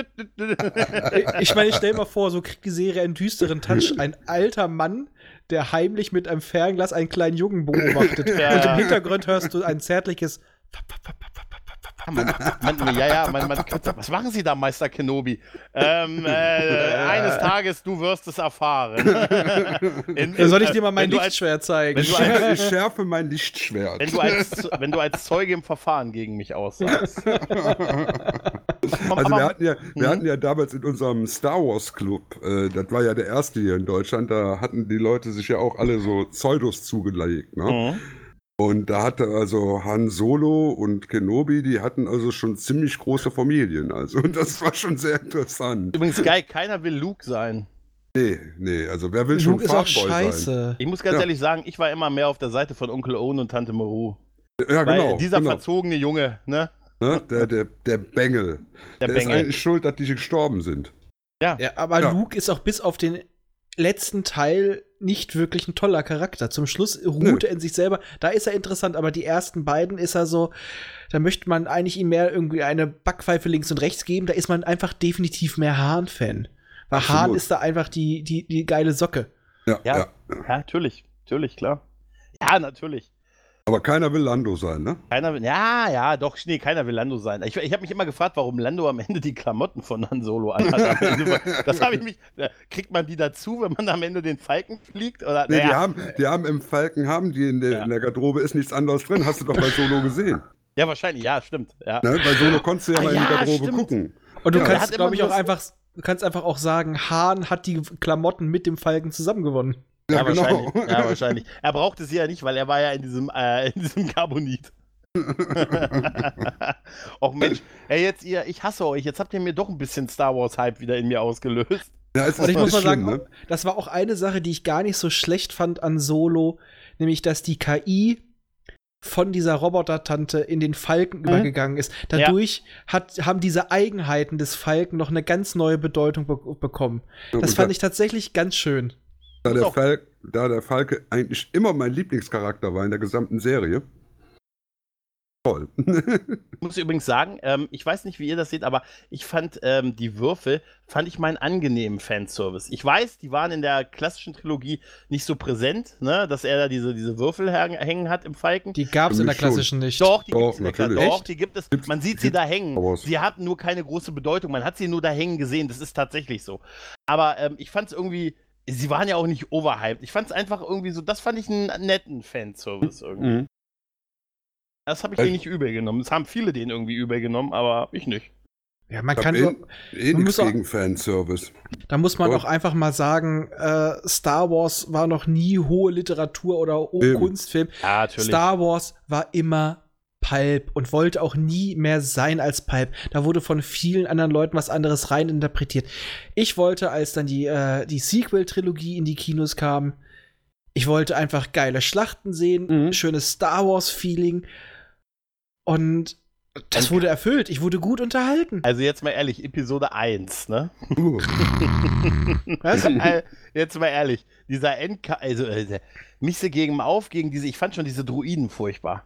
Ich meine, ich stell mal vor, so kriegt die Serie einen düsteren Touch. Ein alter Mann, der heimlich mit einem Fernglas einen kleinen Jungen beobachtet. Ja. Und im Hintergrund hörst du ein zärtliches. Man, man, ja, ja, man, man, was machen Sie da, Meister Kenobi? Ähm, äh, eines Tages, du wirst es erfahren. In- Soll ich dir mal mein du als- Lichtschwert zeigen? wenn Ich, du als- ich schärfe mein Lichtschwert. Wenn du, als, wenn du als Zeuge im Verfahren gegen mich aussagst. also wir hatten, ja, wir Mhm. hatten ja damals in unserem Star Wars Club, äh, das war ja der erste hier in Deutschland, da hatten die Leute sich ja auch alle so Pseudos zugelegt. Ne? Mhm. Und da hatte also Han Solo und Kenobi, die hatten also schon ziemlich große Familien. Also das war schon sehr interessant. Übrigens geil, keiner will Luke sein. Nee, nee, also wer will schon Luke ist auch Farboy sein? scheiße. Ich muss ganz Ja. ehrlich sagen, ich war immer mehr auf der Seite von Onkel Owen und Tante Maru. Ja, Weil genau. dieser genau. verzogene Junge, ne? Ne? Der, der, der Bengel. Der, Der, ist Bengel. eigentlich schuld, dass die gestorben sind. Ja, aber Ja. Luke ist auch bis auf den letzten Teil nicht wirklich ein toller Charakter. Zum Schluss ruht Nö. er in sich selber. Da ist er interessant, aber die ersten beiden ist er so, da möchte man eigentlich ihm mehr irgendwie eine Backpfeife links und rechts geben. Da ist man einfach definitiv mehr Hahn-Fan. Weil Absolut. Hahn ist da einfach die, die, die geile Socke. Ja, Ja. ja. Ja, natürlich. Natürlich, klar. Ja, natürlich. Aber keiner will Lando sein, ne? Keiner will, ja, ja, doch, nee, keiner will Lando sein. Ich, ich habe mich immer gefragt, warum Lando am Ende die Klamotten von Han Solo anhat. Das habe ich mich, kriegt man die dazu, wenn man am Ende den Falken fliegt? Oder, Nee, die, naja, haben, die haben im Falken, haben die in der, Ja. in der Garderobe ist nichts anderes drin. Hast du doch bei Solo gesehen. ja, wahrscheinlich, ja, stimmt. Ja. Ne? Bei Solo konntest du ja Ah, mal in die ja, Garderobe stimmt. gucken. Und du Ja. Kannst, glaube ich, auch einfach, du kannst einfach auch sagen, Hahn hat die Klamotten mit dem Falken zusammengewonnen. Ja, Ja, genau. wahrscheinlich. Ja, wahrscheinlich. Er brauchte sie ja nicht, weil er war ja in diesem, äh, in diesem Carbonit. Och Mensch, ey, jetzt ihr, ich hasse euch. Jetzt habt ihr mir doch ein bisschen Star Wars Hype wieder in mir ausgelöst. Ja, es Und ich muss mal ist sagen, ne? das war auch eine Sache, die ich gar nicht so schlecht fand an Solo, nämlich dass die KI von dieser Roboter-Tante in den Falken Mhm. übergegangen ist. Dadurch hat, haben diese Eigenheiten des Falken noch eine ganz neue Bedeutung be bekommen. Ja, Das fand ich tatsächlich ganz schön. Da, der. Falk, da der Falke eigentlich immer mein Lieblingscharakter war in der gesamten Serie. Toll. Ich muss übrigens sagen, ähm, ich weiß nicht, wie ihr das seht, aber ich fand ähm, die Würfel, fand ich meinen angenehmen Fanservice. Ich weiß, die waren in der klassischen Trilogie nicht so präsent, ne, dass er da diese, diese Würfel hängen- hat im Falken. Die gab es in der klassischen nicht. Doch, die Doch, gibt's in der Klasse. natürlich. Doch, die gibt es. Gibt's- Man sieht sie da hängen. Sie hatten nur keine große Bedeutung. Man hat sie nur da hängen gesehen. Das ist tatsächlich so. Aber ähm, ich fand es irgendwie. Sie waren ja auch nicht overhyped. Ich fand es einfach irgendwie so. Das fand ich einen netten Fanservice irgendwie. Mhm. Das habe ich denen nicht übel genommen. Das haben viele denen irgendwie übel genommen, aber ich nicht. Ja, man Ich kann eh, eh man nichts muss auch- gegen Fanservice. da muss man Oh. auch einfach mal sagen, äh, Star Wars war noch nie hohe Literatur oder. Kunstfilm. Ja, natürlich. Star Wars war immer Pulp und wollte auch nie mehr sein als Pulp. Da wurde von vielen anderen Leuten was anderes reininterpretiert. Ich wollte, als dann die, äh, die Sequel-Trilogie in die Kinos kam, ich wollte einfach geile Schlachten sehen, Mhm. schönes Star Wars-Feeling. Und Das wurde erfüllt. Ich wurde gut unterhalten. Also jetzt mal ehrlich, Episode 1, ne? Uh, Was? Äh, jetzt mal ehrlich, dieser Endka also äh, Misse gegen auf gegen diese, ich fand schon diese Druiden furchtbar.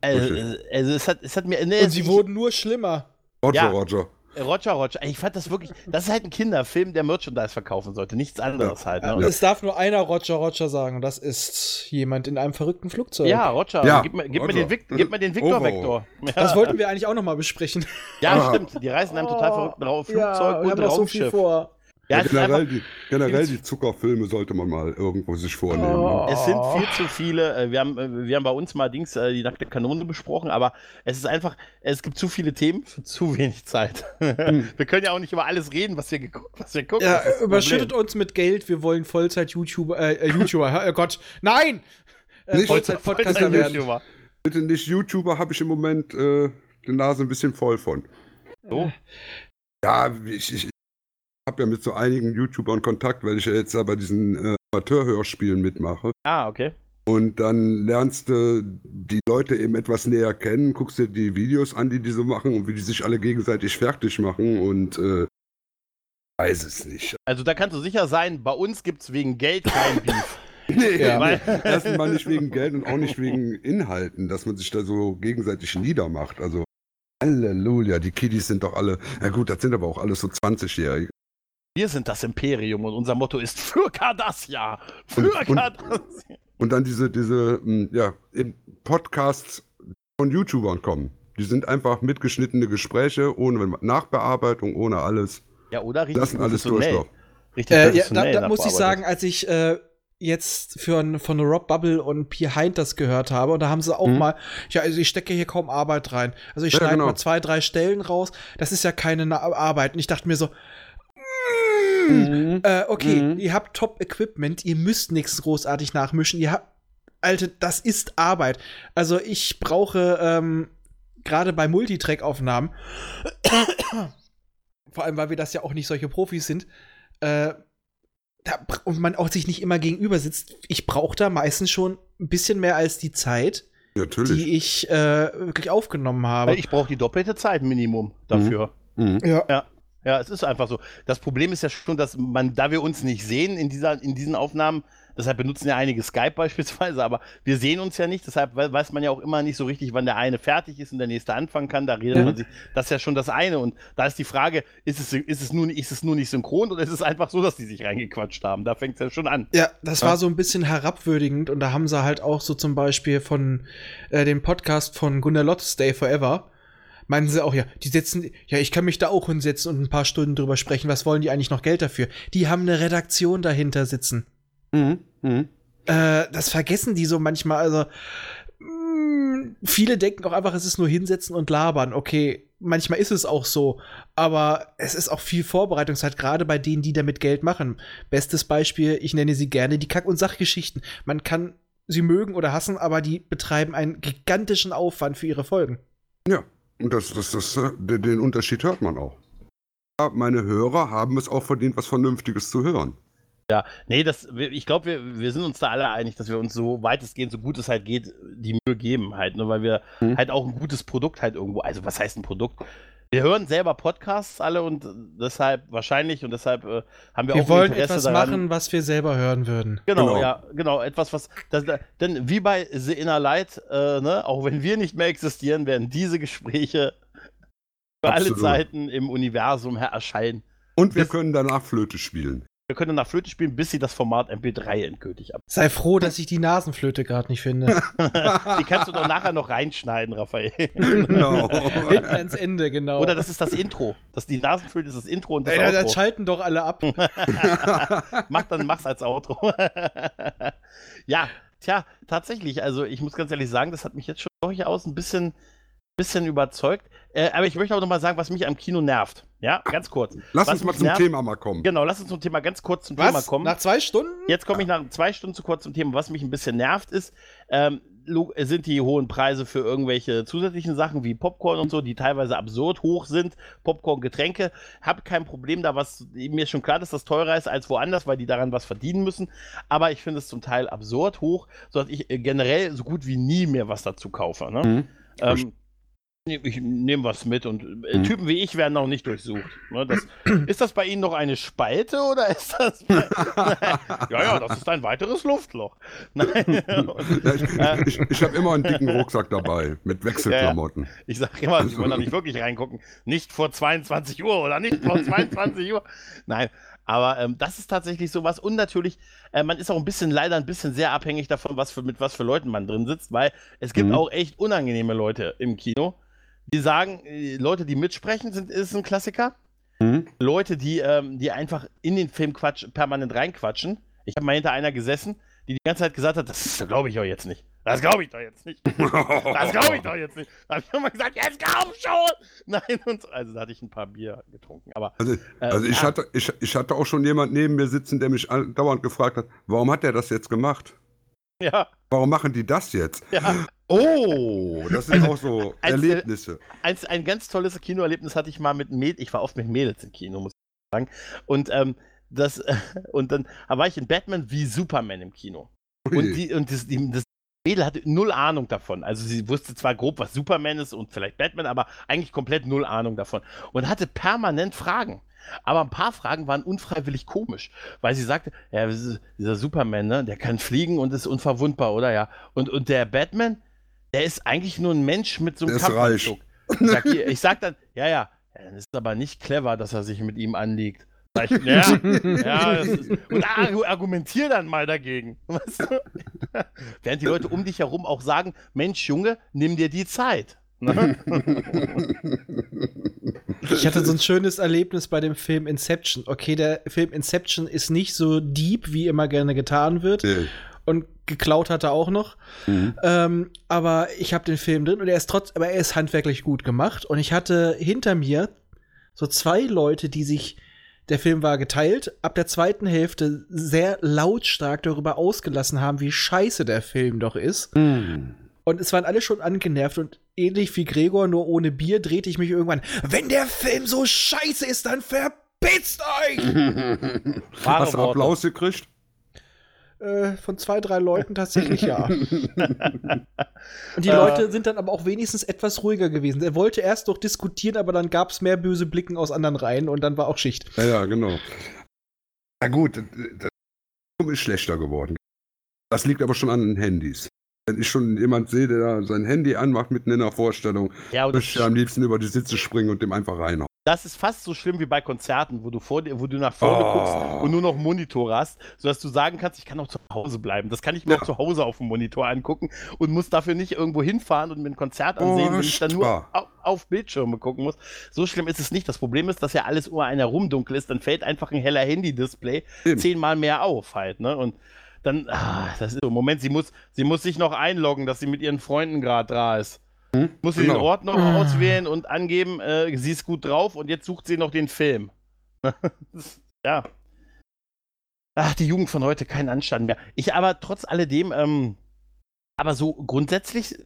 Also, äh, also es hat, es hat mir, ne, Und sie ich, wurden nur schlimmer. Roger, Ja. Roger. Roger, Roger, ich fand das wirklich, das ist halt ein Kinderfilm, der Merchandise verkaufen sollte, nichts anderes halt. Ne? Es darf nur einer Roger Roger sagen. Und das ist jemand in einem verrückten Flugzeug. Ja, Roger, Ja, gib, mir, gib, Mir Roger. den Vic, gib mir den Victor-Vektor. Ja, Das wollten wir eigentlich auch noch mal besprechen. ja Ah. stimmt, die reisen in einem total verrückten Ra Flugzeug ja, wir und haben noch so viel Raumschiff. vor. Ja, Ja, generell einfach, die, generell die Zuckerfilme sollte man mal irgendwo sich vornehmen. Oh. Ne? Es sind viel zu viele. äh, Wir haben, äh, wir haben bei uns mal Dings äh, die nackte Kanone besprochen, aber es ist einfach, es gibt zu viele Themen für zu wenig Zeit. wir können ja auch nicht über alles reden, was wir, geguckt, was wir gucken. Ja, überschüttet Problem. uns mit Geld. Wir wollen Vollzeit-YouTuber, äh, äh, YouTuber, oh Gott, nein! Äh, Nicht- Vollzeit-Podcaster Vollzeit- werden. Bitte nicht YouTuber, habe ich im Moment äh, die Nase ein bisschen voll von. So. Ja, ich, ich habe ja mit so einigen YouTubern Kontakt, weil ich ja jetzt aber diesen äh, Amateurhörspielen mitmache. Ah, okay. Und dann lernst du die Leute eben etwas näher kennen, guckst dir die Videos an, die die so machen und wie die sich alle gegenseitig fertig machen und äh, weiß es nicht. Also da kannst du sicher sein, bei uns gibt es wegen Geld kein Beef. Nee, Ja. Weil- erstmal nicht wegen Geld und auch nicht wegen Inhalten, dass man sich da so gegenseitig niedermacht. Also Halleluja, die Kiddies sind doch alle, na gut, das sind aber auch alles so 20-Jährige. Wir sind das Imperium und unser Motto ist für Cardassia. Für Und- und- Cardassia. Und dann diese, diese, mh, ja, eben Podcasts von YouTubern kommen. Die sind einfach mitgeschnittene Gespräche, ohne Nachbearbeitung, ohne alles. Ja, oder richtig Lassen alles durchlaufen. Richtig Äh, ja, da, da muss ich sagen, als ich äh, jetzt für ein, von Rob Bubble und P. Hind das gehört habe, und da haben sie auch Mhm. mal, ja, also ich stecke hier kaum Arbeit rein. Also ich Ja, schneide genau. mal zwei, drei Stellen raus. Das ist ja keine Na Arbeit. Und ich dachte mir so, Mhm. äh, okay, Mhm. ihr habt Top-Equipment, ihr müsst nichts großartig nachmischen. Ihr habt, Alter, das ist Arbeit. Also ich brauche ähm, gerade bei Multitrack-Aufnahmen, vor allem, weil wir das ja auch nicht solche Profis sind, äh, da, und man auch sich nicht immer gegenüber sitzt. Ich brauche da meistens schon ein bisschen mehr als die Zeit, Natürlich. die ich äh, wirklich aufgenommen habe. Ich brauche die doppelte Zeit Minimum dafür. Mhm. ja. Ja, es ist einfach so. Das Problem ist ja schon, dass man, da wir uns nicht sehen in, dieser, in diesen Aufnahmen, deshalb benutzen ja einige Skype beispielsweise, aber wir sehen uns ja nicht, deshalb we- weiß man ja auch immer nicht so richtig, wann der eine fertig ist und der nächste anfangen kann. Da redet Ja. man sich, das ist ja schon das eine. Und da ist die Frage, ist es, ist es, nur, ist es nur nicht synchron oder ist es einfach so, dass die sich reingequatscht haben? Da fängt es ja schon an. Ja, das Ja. war so ein bisschen herabwürdigend und da haben sie halt auch so zum Beispiel von äh, dem Podcast von Gunnar Lott, Stay Forever, meinen sie auch, ja, die setzen, ja, ich kann mich da auch hinsetzen und ein paar Stunden drüber sprechen, was wollen die eigentlich noch Geld dafür? Die haben eine Redaktion dahinter sitzen. Mhm. Mhm. Äh, das vergessen die so manchmal, also mh, viele denken auch einfach, es ist nur hinsetzen und labern. Okay, manchmal ist es auch so, aber es ist auch viel Vorbereitungszeit, gerade bei denen, die damit Geld machen. Bestes Beispiel, ich nenne sie gerne die Kack- und Sachgeschichten. Man kann sie mögen oder hassen, aber die betreiben einen gigantischen Aufwand für ihre Folgen. Ja, und das, das, das, äh, den Unterschied hört man auch. Meine Hörer haben es auch verdient, was Vernünftiges zu hören. Ja, nee, das, ich glaube, wir, wir sind uns da alle einig, dass wir uns so weitestgehend, so gut es halt geht, die Mühe geben halt, ne, weil wir Mhm. halt auch ein gutes Produkt halt irgendwo, also was heißt ein Produkt? Wir hören selber Podcasts alle und deshalb wahrscheinlich und deshalb äh, haben wir, Wir auch wollen Interesse etwas daran. machen, was wir selber hören würden. Genau, Genau. ja, genau, etwas, was, das, da- denn wie bei The Inner Light, äh, ne, auch wenn wir nicht mehr existieren, werden diese Gespräche für alle Absolut. Zeiten im Universum erscheinen. Und wir Das- können danach Flöte spielen. Wir können nach Flöte spielen, bis sie das Format MP3 endgültig ab. Sei froh, dass ich die Nasenflöte gerade nicht finde. Die kannst du doch nachher noch reinschneiden, Raphael. Genau. Hinten ans Ende, genau. Oder das ist das Intro. Das, die Nasenflöte ist das Intro und das Ey, das Outro. schalten doch alle ab. Mach dann, mach's als Outro. ja, tja, tatsächlich. Also ich muss ganz ehrlich sagen, das hat mich jetzt schon durchaus ein bisschen, bisschen überzeugt. Äh, aber ich möchte auch noch mal sagen, was mich am Kino nervt. Ja, ganz kurz. Lass Was uns mal zum nervt- Thema mal kommen. Genau, lass uns zum Thema ganz kurz zum Thema Was? kommen. Nach zwei Stunden? Jetzt komme ich nach zwei Stunden zu kurz zum Thema. Was mich ein bisschen nervt, ist, ähm, sind die hohen Preise für irgendwelche zusätzlichen Sachen wie Popcorn und so, die teilweise absurd hoch sind. Popcorn, Getränke. Hab kein Problem da, was mir ist schon klar, dass das teurer ist als woanders, weil die daran was verdienen müssen. Aber ich finde es zum Teil absurd hoch, sodass ich äh, generell so gut wie nie mehr was dazu kaufe. Ne? Mhm. Ähm, ich nehme was mit und äh, Mhm. Typen wie ich werden noch nicht durchsucht. Ne, das, ist das bei Ihnen noch eine Spalte oder ist das. ja, ja, das ist ein weiteres Luftloch. Nein. Ja, ich Äh. ich, ich habe immer einen dicken Rucksack dabei mit Wechselklamotten. Ich sage immer, Sie wollen da nicht wirklich reingucken. Nicht vor 22 Uhr oder nicht vor 22 Uhr. Nein, aber ähm, das ist tatsächlich sowas. Und natürlich, äh, man ist auch ein bisschen, leider ein bisschen sehr abhängig davon, was für, mit was für Leuten man drin sitzt, weil es gibt Mhm. auch echt unangenehme Leute im Kino, die sagen, äh, Leute, die mitsprechen, sind, ist ein Klassiker. Hm? Leute, die, ähm, die einfach in den Film quatsch, permanent reinquatschen. Ich habe mal hinter einer gesessen, die die ganze Zeit gesagt hat, das glaube ich doch jetzt nicht. Das glaube ich doch jetzt nicht. Das glaube ich doch jetzt nicht. Da habe ich immer gesagt, jetzt glaub schon! Nein, und so. Also da hatte ich ein paar Bier getrunken. Aber Also, äh, also ich, ja, hatte, ich, ich hatte auch schon jemand neben mir sitzen, der mich dauernd gefragt hat, warum hat der das jetzt gemacht? ja, Warum machen die das jetzt? ja. Oh, das sind auch so als- Erlebnisse. Eins, ein ganz tolles Kinoerlebnis hatte ich mal mit Mädels. Ich war oft mit Mädels im Kino, muss ich sagen. Und, ähm, das, und dann war ich in Batman wie Superman im Kino. Und, Ui. die, und das, die, das Mädel hatte null Ahnung davon. Also sie wusste zwar grob, was Superman ist und vielleicht Batman, aber eigentlich komplett null Ahnung davon. Und hatte permanent Fragen. Aber ein paar Fragen waren unfreiwillig komisch, weil sie sagte, ja, dieser Superman, ne, der kann fliegen und ist unverwundbar, oder ja? Und, und der Batman, der ist eigentlich nur ein Mensch mit so einem. Kampfanzug. Ich sag, ich sag dann, ja, ja, ja, dann ist es aber nicht clever, dass er sich mit ihm anlegt. Ich, ja, ja, das ist, und argu- argumentier dann mal dagegen. Weißt du? Während die Leute um dich herum auch sagen, Mensch, Junge, nimm dir die Zeit. Ne? Ich hatte so ein schönes Erlebnis bei dem Film Inception. Okay, der Film Inception ist nicht so deep, wie immer gerne getan wird. Nee. Und geklaut hat er auch noch. Mhm. Ähm, aber ich habe den Film drin und er ist trotz, aber er ist handwerklich gut gemacht. Und ich hatte hinter mir so zwei Leute, die sich, der Film war geteilt, ab der zweiten Hälfte sehr lautstark darüber ausgelassen haben, wie scheiße der Film doch ist. Mhm. Und es waren alle schon angenervt und ähnlich wie Gregor, nur ohne Bier, drehte ich mich irgendwann. Wenn der Film so scheiße ist, dann verpisst euch! Hast du. Applaus gekriegt? Äh, von zwei, drei Leuten tatsächlich ja. und die Äh. Leute sind dann aber auch wenigstens etwas ruhiger gewesen. Er wollte erst noch diskutieren, aber dann gab es mehr böse Blicken aus anderen Reihen und dann war auch Schicht. Ja, ja, genau. Na gut, das ist schlechter geworden. Das liegt aber schon an den Handys. Wenn ich schon jemand sehe, der sein Handy anmacht mitten in der Vorstellung, Ja, würde ich am liebsten über die Sitze springen und dem einfach reinhauen. Das ist fast so schlimm wie bei Konzerten, wo du vor dir, wo du nach vorne Oh. guckst und nur noch Monitore hast, sodass du sagen kannst, ich kann auch zu Hause bleiben. Das kann ich mir Ja. auch zu Hause auf dem Monitor angucken und muss dafür nicht irgendwo hinfahren und mir ein Konzert ansehen, wenn ich dann nur auf, auf Bildschirme gucken muss. So schlimm ist es nicht. Das Problem ist, dass ja alles um einen herum dunkel ist, dann fällt einfach ein heller Handy-Display zehnmal mehr auf halt, ne? Und dann, ah, das ist so. Moment, sie muss, sie muss sich noch einloggen, dass sie mit ihren Freunden gerade da ist. Hm? Muss sie den Genau. Ort noch Ah. auswählen und angeben, äh, sie ist gut drauf und jetzt sucht sie noch den Film. ja. Ach, die Jugend von heute, kein Anstand mehr. Ich aber trotz alledem, ähm, aber so grundsätzlich, ich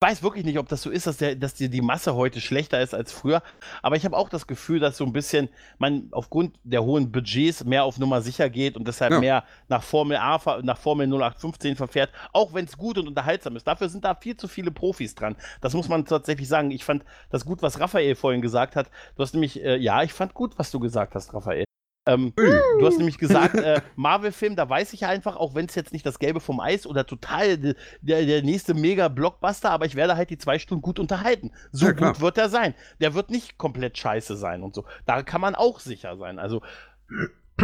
weiß wirklich nicht, ob das so ist, dass, der, dass die, die Masse heute schlechter ist als früher. Aber ich habe auch das Gefühl, dass so ein bisschen man aufgrund der hohen Budgets mehr auf Nummer sicher geht und deshalb Ja. mehr nach Formel A, nach Formel 0815 verfährt, auch wenn es gut und unterhaltsam ist. Dafür sind da viel zu viele Profis dran. Das muss man tatsächlich sagen. Ich fand das gut, was Raphael vorhin gesagt hat. Du hast nämlich, äh, ja, ich fand gut, was du gesagt hast, Raphael. Ähm. Du hast nämlich gesagt, äh, Marvel-Film, da weiß ich einfach, auch wenn es jetzt nicht das Gelbe vom Eis oder total de- der, der nächste Mega-Blockbuster, aber ich werde halt die zwei Stunden gut unterhalten. So Ja, klar. gut wird er sein. Der wird nicht komplett scheiße sein und so. Da kann man auch sicher sein. Also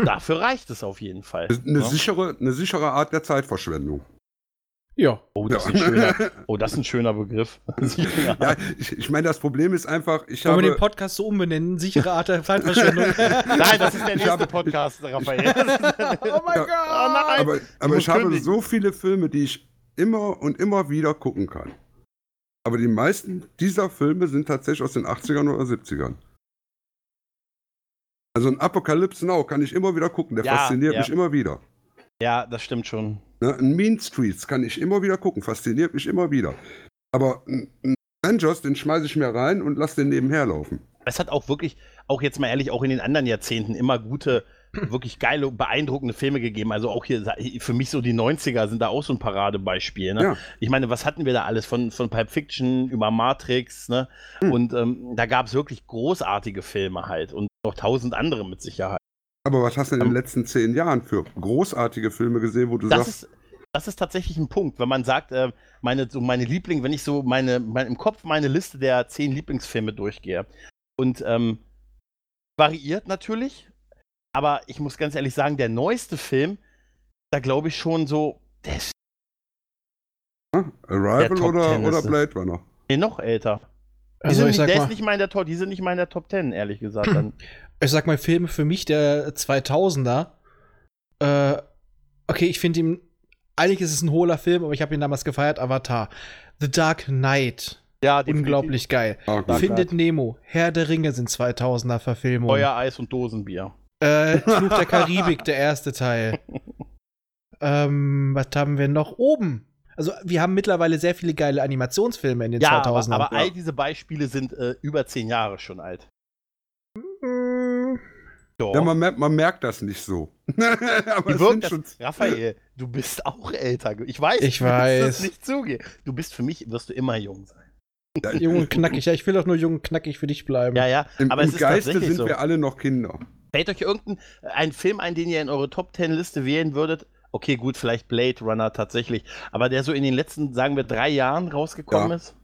dafür reicht es auf jeden Fall. Eine, ne? sichere, eine sichere Art der Zeitverschwendung. Ja. Oh, das Ja. ist ein schöner, oh, das ist ein schöner Begriff. Ja, ich, ich meine, das Problem ist einfach, ich Wollen wir den habe. Podcast so umbenennen? Sichere Art der Zeitverschwendung. Nein, das ist der Ich nächste habe- Podcast, Raphael. oh mein Ja. Gott! Oh nein! Aber, aber ich habe so viele Filme, die ich immer und immer wieder gucken kann. Aber die meisten dieser Filme sind tatsächlich aus den 80ern oder 70ern. Also ein Apocalypse Now kann ich immer wieder gucken, der Ja, fasziniert ja. mich immer wieder. Ja, das stimmt schon. Ne? Ein Mean Streets kann ich immer wieder gucken, fasziniert mich immer wieder. Aber ein Avengers, den schmeiße ich mir rein und lasse den nebenher laufen. Es hat auch wirklich, auch jetzt mal ehrlich, auch in den anderen Jahrzehnten immer gute wirklich geile, beeindruckende Filme gegeben. Also auch hier für mich so die 90er sind da auch so ein Paradebeispiel. Ne? Ja. Ich meine, was hatten wir da alles? Von, von Pulp Fiction über Matrix, ne? Und ähm, da gab es wirklich großartige Filme halt und noch tausend andere mit Sicherheit. Aber was hast du in den letzten zehn Jahren für großartige Filme gesehen, wo du Das sagst, ist, das ist tatsächlich ein Punkt, wenn man sagt, äh, meine, so meine Liebling, wenn ich so meine, mein, im Kopf meine Liste der zehn Lieblingsfilme durchgehe. Und ähm, variiert natürlich, aber ich muss ganz ehrlich sagen, der neueste Film, da glaube ich schon so, der ist hm, Arrival der oder, oder Blade Runner? nee, noch älter. Die Also nicht, sag der mal, ist nicht mal in der Top, die sind nicht mal in der Top 10, ehrlich gesagt. Dann. ich sag mal Filme für mich der 2000er. Äh, okay, ich finde ihn eigentlich ist es ein hohler Film, aber ich habe ihn damals gefeiert. Avatar, The Dark Knight, Ja, unglaublich geil. Gut. Findet Nemo, Herr der Ringe sind 2000er Verfilmungen. Feuer, Eis und Dosenbier. Äh, Fluch der Karibik, der erste Teil. ähm, was haben wir noch oben? Also, wir haben mittlerweile sehr viele geile Animationsfilme in den Ja, aber, 2000ern. aber all diese Beispiele sind äh, über zehn Jahre schon alt. Doch. Ja, man, merkt, man merkt das nicht so. Aber wirkt das? schon. Raphael, du bist auch älter. Ich weiß, Ich weiß. das nicht zugehen. Du bist für mich, wirst du immer jung sein. jung und knackig. Ja, ich will doch nur jung und knackig für dich bleiben. Ja, ja, Im, aber im es ist Geiste tatsächlich sind so. wir alle noch Kinder. Fällt euch irgendein ein Film ein, den ihr in eure Top 10 Liste wählen würdet? Okay, gut, vielleicht Blade Runner tatsächlich, aber der so in den letzten, sagen wir, drei Jahren rausgekommen Ja. ist,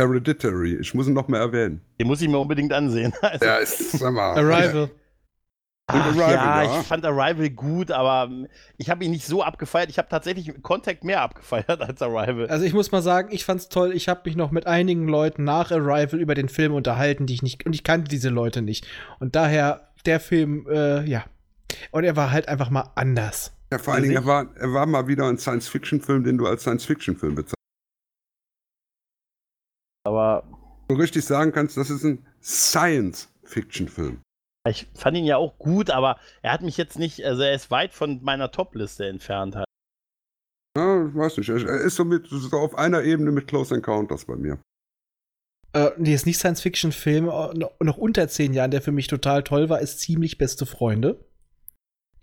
Hereditary, ich muss ihn noch mal erwähnen. den muss ich mir unbedingt ansehen. Also, Ja, ist, sag mal. Arrival. ach, Arrival, ja, ja. ich fand Arrival gut, aber ich habe ihn nicht so abgefeiert. Ich habe tatsächlich Contact mehr abgefeiert als Arrival. Also ich muss mal sagen, ich fand's toll. Ich habe mich noch mit einigen Leuten nach Arrival über den Film unterhalten, die ich nicht und ich kannte diese Leute nicht. Und daher der Film, äh, ja. Und er war halt einfach mal anders. Ja, vor allen Dingen, er war, er war mal wieder ein Science-Fiction-Film, den du als Science-Fiction-Film bezeichnest. aber Du richtig sagen kannst, das ist ein Science-Fiction-Film. ich fand ihn ja auch gut, aber er hat mich jetzt nicht, also er ist weit von meiner Top-Liste entfernt. Halt. Ja, ich weiß nicht. Er ist so, mit, so auf einer Ebene mit Close Encounters bei mir. Äh, nee, ist nicht Science-Fiction-Film, äh, noch, unter zehn Jahren, der für mich total toll war, ist ziemlich beste Freunde.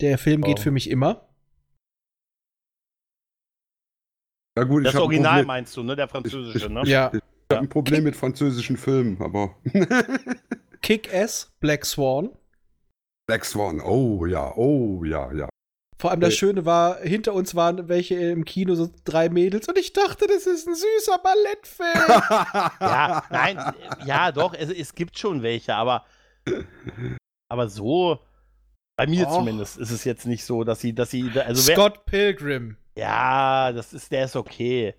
Der Film geht Oh. für mich immer. Ja, gut, Das Original Problem- meinst du, ne? Der französische, ich- ne? Ja. Ich habe ein Problem mit französischen Filmen, aber. Kick-Ass, Black Swan. Black Swan, oh ja, oh ja, ja. Vor allem das Äh. Schöne war, hinter uns waren welche im Kino, so drei Mädels, und ich dachte, das ist ein süßer Ballettfilm. Ja, nein, ja, doch, es, es gibt schon welche, aber, aber so, bei mir Och. zumindest, ist es jetzt nicht so, dass sie, dass sie, also wer, Scott Pilgrim. Ja, das ist, der ist okay.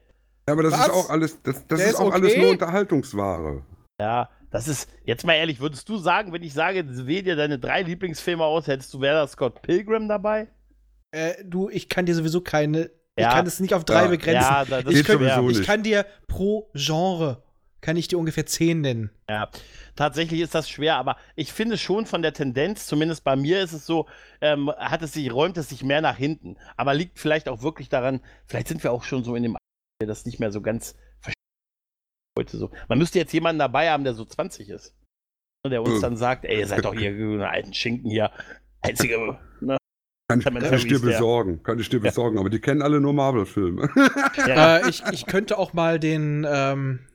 Ja, aber das Was? ist auch alles, das, das ist ist auch alles okay? nur Unterhaltungsware. Ja, das ist, jetzt mal ehrlich, würdest du sagen, wenn ich sage, wähl dir deine drei Lieblingsfilme aus, hättest du, wäre da Scott Pilgrim dabei? Äh, du, ich kann dir sowieso keine. Ja. Ich kann es nicht auf drei Ja. begrenzen. Ja, da, das ich, sowieso ich kann dir pro Genre kann ich dir ungefähr zehn nennen. Ja, tatsächlich ist das schwer, aber ich finde schon von der Tendenz, zumindest bei mir ist es so, ähm, hat es sich, räumt es sich mehr nach hinten. Aber liegt vielleicht auch wirklich daran, vielleicht sind wir auch schon so in dem Alter, der das nicht mehr so ganz versteht heute so. Man müsste jetzt jemanden dabei haben, der so 20 ist. Der uns dann sagt, ey, ihr seid doch hier alten Schinken hier. Einzige, ne? Kann, kann ich dir besorgen, kann ich dir besorgen, aber die kennen alle nur Marvel-Filme. Ja, äh, ich, ich könnte auch mal den, ähm,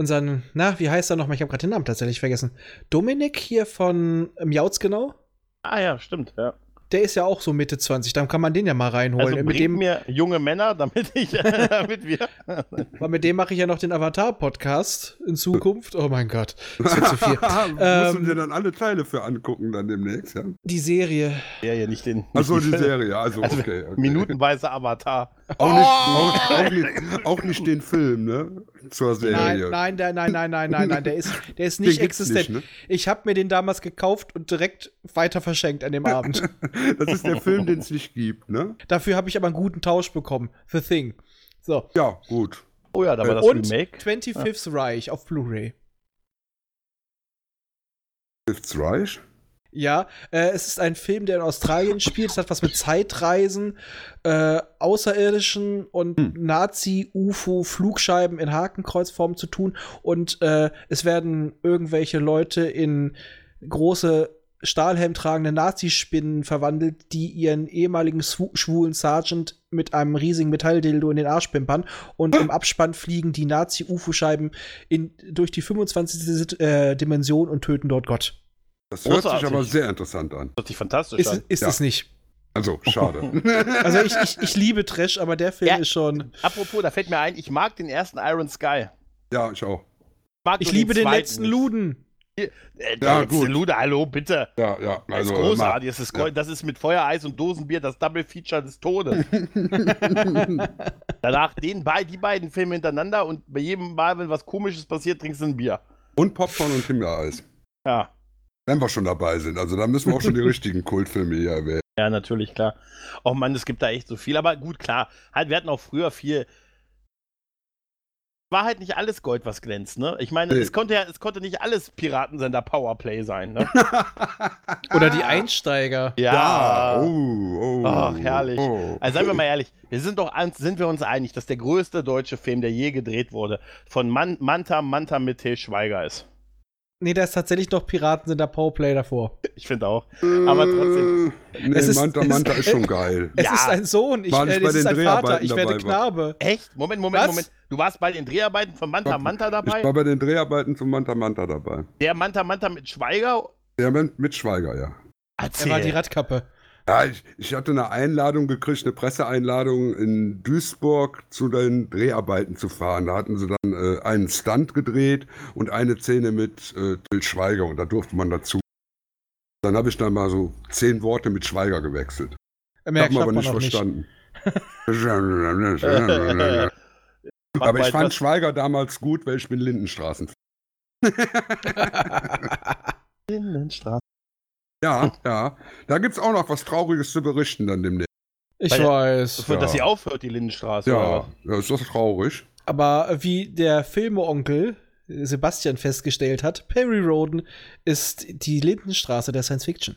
unseren, na, wie heißt er nochmal? Ich habe gerade den Namen tatsächlich vergessen. Dominik hier von Miauts genau. ah ja, stimmt, ja. Der ist ja auch so Mitte 20, dann kann man den ja mal reinholen. Also mit, dem, mir junge Männer, damit ich, damit wir. weil mit dem mache ich ja noch den Avatar-Podcast in Zukunft. Oh mein Gott, das wird zu viel. Ähm, du dir dann alle Teile für angucken dann demnächst, ja? Die Serie. Ja, ja, nicht den. Achso, die. Serie, also, Also okay, okay. Minutenweise Avatar. Auch nicht, auch, auch, nicht, auch nicht den Film, ne? Zur Serie. Nein, nein, der, nein, nein, nein, nein, nein, der ist, der ist nicht existent. nicht, ne? Ich habe mir den damals gekauft und direkt weiter verschenkt an dem Abend. Das ist der Film, den es nicht gibt, ne? Dafür habe ich aber einen guten Tausch bekommen. The Thing. So. Ja, gut. Oh ja, da war das und Remake. 25th Reich auf Blu-ray. Fifth Reich? Ja, äh, es ist ein Film, der in Australien spielt. Es hat was mit Zeitreisen, äh, Außerirdischen und Hm. Nazi-UFO-Flugscheiben in Hakenkreuzform zu tun. Und äh, es werden irgendwelche Leute in große Stahlhelm tragende Nazispinnen verwandelt, die ihren ehemaligen schwu- schwulen Sergeant mit einem riesigen Metalldildo in den Arsch pimpern. Und im Abspann fliegen die Nazi-UFO-Scheiben durch die 25. Sit- äh, Dimension und töten dort Gott. Das hört sich aber sehr interessant an. hört sich fantastisch Ist, an. ist Ja. es nicht. Also, schade. Also ich, ich, ich liebe Trash, aber der Film Ja. ist schon. Apropos, da fällt mir ein, ich mag den ersten Iron Sky. ja, ich auch. Mag Ich nur liebe den zweiten letzten nicht. Luden. Äh, Ja, der letzte gut. Lude, hallo, bitte. Ja, ja. Das Also, ist großartig. Das ist, ja. das ist mit Feuereis und Dosenbier das Double Feature des Todes. Danach den, bei- die beiden Filme hintereinander und bei jedem Mal, wenn was Komisches passiert, trinkst du ein Bier. Und Popcorn und Himbeereis. Ja. Wenn wir schon dabei sind. Also, da müssen wir auch schon die richtigen Kultfilme hier erwähnen. Ja, natürlich, klar. Oh Mann, es gibt da echt so viel. Aber gut, klar. Halt, wir hatten auch früher viel. War halt nicht alles Gold, was glänzt, ne? Ich meine, Nee. es konnte ja, es konnte nicht alles Piratensender Powerplay sein, ne? Oder die Einsteiger. Ja. Oh, oh. Ach, herrlich. Oh. Also seien wir mal ehrlich, wir sind doch an- sind wir uns einig, dass der größte deutsche Film, der je gedreht wurde, von Man Manta Manta mit Til Schweiger ist. Nee, da ist tatsächlich noch Piraten sind der Powerplay davor. Ich finde auch. Aber trotzdem. Äh, Nee, Es ist- Manta es- Manta ist schon geil. Es Ja. ist ein Sohn, ich, äh, bei es ist ein Vater, ich werde. Knabe. Echt? Moment, Moment, Was? Moment. Du warst bei den Dreharbeiten von Manta Manta Ich dabei? war bei den Dreharbeiten zu Manta Manta dabei. Der Manta Manta mit Schweiger? Der mit, mit Schweiger, ja. Erzähl. Er war die Radkappe. Ja, ich, ich hatte eine Einladung gekriegt, eine Presseeinladung in Duisburg zu den Dreharbeiten zu fahren. Da hatten sie dann äh, einen Stunt gedreht und eine Szene mit äh, Til Schweiger und da durfte man dazu. Dann habe ich dann mal so zehn Worte mit Schweiger gewechselt. Mehr Haben wir aber schafft nicht man verstanden. Mach aber ich fand Schweiger damals gut, weil ich bin Lindenstraßen. Lindenstraße. Ja, ja. Da gibt es auch noch was Trauriges zu berichten dann demnächst. Ich Weil- weiß. Dass Ja. sie aufhört, die Lindenstraße. oder Ja, das ist doch traurig. Aber wie der Filmeonkel Sebastian festgestellt hat, Perry Roden ist die Lindenstraße der Science Fiction.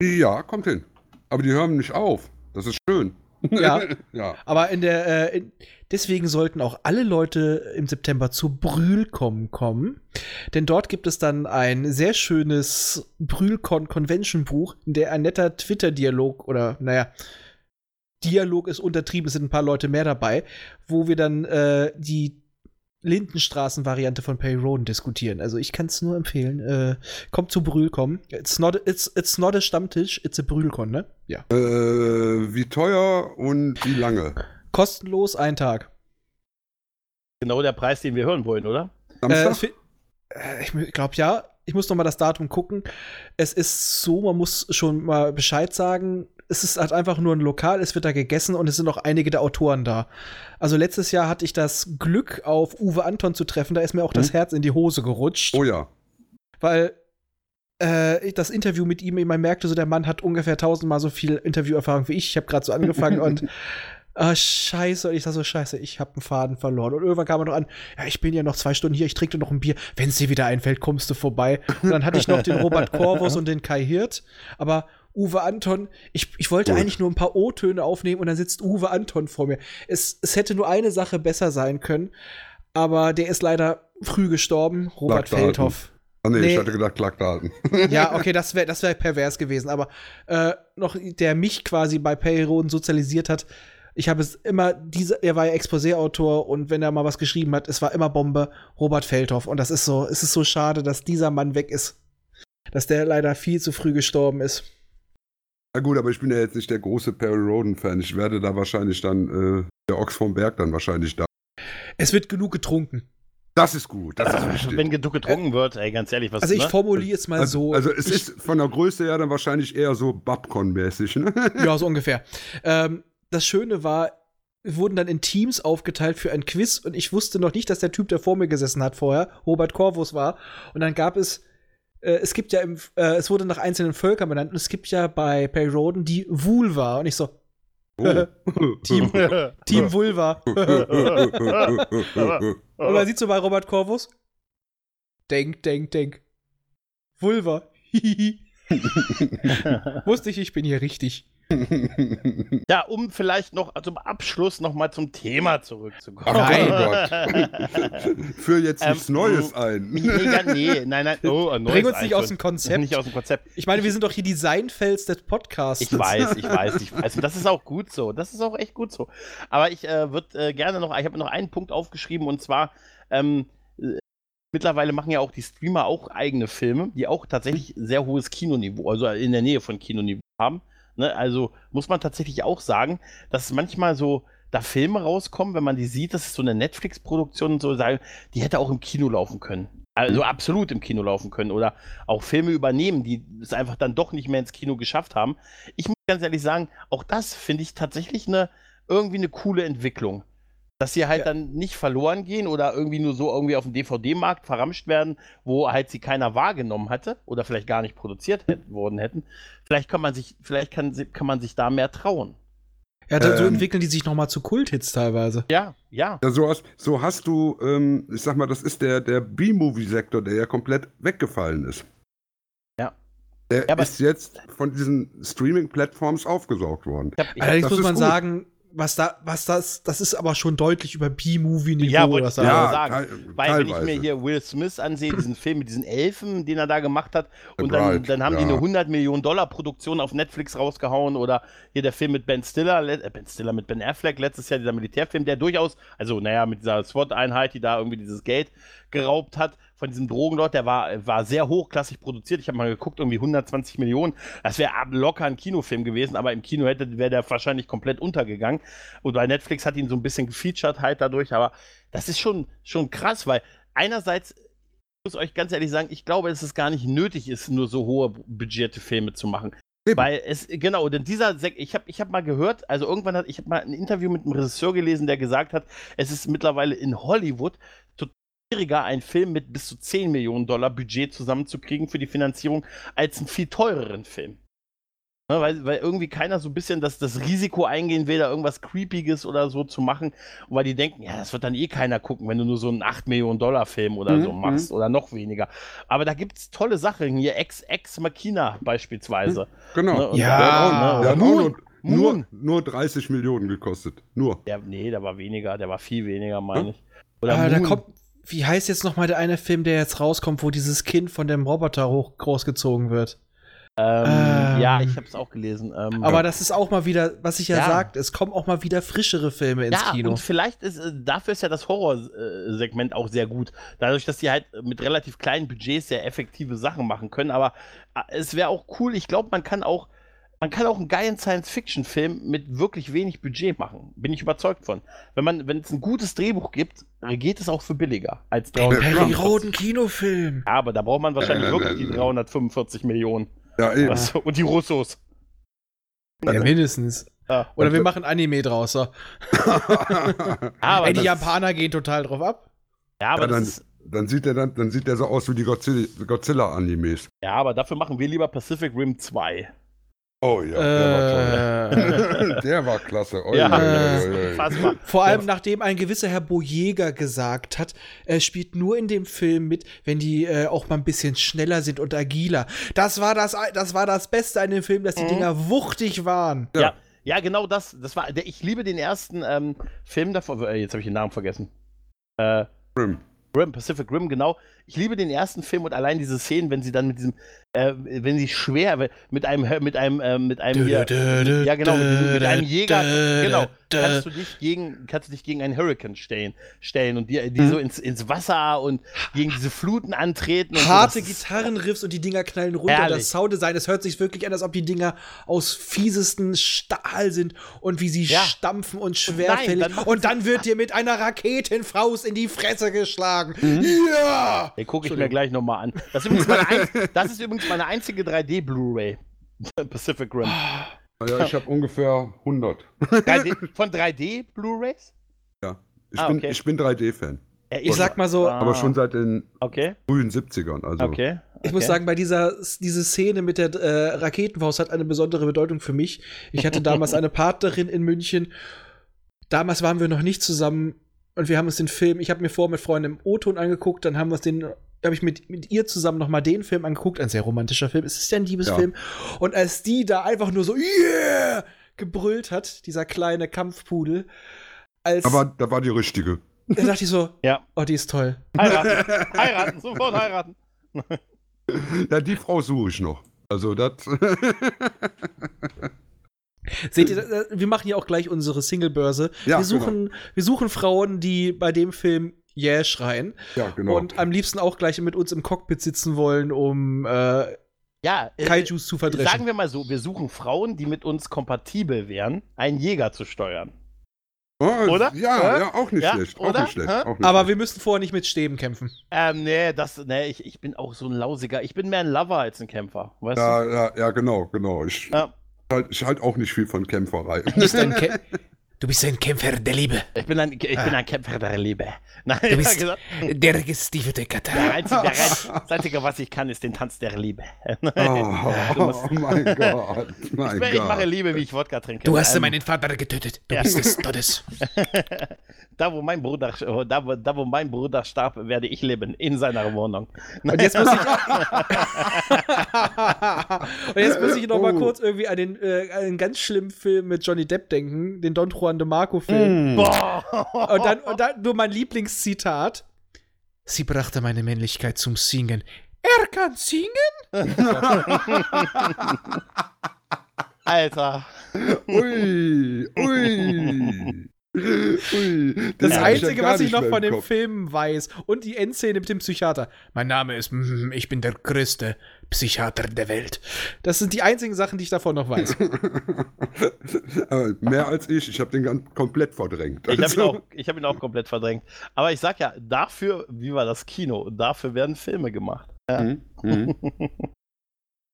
Ja, kommt hin. Aber die hören nicht auf. Das ist schön. Ja. ja. Aber in der, äh, in, deswegen sollten auch alle Leute im September zu Brühlcom kommen. Denn dort gibt es dann ein sehr schönes Brühlcon-Convention-Buch, in der ein netter Twitter-Dialog oder, naja, Dialog ist untertrieben, es sind ein paar Leute mehr dabei, wo wir dann äh, die Lindenstraßen-Variante von Perry Roden diskutieren. Also ich kann es nur empfehlen. Äh, kommt zu Brühlcom. It's not, it's, it's not a Stammtisch, it's a Brühlcon, ne? Ja. Äh, wie teuer und wie lange? Kostenlos, ein Tag. Genau der Preis, den wir hören wollen, oder? Äh, Samstag? fi- äh, ich glaube ja. Ich muss noch mal das Datum gucken. Es ist so, man muss schon mal Bescheid sagen. Es ist halt einfach nur ein Lokal, es wird da gegessen und es sind auch einige der Autoren da. Also letztes Jahr hatte ich das Glück, auf Uwe Anton zu treffen. Da ist mir auch das Hm? Herz in die Hose gerutscht, oh ja. weil äh, ich- das Interview mit ihm, man merkte so, der Mann hat ungefähr tausendmal so viel Interviewerfahrung wie ich. Ich habe gerade so angefangen und Ah, scheiße. Und ich sag so, scheiße, ich habe einen Faden verloren. Und irgendwann kam er noch an, ja, ich bin ja noch zwei Stunden hier, ich trinke noch ein Bier. Wenn es dir wieder einfällt, kommst du vorbei. Und dann hatte ich noch den Robert Corvus und den Kai Hirt. Aber Uwe Anton, ich, ich wollte Gut. eigentlich nur ein paar O-Töne aufnehmen und dann sitzt Uwe Anton vor mir. Es, es hätte nur eine Sache besser sein können, aber der ist leider früh gestorben, Robert. Feldhoff. Ah, nee, Nee. ich hatte gedacht, Clark Dalton. Ja, okay, das wäre das wär pervers gewesen, aber äh, noch der mich quasi bei Perioden sozialisiert hat. Ich habe es immer, diese, er war ja Exposé-Autor und wenn er mal was geschrieben hat, es war immer Bombe, Robert Feldhoff. Und das ist so, es ist so schade, dass dieser Mann weg ist. Dass der leider viel zu früh gestorben ist. Na gut, aber ich bin ja jetzt nicht der große Perry Roden-Fan. Ich werde da wahrscheinlich dann, äh, der Ochs vom Berg dann wahrscheinlich da. Es wird genug getrunken. Das ist gut, das ist wichtig. Wenn genug getrunken wird, ey, ganz ehrlich, was Also ich ne? formuliere es mal also, so. also es ich, ist von der Größe her dann wahrscheinlich eher so Babcon-mäßig, ne? Ja, so ungefähr. Ähm, das Schöne war, wir wurden dann in Teams aufgeteilt für ein Quiz und ich wusste noch nicht, dass der Typ, der vor mir gesessen hat vorher, Robert Corvus war. Und dann gab es, äh, es gibt ja, im, äh, es wurde nach einzelnen Völkern benannt und es gibt ja bei Perry Roden die Vulva. Und ich so, Oh. Team, Team Vulva. und man sieht so bei Robert Corvus, denk, denk, denk. Vulva. Wusste ich, ich bin hier richtig. Ja, um vielleicht noch zum Abschluss noch mal zum Thema zurückzukommen. Ach Nein. Gott. Führ jetzt Ähm, nichts Neues ein. Nee, nee, nein, nein. Oh, ein neues Bring uns nicht aus dem Konzept. Nicht aus dem Konzept. Ich meine, wir sind doch hier die Seinfelds des Podcasts. Ich weiß, ich weiß, ich weiß. Und das ist auch gut so. Das ist auch echt gut so. Aber ich äh, würde äh, gerne noch, ich habe noch einen Punkt aufgeschrieben und zwar, ähm, äh, mittlerweile machen ja auch die Streamer auch eigene Filme, die auch tatsächlich sehr hohes Kinoniveau, also in der Nähe von Kinoniveau haben. Ne? Also muss man tatsächlich auch sagen, dass manchmal so da Filme rauskommen, wenn man die sieht, das ist so eine Netflix-Produktion und so, die hätte auch im Kino laufen können. Also absolut im Kino laufen können oder auch Filme übernehmen, die es einfach dann doch nicht mehr ins Kino geschafft haben. Ich muss ganz ehrlich sagen, auch das finde ich tatsächlich eine irgendwie eine coole Entwicklung. Dass sie halt Ja. dann nicht verloren gehen oder irgendwie nur so irgendwie auf dem DVD-Markt verramscht werden, wo halt sie keiner wahrgenommen hatte oder vielleicht gar nicht produziert hätten, worden hätten. Vielleicht kann man sich, vielleicht kann, kann man sich da mehr trauen. Ja, dann, so Ähm. entwickeln die sich noch mal zu Kulthits teilweise. Ja, ja. Ja, so hast, so hast du, ähm, ich sag mal, das ist der, der B-Movie-Sektor, der ja komplett weggefallen ist. Ja. Der Ja, aber- ist jetzt von diesen Streaming-Plattforms aufgesaugt worden. Ich hab, ich Allerdings muss man gut. sagen, was da, was das, das ist aber schon deutlich über B-Movie-Niveau. Ja, wollte das ich Ja, sagen. teil- Weil, wenn ich teilweise. mir hier Will Smith ansehe, diesen Film mit diesen Elfen, den er da gemacht hat, und dann, dann haben die ja. eine 100 Millionen Dollar Produktion auf Netflix rausgehauen oder hier der Film mit Ben Stiller, le- äh, Ben Stiller mit Ben Affleck letztes Jahr, dieser Militärfilm, der durchaus, also naja, mit dieser SWAT-Einheit, die da irgendwie dieses Geld geraubt hat von diesem Drogenlord, der war, war sehr hochklassig produziert. Ich habe mal geguckt, irgendwie 120 Millionen. Das wäre locker ein Kinofilm gewesen, aber im Kino hätte wäre der wahrscheinlich komplett untergegangen. Und bei Netflix hat ihn so ein bisschen gefeatured halt dadurch, aber das ist schon, schon krass, weil einerseits ich muss euch ganz ehrlich sagen, ich glaube, dass es gar nicht nötig ist, nur so hohe budgetierte Filme zu machen. Weil es, genau, denn dieser, Sek ich habe ich hab mal gehört, also irgendwann hat, ich habe mal ein Interview mit einem Regisseur gelesen, der gesagt hat, es ist mittlerweile in Hollywood schwieriger, einen Film mit bis zu 10 Millionen Dollar Budget zusammenzukriegen für die Finanzierung, als einen viel teureren Film. Ne, weil, weil irgendwie keiner so ein bisschen das, das Risiko eingehen will, da irgendwas Creepiges oder so zu machen. Weil die denken, ja, das wird dann eh keiner gucken, wenn du nur so einen 8 Millionen Dollar Film oder Mhm, so machst oder noch weniger. Aber da gibt es tolle Sachen. Hier Ex, Ex Machina beispielsweise. Genau. Ne, Ja. Der hat auch, ne, der hat auch Moon, nur, nur, Moon. nur 30 Millionen gekostet. Nur. Der, nee, der war weniger, der war viel weniger, meine ich. Oder Ah, da kommt, wie heißt jetzt noch mal der eine Film, der jetzt rauskommt, wo dieses Kind von dem Roboter hoch großgezogen wird? ähm, Ähm. ja, ich habe es auch gelesen. Ähm, Aber das ist auch mal wieder, was ich ja, Ja. sagte, es kommen auch mal wieder frischere Filme ins ja, Kino. und vielleicht ist, äh, dafür ist ja das Horrorsegment auch sehr gut. Dadurch, dass die halt mit relativ kleinen Budgets sehr effektive Sachen machen können. Aber äh, es wäre auch cool, ich glaube, man kann auch, man kann auch einen geilen Science-Fiction-Film mit wirklich wenig Budget machen. Bin ich überzeugt von. Wenn man, wenn es ein gutes Drehbuch gibt, geht es auch für billiger als Den 345. Perry Roden Kinofilm. Ja, aber da braucht man wahrscheinlich wirklich die 345 Millionen. Ja, eben. Was- Und die Russos. Ja, mindestens. Ja. Oder wir machen Anime draus. So. Aber Ey, die Japaner gehen total drauf ab. Ja, aber Ja, das dann, ist, dann, sieht der dann, dann sieht der so aus wie die Godzilla- Godzilla-Animes. ja, aber dafür machen wir lieber Pacific Rim 2. oh ja, der war Äh, toll. der war klasse. Oi, Ja, oi, oi. Vor allem, nachdem ein gewisser Herr Bojäger gesagt hat, er spielt nur in dem Film mit, wenn die äh, auch mal ein bisschen schneller sind und agiler. Das war das, das war das Beste an dem Film, dass die Mhm. Dinger wuchtig waren. Ja. ja, genau das. Das war, der, ich liebe den ersten ähm, Film davon. Äh, jetzt habe ich den Namen vergessen. Äh, Rim. Rim, Pacific Rim, genau. Ich liebe den ersten Film und allein diese Szenen, wenn sie dann mit diesem, äh, wenn sie schwer, mit einem, mit einem, äh, mit einem hier, ja genau, mit, mit einem Jäger, genau, kannst du dich gegen, kannst du dich gegen einen Hurricane stellen, stellen und die, die so ins, ins Wasser und gegen diese Fluten antreten. Und Harte so. Gitarrenriffs und die Dinger knallen runter. Herrlich. Das Sounddesign, es hört sich wirklich an, als ob die Dinger aus fiesesten Stahl sind und wie sie Ja. stampfen und Nein, schwerfällig. dann machen und dann wird dir mit einer Raketenfaust in die Fresse geschlagen. Mhm. Ja! Den gucke ich mir gleich nochmal an. Das ist, übrigens meine ein, das ist übrigens meine einzige 3D-Blu-ray. Pacific Rim. Ja, ich habe ungefähr 100. 3D, von 3D-Blu-rays? Ich, Ah, bin, okay. ich bin 3D-Fan. Ja, Ich sag mal so, Ah, Aber schon seit den Okay, frühen 70ern. Also. okay. Ich muss sagen, bei dieser diese Szene mit der äh, Raketenfaust hat eine besondere Bedeutung für mich. Ich hatte damals eine Partnerin in München. Damals waren wir noch nicht zusammen und wir haben uns den Film, ich habe mir vor mit Freunden im O-Ton angeguckt, dann haben wir uns den habe ich mit, mit ihr zusammen noch mal den Film angeguckt, ein sehr romantischer Film. Es ist ja ein Liebesfilm. Und als die da einfach nur so yeah gebrüllt hat, dieser kleine Kampfpudel, als Aber da war die richtige. da dachte ich so, Ja. oh, die ist toll. Heiraten. heiraten, sofort heiraten. Ja, die Frau suche ich noch. Also das. Seht ihr, äh, wir machen ja auch gleich unsere Singlebörse. Ja, wir suchen, wir suchen Frauen, die bei dem Film yeah schreien ja, genau. und am liebsten auch gleich mit uns im Cockpit sitzen wollen, um äh, Ja, äh, Kaijus zu verdreschen. sagen wir mal so, wir suchen Frauen, die mit uns kompatibel wären, einen Jäger zu steuern. Oh, oder? Ja, Hä? ja, auch nicht Ja, schlecht. oder? Auch nicht schlecht. Auch nicht Aber schlecht. wir müssen vorher nicht mit Stäben kämpfen. Ähm, nee, das, nee, ich, ich bin auch so ein Lausiger. Ich bin mehr ein Lover als ein Kämpfer, weißt Ja, ja, ja, genau, genau. Ich, du? Ja. Halt, ich halt auch nicht viel von Kämpferei. Du bist ein, Kä du bist ein Kämpfer der Liebe. Ich bin ein, ich bin ein Kämpfer der Liebe. Nein, Du bist gesagt, der gestiefte der Katar. einzige, der rein, das Einzige, was ich kann, ist den Tanz der Liebe. Oh, oh mein Gott. Mein ich, ich mache Gott. Liebe, wie ich Wodka trinke. Du hast Ähm, meinen Vater getötet. Du Ja. bist des Todes. Da, wo mein Bruder, da, wo, da, wo mein Bruder starb, werde ich leben, in seiner Wohnung. Und jetzt muss ich. Und jetzt muss ich noch mal Oh. kurz irgendwie an den, äh, an den ganz schlimmen Film mit Johnny Depp denken, den Don Juan de Marco Film. Boah. Und, dann, und dann nur mein Lieblingszitat. Sie brachte meine Männlichkeit zum Singen. Er kann singen? Alter. Ui, ui. Ui. Das ja Einzige, was ich noch von dem Kopf. Film weiß und die Endszene mit dem Psychiater. Mein Name ist, mm, ich bin der größte Psychiater der Welt. Das sind die einzigen Sachen, die ich davon noch weiß. Aber mehr als ich. Ich habe den ganz komplett verdrängt. Ich habe ihn, Also, auch- ich hab ihn auch komplett verdrängt. Aber ich sag ja, dafür, wie war das Kino? Dafür werden Filme gemacht. Mhm, mhm.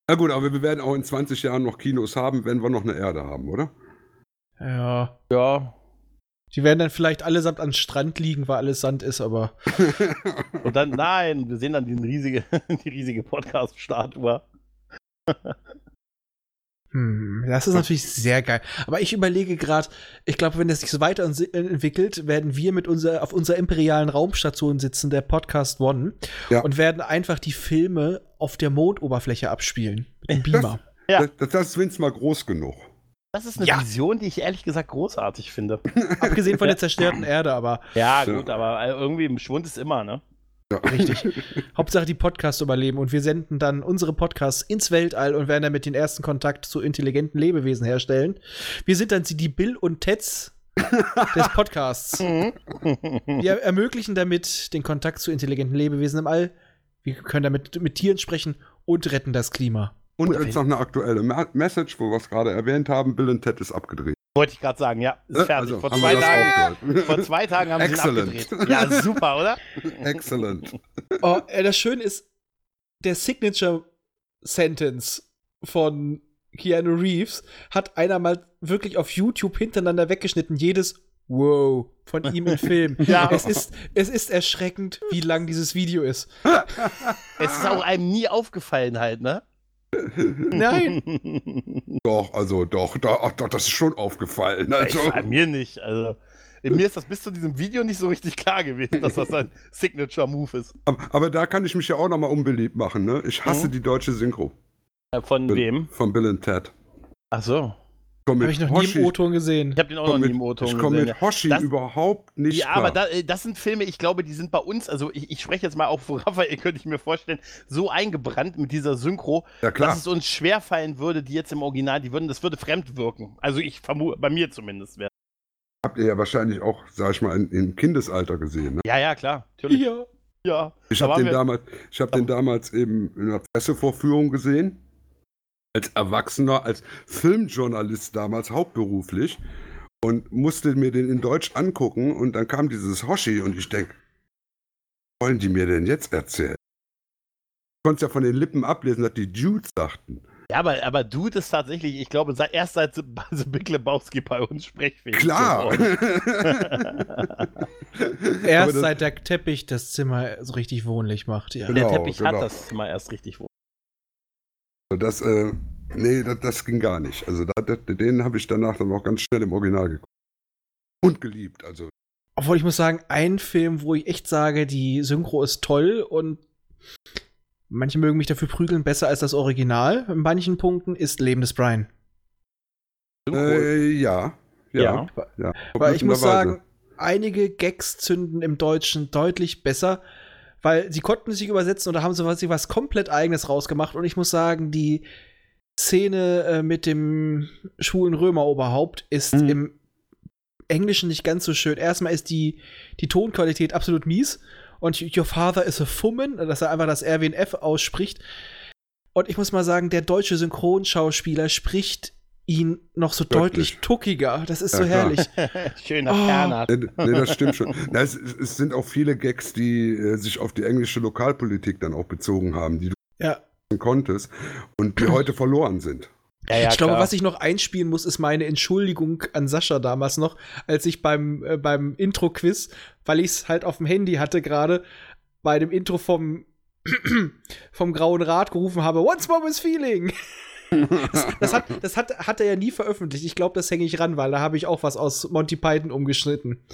Na gut, aber wir werden auch in 20 Jahren noch Kinos haben, wenn wir noch eine Erde haben, oder? ja. Ja. Die werden dann vielleicht allesamt am Strand liegen, weil alles Sand ist, aber. Und dann, nein, wir sehen dann die riesige, die riesige Podcast-Statue. Hm, das ist natürlich sehr geil. Aber ich überlege gerade, ich glaube, wenn das sich so weiterentwickelt, werden wir mit unser, auf unserer imperialen Raumstation sitzen, der Podcast One, Ja. und werden einfach die Filme auf der Mondoberfläche abspielen. Mit dem Beamer. Ja. Das, das, das ist wenigstens mal groß genug. Das ist eine Ja. Vision, die ich ehrlich gesagt großartig finde. Abgesehen von der zerstörten Erde, aber Ja, gut, aber äh, irgendwie im Schwund ist immer, ne? Ja. richtig. Hauptsache die Podcasts überleben und wir senden dann unsere Podcasts ins Weltall und werden damit den ersten Kontakt zu intelligenten Lebewesen herstellen. Wir sind dann die Bill und Teds des Podcasts. Wir ermöglichen damit den Kontakt zu intelligenten Lebewesen im All. Wir können damit mit Tieren sprechen und retten das Klima. Und jetzt noch eine aktuelle Ma Message, wo wir es gerade erwähnt haben. Bill und Ted ist abgedreht. Wollte ich gerade sagen, ja, ist Ne? fertig. Also, vor, zwei Tagen, vor zwei Tagen haben sie ihn Excellent. abgedreht. Ja, super, oder? Excellent. Oh, äh, das Schöne ist, der Signature Sentence von Keanu Reeves hat einer mal wirklich auf YouTube hintereinander weggeschnitten. Jedes Wow von ihm im Film. Ja. Es ist, es ist erschreckend, wie lang dieses Video ist. Es ist auch einem nie aufgefallen halt, ne? Nein. Doch, also doch, doch, doch, das ist schon aufgefallen. Also, Bei mir nicht. Also, mir ist das bis zu diesem Video nicht so richtig klar gewesen, dass das ein Signature-Move ist. aber, aber da kann ich mich ja auch nochmal unbeliebt machen. Ne? Ich hasse Mhm. die deutsche Synchro Äh, Von wem? von Bill und Ted. Ach so. Habe ich noch nie Hoshi- im O-Ton gesehen. Ich habe den auch noch nie im O-Ton Ich komme gesehen. mit Hoshi Das- überhaupt nicht Ja, klar. aber da, das sind Filme, ich glaube, die sind bei uns, also ich, ich spreche jetzt mal auch vor Raphael, könnte ich mir vorstellen, so eingebrannt mit dieser Synchro, ja, klar. dass es uns schwerfallen würde, die jetzt im Original, die würden, das würde fremd wirken. Also ich vermute, bei mir zumindest wäre. Habt ihr ja wahrscheinlich auch, sag ich mal, im Kindesalter gesehen. Ne? Ja, ja, klar, natürlich. Ja. Ja. Ich Da habe den, wir- damals, ich hab den damals eben in einer Pressevorführung gesehen. Als Erwachsener, als Filmjournalist damals hauptberuflich. Und musste mir den in Deutsch angucken. Und dann kam dieses Hoshi und ich denke, wollen die mir denn jetzt erzählen? Ich konnte ja von den Lippen ablesen, dass die Dudes sagten. Ja, aber, aber Dude ist tatsächlich, ich glaube, seit, erst seit The The Big Lebowski bei uns sprechfähig Klar. Erst das- seit der Teppich das Zimmer so richtig wohnlich macht. Ja. Und der Genau, Teppich genau. hat das mal erst richtig wohl. Das, äh, nee, das, das ging gar nicht. Also da, das, den habe ich danach dann auch ganz schnell im Original geguckt. Und geliebt, also. Obwohl ich muss sagen, ein Film, wo ich echt sage, die Synchro ist toll und manche mögen mich dafür prügeln, besser als das Original. In manchen Punkten ist Leben des Brian. Äh, ja. Ja. Ja. ja. Weil ich muss sagen, einige Gags zünden im Deutschen deutlich besser, weil sie konnten sich übersetzen oder haben so was, sie was komplett eigenes rausgemacht. Und ich muss sagen, die Szene äh, mit dem schwulen Römeroberhaupt ist Mhm. im Englischen nicht ganz so schön. Erstmal ist die, die Tonqualität absolut mies. Und Your Father is a Fummen, dass er einfach das R wie ein F ausspricht. Und ich muss mal sagen, der deutsche Synchronschauspieler spricht ihn noch so Deutlich. deutlich tuckiger. Das ist Ja, so herrlich. Schöner Oh. Nee, nee, das stimmt schon. Na, es, es sind auch viele Gags, die äh, sich auf die englische Lokalpolitik dann auch bezogen haben, die du Ja. konntest und die heute verloren sind. Ja, ja, ich glaube, klar. was ich noch einspielen muss, ist meine Entschuldigung an Sascha damals noch, als ich beim, äh, beim Intro-Quiz, weil ich es halt auf dem Handy hatte gerade, bei dem Intro vom, vom Grauen Rat gerufen habe, Once more with feeling. Das, das, hat, das hat, hat er ja nie veröffentlicht. Ich glaube, das hänge ich ran, weil da habe ich auch was aus Monty Python umgeschnitten.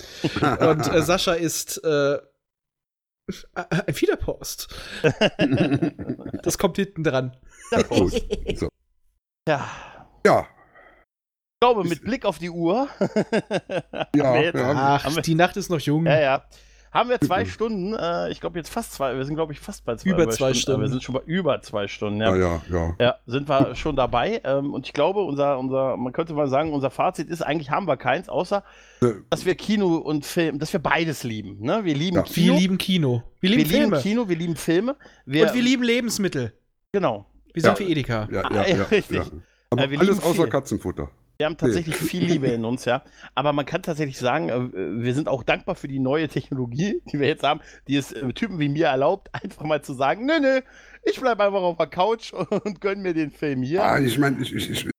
Und äh, Sascha ist äh, ein Wiederpost. Das kommt hinten dran. Gut. So. Ja. Ja, Ich glaube, mit Blick auf die Uhr. ja, jetzt- ja. Ach, die Nacht ist noch jung. Ja, ja. Haben wir zwei Stunden, äh, ich glaube jetzt fast zwei, wir sind glaube ich fast bei zwei, Über zwei Stunden. Wir sind schon bei über zwei Stunden, ja. Ja, ja, ja. Ja, sind wir schon dabei. Ähm, und ich glaube, unser, unser, man könnte mal sagen, unser Fazit ist, eigentlich haben wir keins, außer Äh, dass wir Kino und Film, dass wir beides lieben. Ne? Wir lieben Ja. Wir Kino. lieben Kino. Wir wir lieben lieben Filme. Kino, wir lieben Filme. Wir, Und wir lieben Lebensmittel. Genau. Wir sind Ja. wie Edeka. Ja, Ah, ja, ja, ja, richtig. ja. Aber Äh, wir alles lieben außer viel. Katzenfutter. Wir haben tatsächlich viel Liebe in uns, ja. Aber man kann tatsächlich sagen, äh, wir sind auch dankbar für die neue Technologie, die wir jetzt haben, die es äh, Typen wie mir erlaubt, einfach mal zu sagen, nö, nö, ich bleibe einfach auf der Couch und gönn mir den Film hier. Ah, ich meine, ich, ich, ich,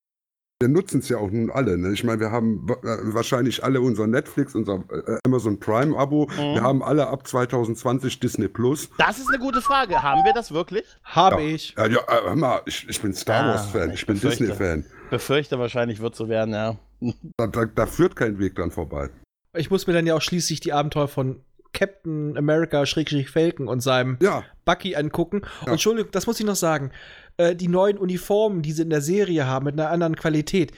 wir nutzen es ja auch nun alle. Ne? Ich meine, wir haben äh, wahrscheinlich alle unser Netflix, unser Amazon Prime-Abo. Mhm. Wir haben alle ab 2020 Disney Plus. Das ist eine gute Frage. Haben wir das wirklich? Habe Ja. ich. Ja, ja, hör mal, ich, ich bin Star Ah, Wars-Fan, ich, ich bin. Disney-Fan. Befürchte wahrscheinlich wird so werden, ja. Da, da, da führt kein Weg dran vorbei. Ich muss mir dann ja auch schließlich die Abenteuer von Captain America Schrägstrich Falcon und seinem Ja, Bucky angucken. Ja. Und Entschuldigung, das muss ich noch sagen. Äh, die neuen Uniformen, die sie in der Serie haben, mit einer anderen Qualität,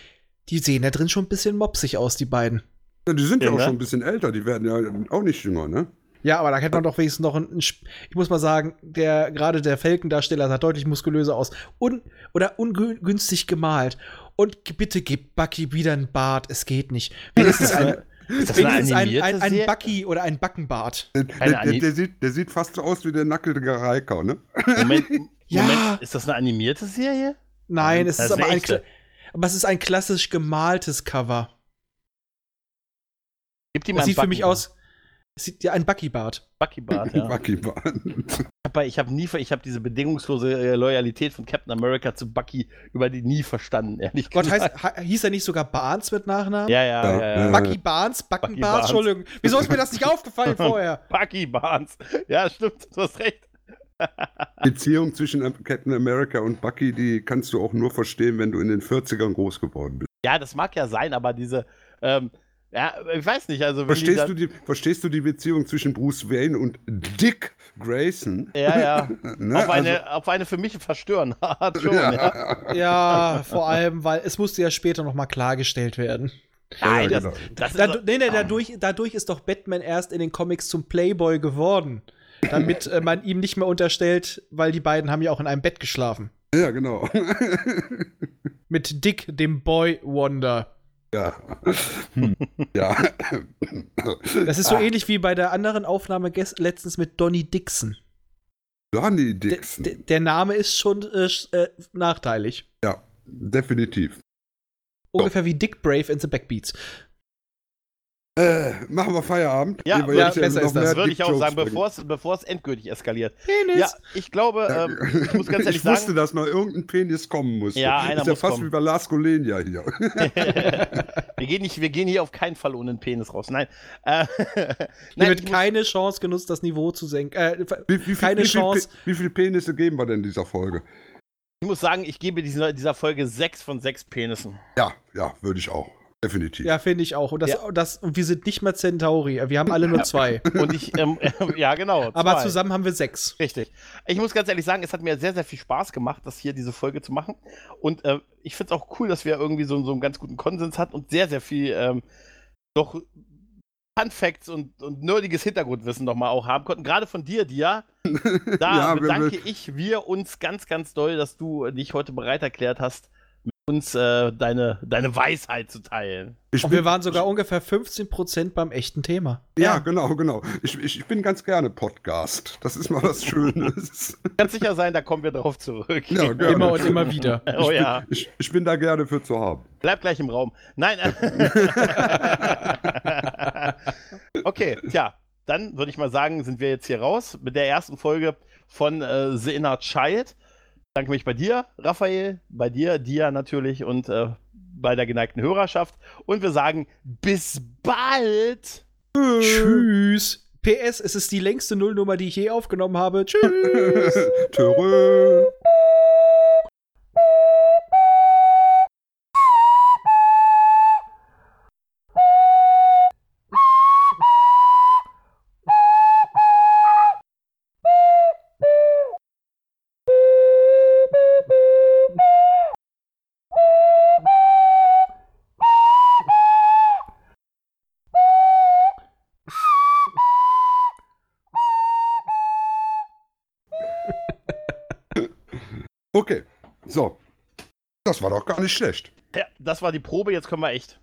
die sehen da drin schon ein bisschen mopsig aus, die beiden. ja die sind ja, Ja, auch ne? schon ein bisschen älter, die werden ja auch nicht jünger, ne? Ja, aber da hätte man doch wenigstens noch ein, ein Sp- ich muss mal sagen, der gerade der Falcon-Darsteller sah deutlich muskulöser aus Un, oder ungünstig gemalt. Und bitte gib Bucky wieder einen Bart, es geht nicht. Wenigstens ein, Ist das eine wenigstens ein, animierte ein, ein? Bucky oder ein Backenbart. Der, der, der, der, sieht, der sieht fast so aus wie der nackelige Reika, ne? Moment, Ja. Moment, ist das eine animierte Serie? Nein, es Das ist ist aber ein, aber es ist ein klassisch gemaltes Cover. Gibt die Das mal sieht für mich aus, sieht ja ein Bucky-Bart. Buckybart, ja. Bucky Band. Aber ich habe nie, ich habe diese bedingungslose äh, Loyalität von Captain America zu Bucky über die nie verstanden, ehrlich Gott, gesagt. heißt, he- hieß er nicht sogar Barnes mit Nachnamen? Ja, ja, Ja, ja. ja. Bucky Barnes, Bucky Backenbart, Barnes. Entschuldigung. Wieso ist mir das nicht aufgefallen vorher? Bucky Barnes. Ja, stimmt, du hast recht. Beziehung zwischen Captain America und Bucky, die kannst du auch nur verstehen, wenn du in den 40ern groß geworden bist. Ja, das mag ja sein, aber diese, ähm, ja, ich weiß nicht, also Verstehst du, die, verstehst du die Beziehung zwischen Bruce Wayne und Dick Grayson? Ja, ja. Ne? auf, eine, auf eine für mich verstören Art schon, ja. ja. Ja, vor allem, weil es musste ja später noch mal klargestellt werden. Nein, Ja, das, genau. das ist Dadu nee, nee, dadurch, dadurch ist doch Batman erst in den Comics zum Playboy geworden. Damit äh, man ihm nicht mehr unterstellt, weil die beiden haben ja auch in einem Bett geschlafen. ja, genau. Mit Dick, dem Boy Wonder. Ja. ja. Das ist so ähnlich wie bei der anderen Aufnahme letztens mit Donny Dixon. Donny Dixon. d- der Name ist schon äh, äh, nachteilig. ja, definitiv. Ungefähr wie Dick Brave in The Backbeats. Äh, machen wir Feierabend. Ja, ja, besser noch ist das. würde ich auch Jokes sagen, bevor es, bevor es endgültig eskaliert. Penis. Ja, ich glaube, ähm, ich muss ganz ehrlich ich wusste, sagen, dass noch irgendein Penis kommen musste. Ja, einer ist ja muss fast kommen. wie bei Lars Golenia hier. wir, gehen nicht, wir gehen hier auf keinen Fall ohne einen Penis raus. Nein. Äh, Hier nein wird keine Chance genutzt, das Niveau zu senken. Äh, Wie, wie, Keine wie, Chance. Wie viele Penisse geben wir denn in dieser Folge? ich muss sagen, ich gebe dieser, dieser Folge sechs von sechs Penissen. Ja, ja, würde ich auch. Definitiv. Ja, finde ich auch. Und, das, Ja. das, und wir sind nicht mehr Centauri. Wir haben alle nur zwei. Und ich, ähm, ja, genau. Aber zwei. zusammen haben wir sechs. Richtig. Ich muss ganz ehrlich sagen, es hat mir sehr, sehr viel Spaß gemacht, das hier, diese Folge zu machen. Und äh, ich finde es auch cool, dass wir irgendwie so, so einen ganz guten Konsens hatten und sehr, sehr viel ähm, doch Fun Facts und, und nerdiges Hintergrundwissen nochmal auch haben konnten. Gerade von dir, Dia. Da Ja, bedanke wir- ich wir uns ganz, ganz doll, dass du dich heute bereit erklärt hast, uns äh, deine, deine Weisheit zu teilen. Ich wir waren sogar ungefähr 15% beim echten Thema. ja, genau, genau. Ich, ich, ich bin ganz gerne Podcast. Das ist mal was Schönes. Ganz sicher sein, da kommen wir drauf zurück. Ja, gerne. Immer und immer wieder. oh ich, ja. bin, ich, ich bin da gerne für zu haben. Bleib gleich im Raum. Nein. äh, okay, tja, dann würde ich mal sagen, sind wir jetzt hier raus mit der ersten Folge von äh, The Inner Child. Ich danke mich bei dir, Raphael, bei dir, Dia natürlich und äh, bei der geneigten Hörerschaft. Und wir sagen bis bald. Tschüss. PS, es ist die längste Nullnummer, die ich je aufgenommen habe. Tschüss. Törö. Das war doch gar nicht schlecht. Ja, das war die Probe, jetzt können wir echt.